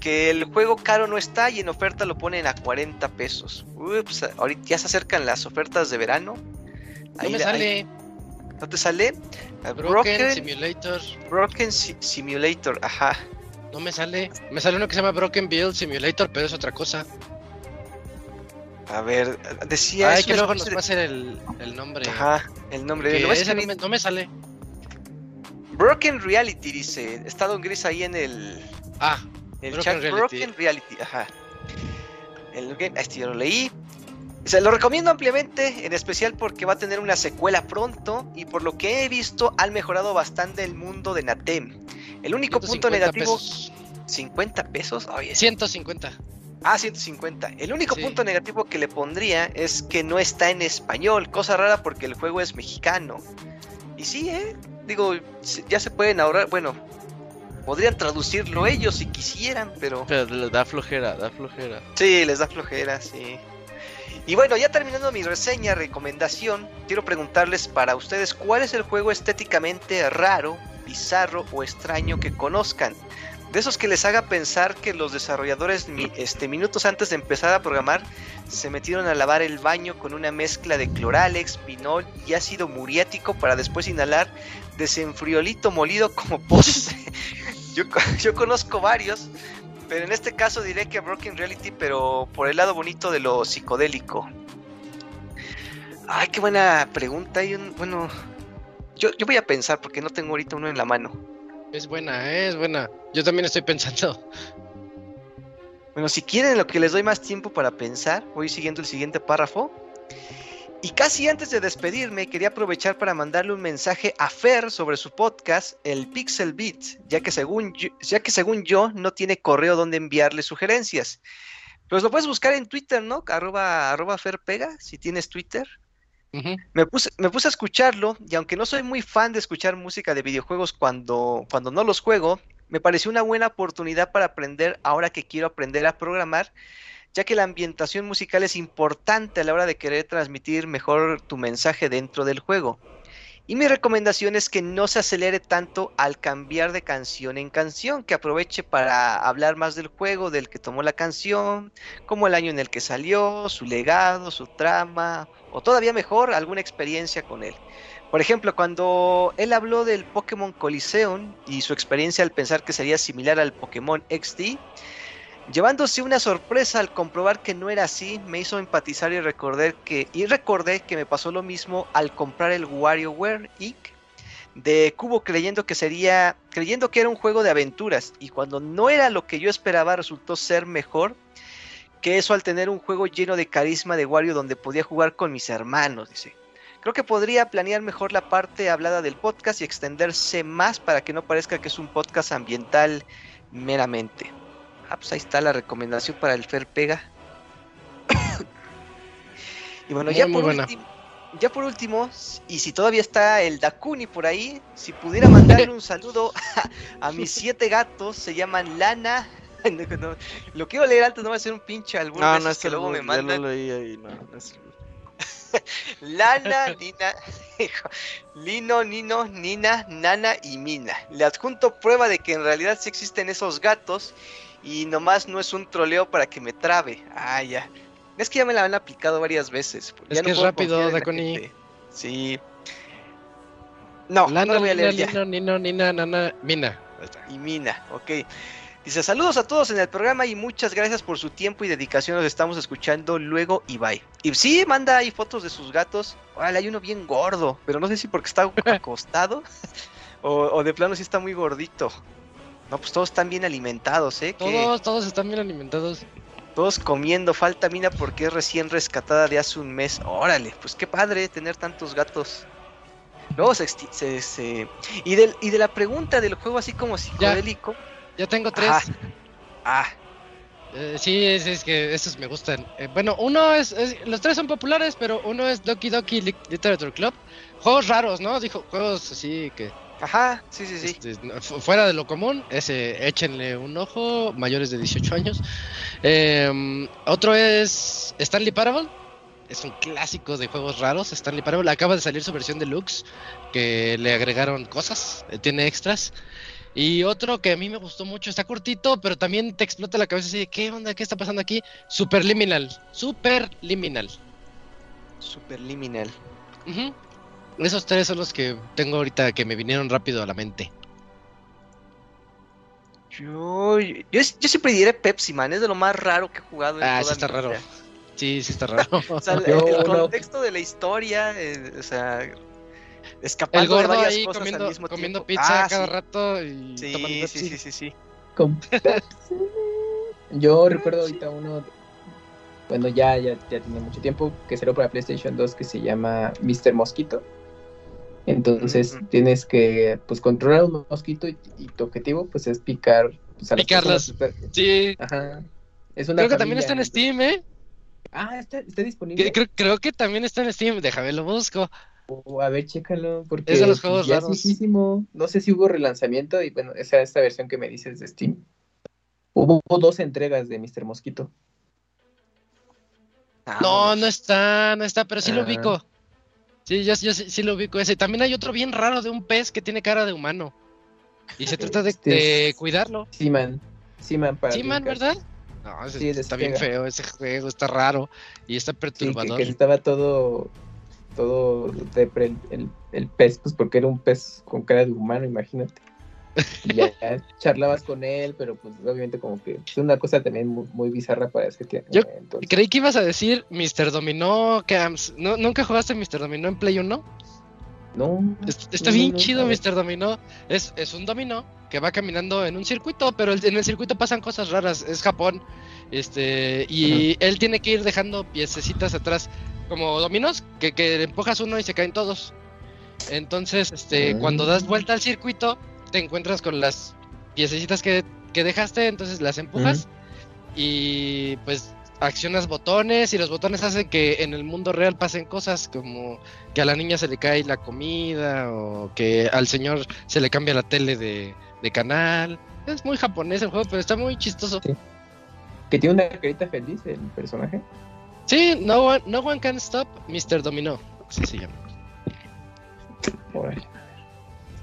S3: Que el juego caro no está y en oferta lo ponen a 40 pesos. Ups, ahorita ya se acercan las ofertas de verano.
S1: No me sale.
S3: ¿No te sale?
S1: Broken, Simulator.
S3: Broken Simulator, ajá.
S1: No me sale. Me sale uno que se llama Broken Build Simulator, pero es otra cosa.
S3: A ver, decía.
S1: Ay, que luego nos va a ser el, el nombre.
S3: Ajá, el nombre.
S1: No, ese no, me, no, me, sale.
S3: Broken Reality dice. Estado en gris ahí en el.
S1: Ah,
S3: el Broken chat. Reality. Broken Reality, ajá. El game, este yo lo leí. Se lo recomiendo ampliamente, en especial porque va a tener una secuela pronto y por lo que he visto han mejorado bastante el mundo de Natem. El único punto negativo...
S1: Pesos.
S3: 50 pesos. Oye,
S1: 150.
S3: Ah, 150. El único sí. punto negativo que le pondría es que no está en español, cosa rara porque el juego es mexicano. Y sí, ¿eh? Digo, ya se pueden ahorrar, bueno, podrían traducirlo ellos si quisieran, pero...
S5: Pero les da flojera, da flojera.
S3: Sí, les da flojera, sí. Y bueno, ya terminando mi reseña, recomendación, quiero preguntarles para ustedes cuál es el juego estéticamente raro, bizarro o extraño que conozcan. De esos que les haga pensar que los desarrolladores este, minutos antes de empezar a programar se metieron a lavar el baño con una mezcla de cloralex, pinol y ácido muriático para después inhalar desenfriolito molido como postre. yo, yo conozco varios, pero en este caso diré que Broken Reality, pero por el lado bonito de lo psicodélico. Ay, qué buena pregunta. Hay un, bueno, yo, yo voy a pensar porque no tengo ahorita uno en la mano.
S1: Es buena, ¿eh? es buena. Yo también estoy pensando.
S3: Bueno, si quieren lo que les doy más tiempo para pensar, voy siguiendo el siguiente párrafo. Y casi antes de despedirme, quería aprovechar para mandarle un mensaje a Fer sobre su podcast, el Pixel Beat, ya que según yo, ya que según yo no tiene correo donde enviarle sugerencias. Pues lo puedes buscar en Twitter, ¿no? Arroba, arroba Fer Pega, si tienes Twitter. Uh -huh. me, puse, me puse a escucharlo y aunque no soy muy fan de escuchar música de videojuegos cuando, cuando no los juego, me pareció una buena oportunidad para aprender ahora que quiero aprender a programar, ya que la ambientación musical es importante a la hora de querer transmitir mejor tu mensaje dentro del juego. Y mi recomendación es que no se acelere tanto al cambiar de canción en canción, que aproveche para hablar más del juego, del que tomó la canción, como el año en el que salió, su legado, su trama, o todavía mejor, alguna experiencia con él. Por ejemplo, cuando él habló del Pokémon Coliseum y su experiencia al pensar que sería similar al Pokémon XD, llevándose una sorpresa al comprobar que no era así, me hizo empatizar y recordar que y recordé que me pasó lo mismo al comprar el WarioWare Inc. de Cubo creyendo que sería creyendo que era un juego de aventuras y cuando no era lo que yo esperaba resultó ser mejor que eso al tener un juego lleno de carisma de Wario donde podía jugar con mis hermanos, dice. Creo que podría planear mejor la parte hablada del podcast y extenderse más para que no parezca que es un podcast ambiental meramente. Ah, pues ahí está la recomendación para el Fer Pega. y bueno,
S1: muy,
S3: ya,
S1: muy
S3: por
S1: buena.
S3: ya por último, y si todavía está el Dakuni por ahí, si pudiera mandarle un saludo a, a mis siete gatos, se llaman Lana, no, no, lo quiero leer antes, no va a ser un pinche albur
S5: no,
S3: de
S5: no es
S3: que luego me
S5: ya
S3: mandan.
S5: lo leí ahí, no, no es
S3: Lana, Nina, Lino, Nino, Nina, Nana y Mina. Le adjunto prueba de que en realidad sí existen esos gatos y nomás no es un troleo para que me trabe. Ah, ya. Es que ya me la han aplicado varias veces.
S1: Es
S3: ya
S1: que
S3: no
S1: es rápido,
S3: la gente. Sí. No, no lo voy a leer ya.
S1: Nino, Nina, Nana, Mina.
S3: Y Mina, ok. Dice saludos a todos en el programa y muchas gracias por su tiempo y dedicación. Nos estamos escuchando luego y bye. Y sí, manda ahí fotos de sus gatos. Órale, hay uno bien gordo, pero no sé si porque está acostado o, o de plano sí está muy gordito. No, pues todos están bien alimentados, ¿eh? Que
S1: Todos, todos están bien alimentados.
S3: todos comiendo. Falta Mina porque es recién rescatada de hace un mes. Órale, pues qué padre tener tantos gatos. Luego se, se- se- Y, del, y de la pregunta del juego así como psicodélico.
S1: Ya tengo tres.
S3: Ajá. Ah,
S1: Eh, sí, es, es que estos me gustan. Eh, bueno, uno es, es- Los tres son populares, pero uno es Doki Doki Li- Literature Club. Juegos raros, ¿no? Dijo, juegos así que.
S3: Ajá, sí, sí, sí.
S1: este, fuera de lo común. Ese, échenle un ojo. Mayores de 18 años. Eh, otro es Stanley Parable. Es un clásico de juegos raros. Stanley Parable. Acaba de salir su versión deluxe. Que le agregaron cosas. eh, tiene extras. Y otro que a mí me gustó mucho, está cortito, pero también te explota la cabeza así de ¿qué onda? ¿Qué está pasando aquí? Superliminal. Superliminal.
S3: Superliminal.
S1: Ujú. Esos tres son los que tengo ahorita que me vinieron rápido a la mente.
S3: Yo, yo, yo siempre diré Pepsi Man, es de lo más raro que he jugado. en
S1: Ah,
S3: toda
S1: sí está
S3: mi
S1: raro.
S3: vida.
S1: Sí, sí está raro.
S3: O sea, el,
S2: Yo
S3: el contexto de la historia, eh, o sea,
S1: El
S3: escapando de
S1: gordo
S3: varias
S1: ahí
S3: cosas al
S1: comiendo,
S3: mismo
S1: comiendo
S3: tiempo.
S1: pizza
S3: Ah,
S1: cada
S3: sí.
S1: rato y
S3: Sí,
S1: tomando
S3: sí,
S1: Pepsi.
S3: sí, sí, sí.
S2: Con Pepsi. Yo recuerdo ahorita uno, bueno, ya, ya, ya tiene mucho tiempo, que salió para PlayStation 2 que se llama Mr. Mosquito. Entonces tienes que pues controlar un mosquito y, y tu objetivo pues es picar pues, a
S1: Picarlas. Sí,
S2: Ajá. Es una
S1: creo que también está en Steam, ¿eh?
S2: Ah, está, está disponible.
S1: Creo, creo que también está en Steam. Déjame lo busco.
S2: Oh, a ver, chécalo, porque
S1: Es de los juegos
S2: ya
S1: raros.
S2: es. No sé si hubo relanzamiento y bueno, esa esta versión que me dices de Steam. Hubo, hubo dos entregas de Mr. Mosquito.
S3: Ah,
S1: No, no está, no está, pero sí lo
S2: Ah.
S1: ubico. Sí, yo, yo sí, sí lo ubico ese. También hay otro bien raro de un pez que tiene cara de humano. Y se trata de,
S2: Este
S1: de cuidarlo.
S2: Seaman. Seaman para
S1: Sí. ¿verdad? No, ese-
S2: Sí,
S1: está bien feo ese juego, está raro y está
S2: Sí, que,
S1: perturbador.
S2: que estaba todo todo depre el, el, el pez, pues porque era un pez con cara de humano, imagínate. Y ya, ya charlabas con él, pero pues obviamente como que es una cosa también muy, muy bizarra para ese tiempo.
S1: Yo
S2: entonces.
S1: Creí que ibas a decir Mr. Dominó Camps. ¿No, ¿Nunca jugaste Mr. Dominó en Play 1?
S2: No,
S1: Es- Está
S2: no,
S1: bien
S2: no,
S1: chido. Mr. Dominó. Es, es un dominó que va caminando en un circuito, pero en el circuito pasan cosas raras. Es Japón. Este, y él tiene que ir dejando piececitas atrás, como dominos, que, que empujas uno y se caen todos. Entonces, este,
S2: Ah.
S1: cuando das vuelta al circuito, te encuentras con las piececitas que, que dejaste, entonces las empujas y pues accionas botones y los botones hacen que en el mundo real pasen cosas como que a la niña se le cae la comida o que al señor se le cambia la tele de, de canal. Es muy japonés el juego, pero está muy chistoso.
S2: Sí. que tiene una carita feliz el personaje.
S1: Sí, no one, no one can stop Mr. Domino. Así se llama.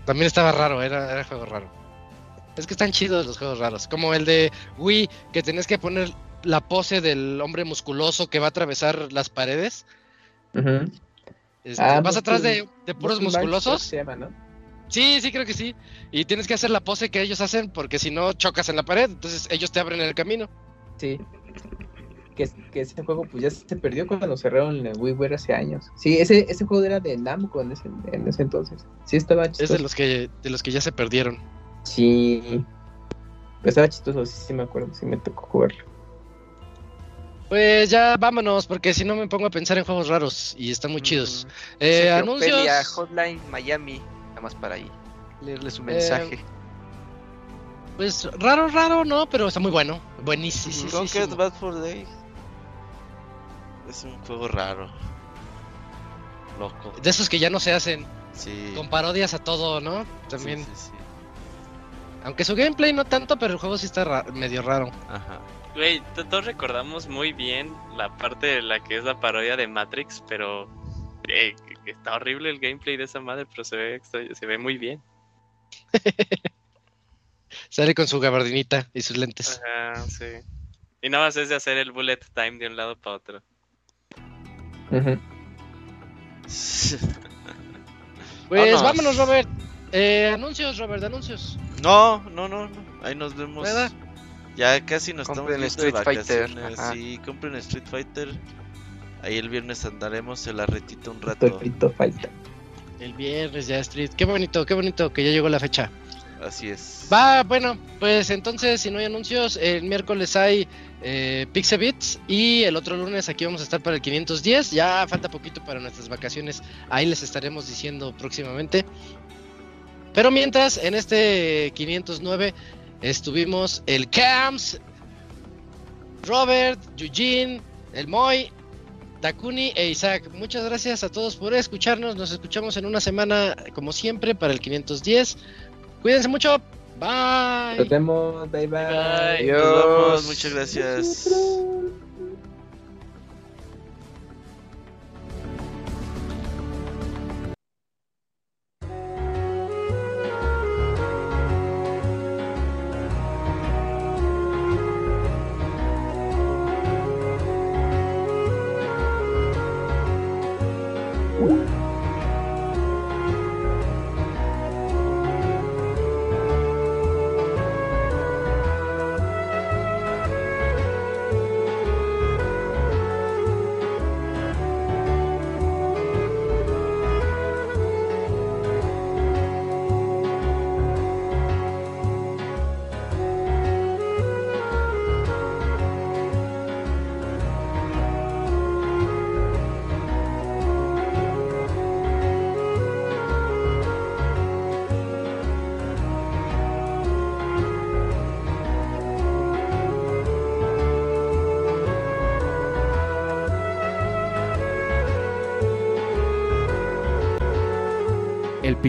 S1: También estaba raro, era, era juego raro. Es que están chidos los juegos raros. Como el de Wii, que tenés que poner la pose del hombre musculoso que va a atravesar las paredes.
S2: Ujú.
S1: Este,
S2: Ah,
S1: vas atrás de, de puros musculosos.
S2: Se llama, ¿no?
S1: Sí, sí, creo que sí. Y tienes que hacer la pose que ellos hacen porque si no chocas en la pared, entonces ellos te abren el camino.
S2: Sí. Que, es- que ese juego pues ya se perdió cuando cerraron el WiiWare hace años. Sí, ese, ese juego era de Namco en ese, en ese entonces. Sí, estaba
S1: Es
S2: chistoso.
S1: de los que de los que ya se perdieron.
S2: Sí. Pero estaba chistoso, sí, sí me acuerdo, sí me tocó jugarlo.
S1: Pues ya vámonos, porque si no me pongo a pensar en juegos raros y están muy chidos.
S3: Mm,
S1: Eh,
S3: Sergio
S1: anuncios.
S3: Pelia, Hotline Miami, nada más para ahí leerle su mensaje.
S1: Pues raro, raro, no, pero está muy bueno. Buenísimo.
S5: Conquered Bad for Day. Es un juego raro. Loco.
S1: De esos que ya no se hacen,
S5: Sí.
S1: con parodias a todo, ¿no?
S5: Sí,
S1: También.
S5: sí, sí.
S1: Aunque su gameplay no tanto, pero el juego sí está ra- medio raro.
S5: Ajá.
S6: Güey, to- todos recordamos muy bien la parte de la que es la parodia de Matrix, pero eh, está horrible el gameplay de esa madre, pero se ve, se ve muy bien.
S1: Sale con su gabardinita y sus lentes.
S6: Ajá, sí. Y nada más es de hacer el bullet time de un lado para otro.
S1: Pues
S5: Vámonos.
S1: vámonos, Robert. Eh, anuncios, Robert, anuncios.
S5: No, no, no, no. Ahí nos vemos
S1: ¿Verdad?
S5: Ya casi nos
S3: Compren
S5: estamos de
S3: Street Fighter,
S5: vacaciones.
S3: ajá.
S5: Sí, compren Street Fighter. Ahí el viernes andaremos en la retita un rato.
S2: Topito falta.
S1: El viernes ya Street. Qué bonito, qué bonito que ya llegó la fecha.
S5: Así es.
S1: Va, bueno, pues entonces si no hay anuncios, el miércoles hay eh, Pixel Beats y el otro lunes aquí vamos a estar para el 510. Ya falta poquito para nuestras vacaciones, ahí les estaremos diciendo próximamente. Pero mientras, en este 509 estuvimos el Camps, Robert, Eugene, el Moy, Takuni e Isaac. Muchas gracias a todos por escucharnos. Nos escuchamos en una semana, como siempre, para el 510. Cuídense mucho. Bye.
S2: Nos vemos. Bye bye.
S6: Bye.
S5: Nos vemos,
S3: Adiós.
S5: muchas gracias.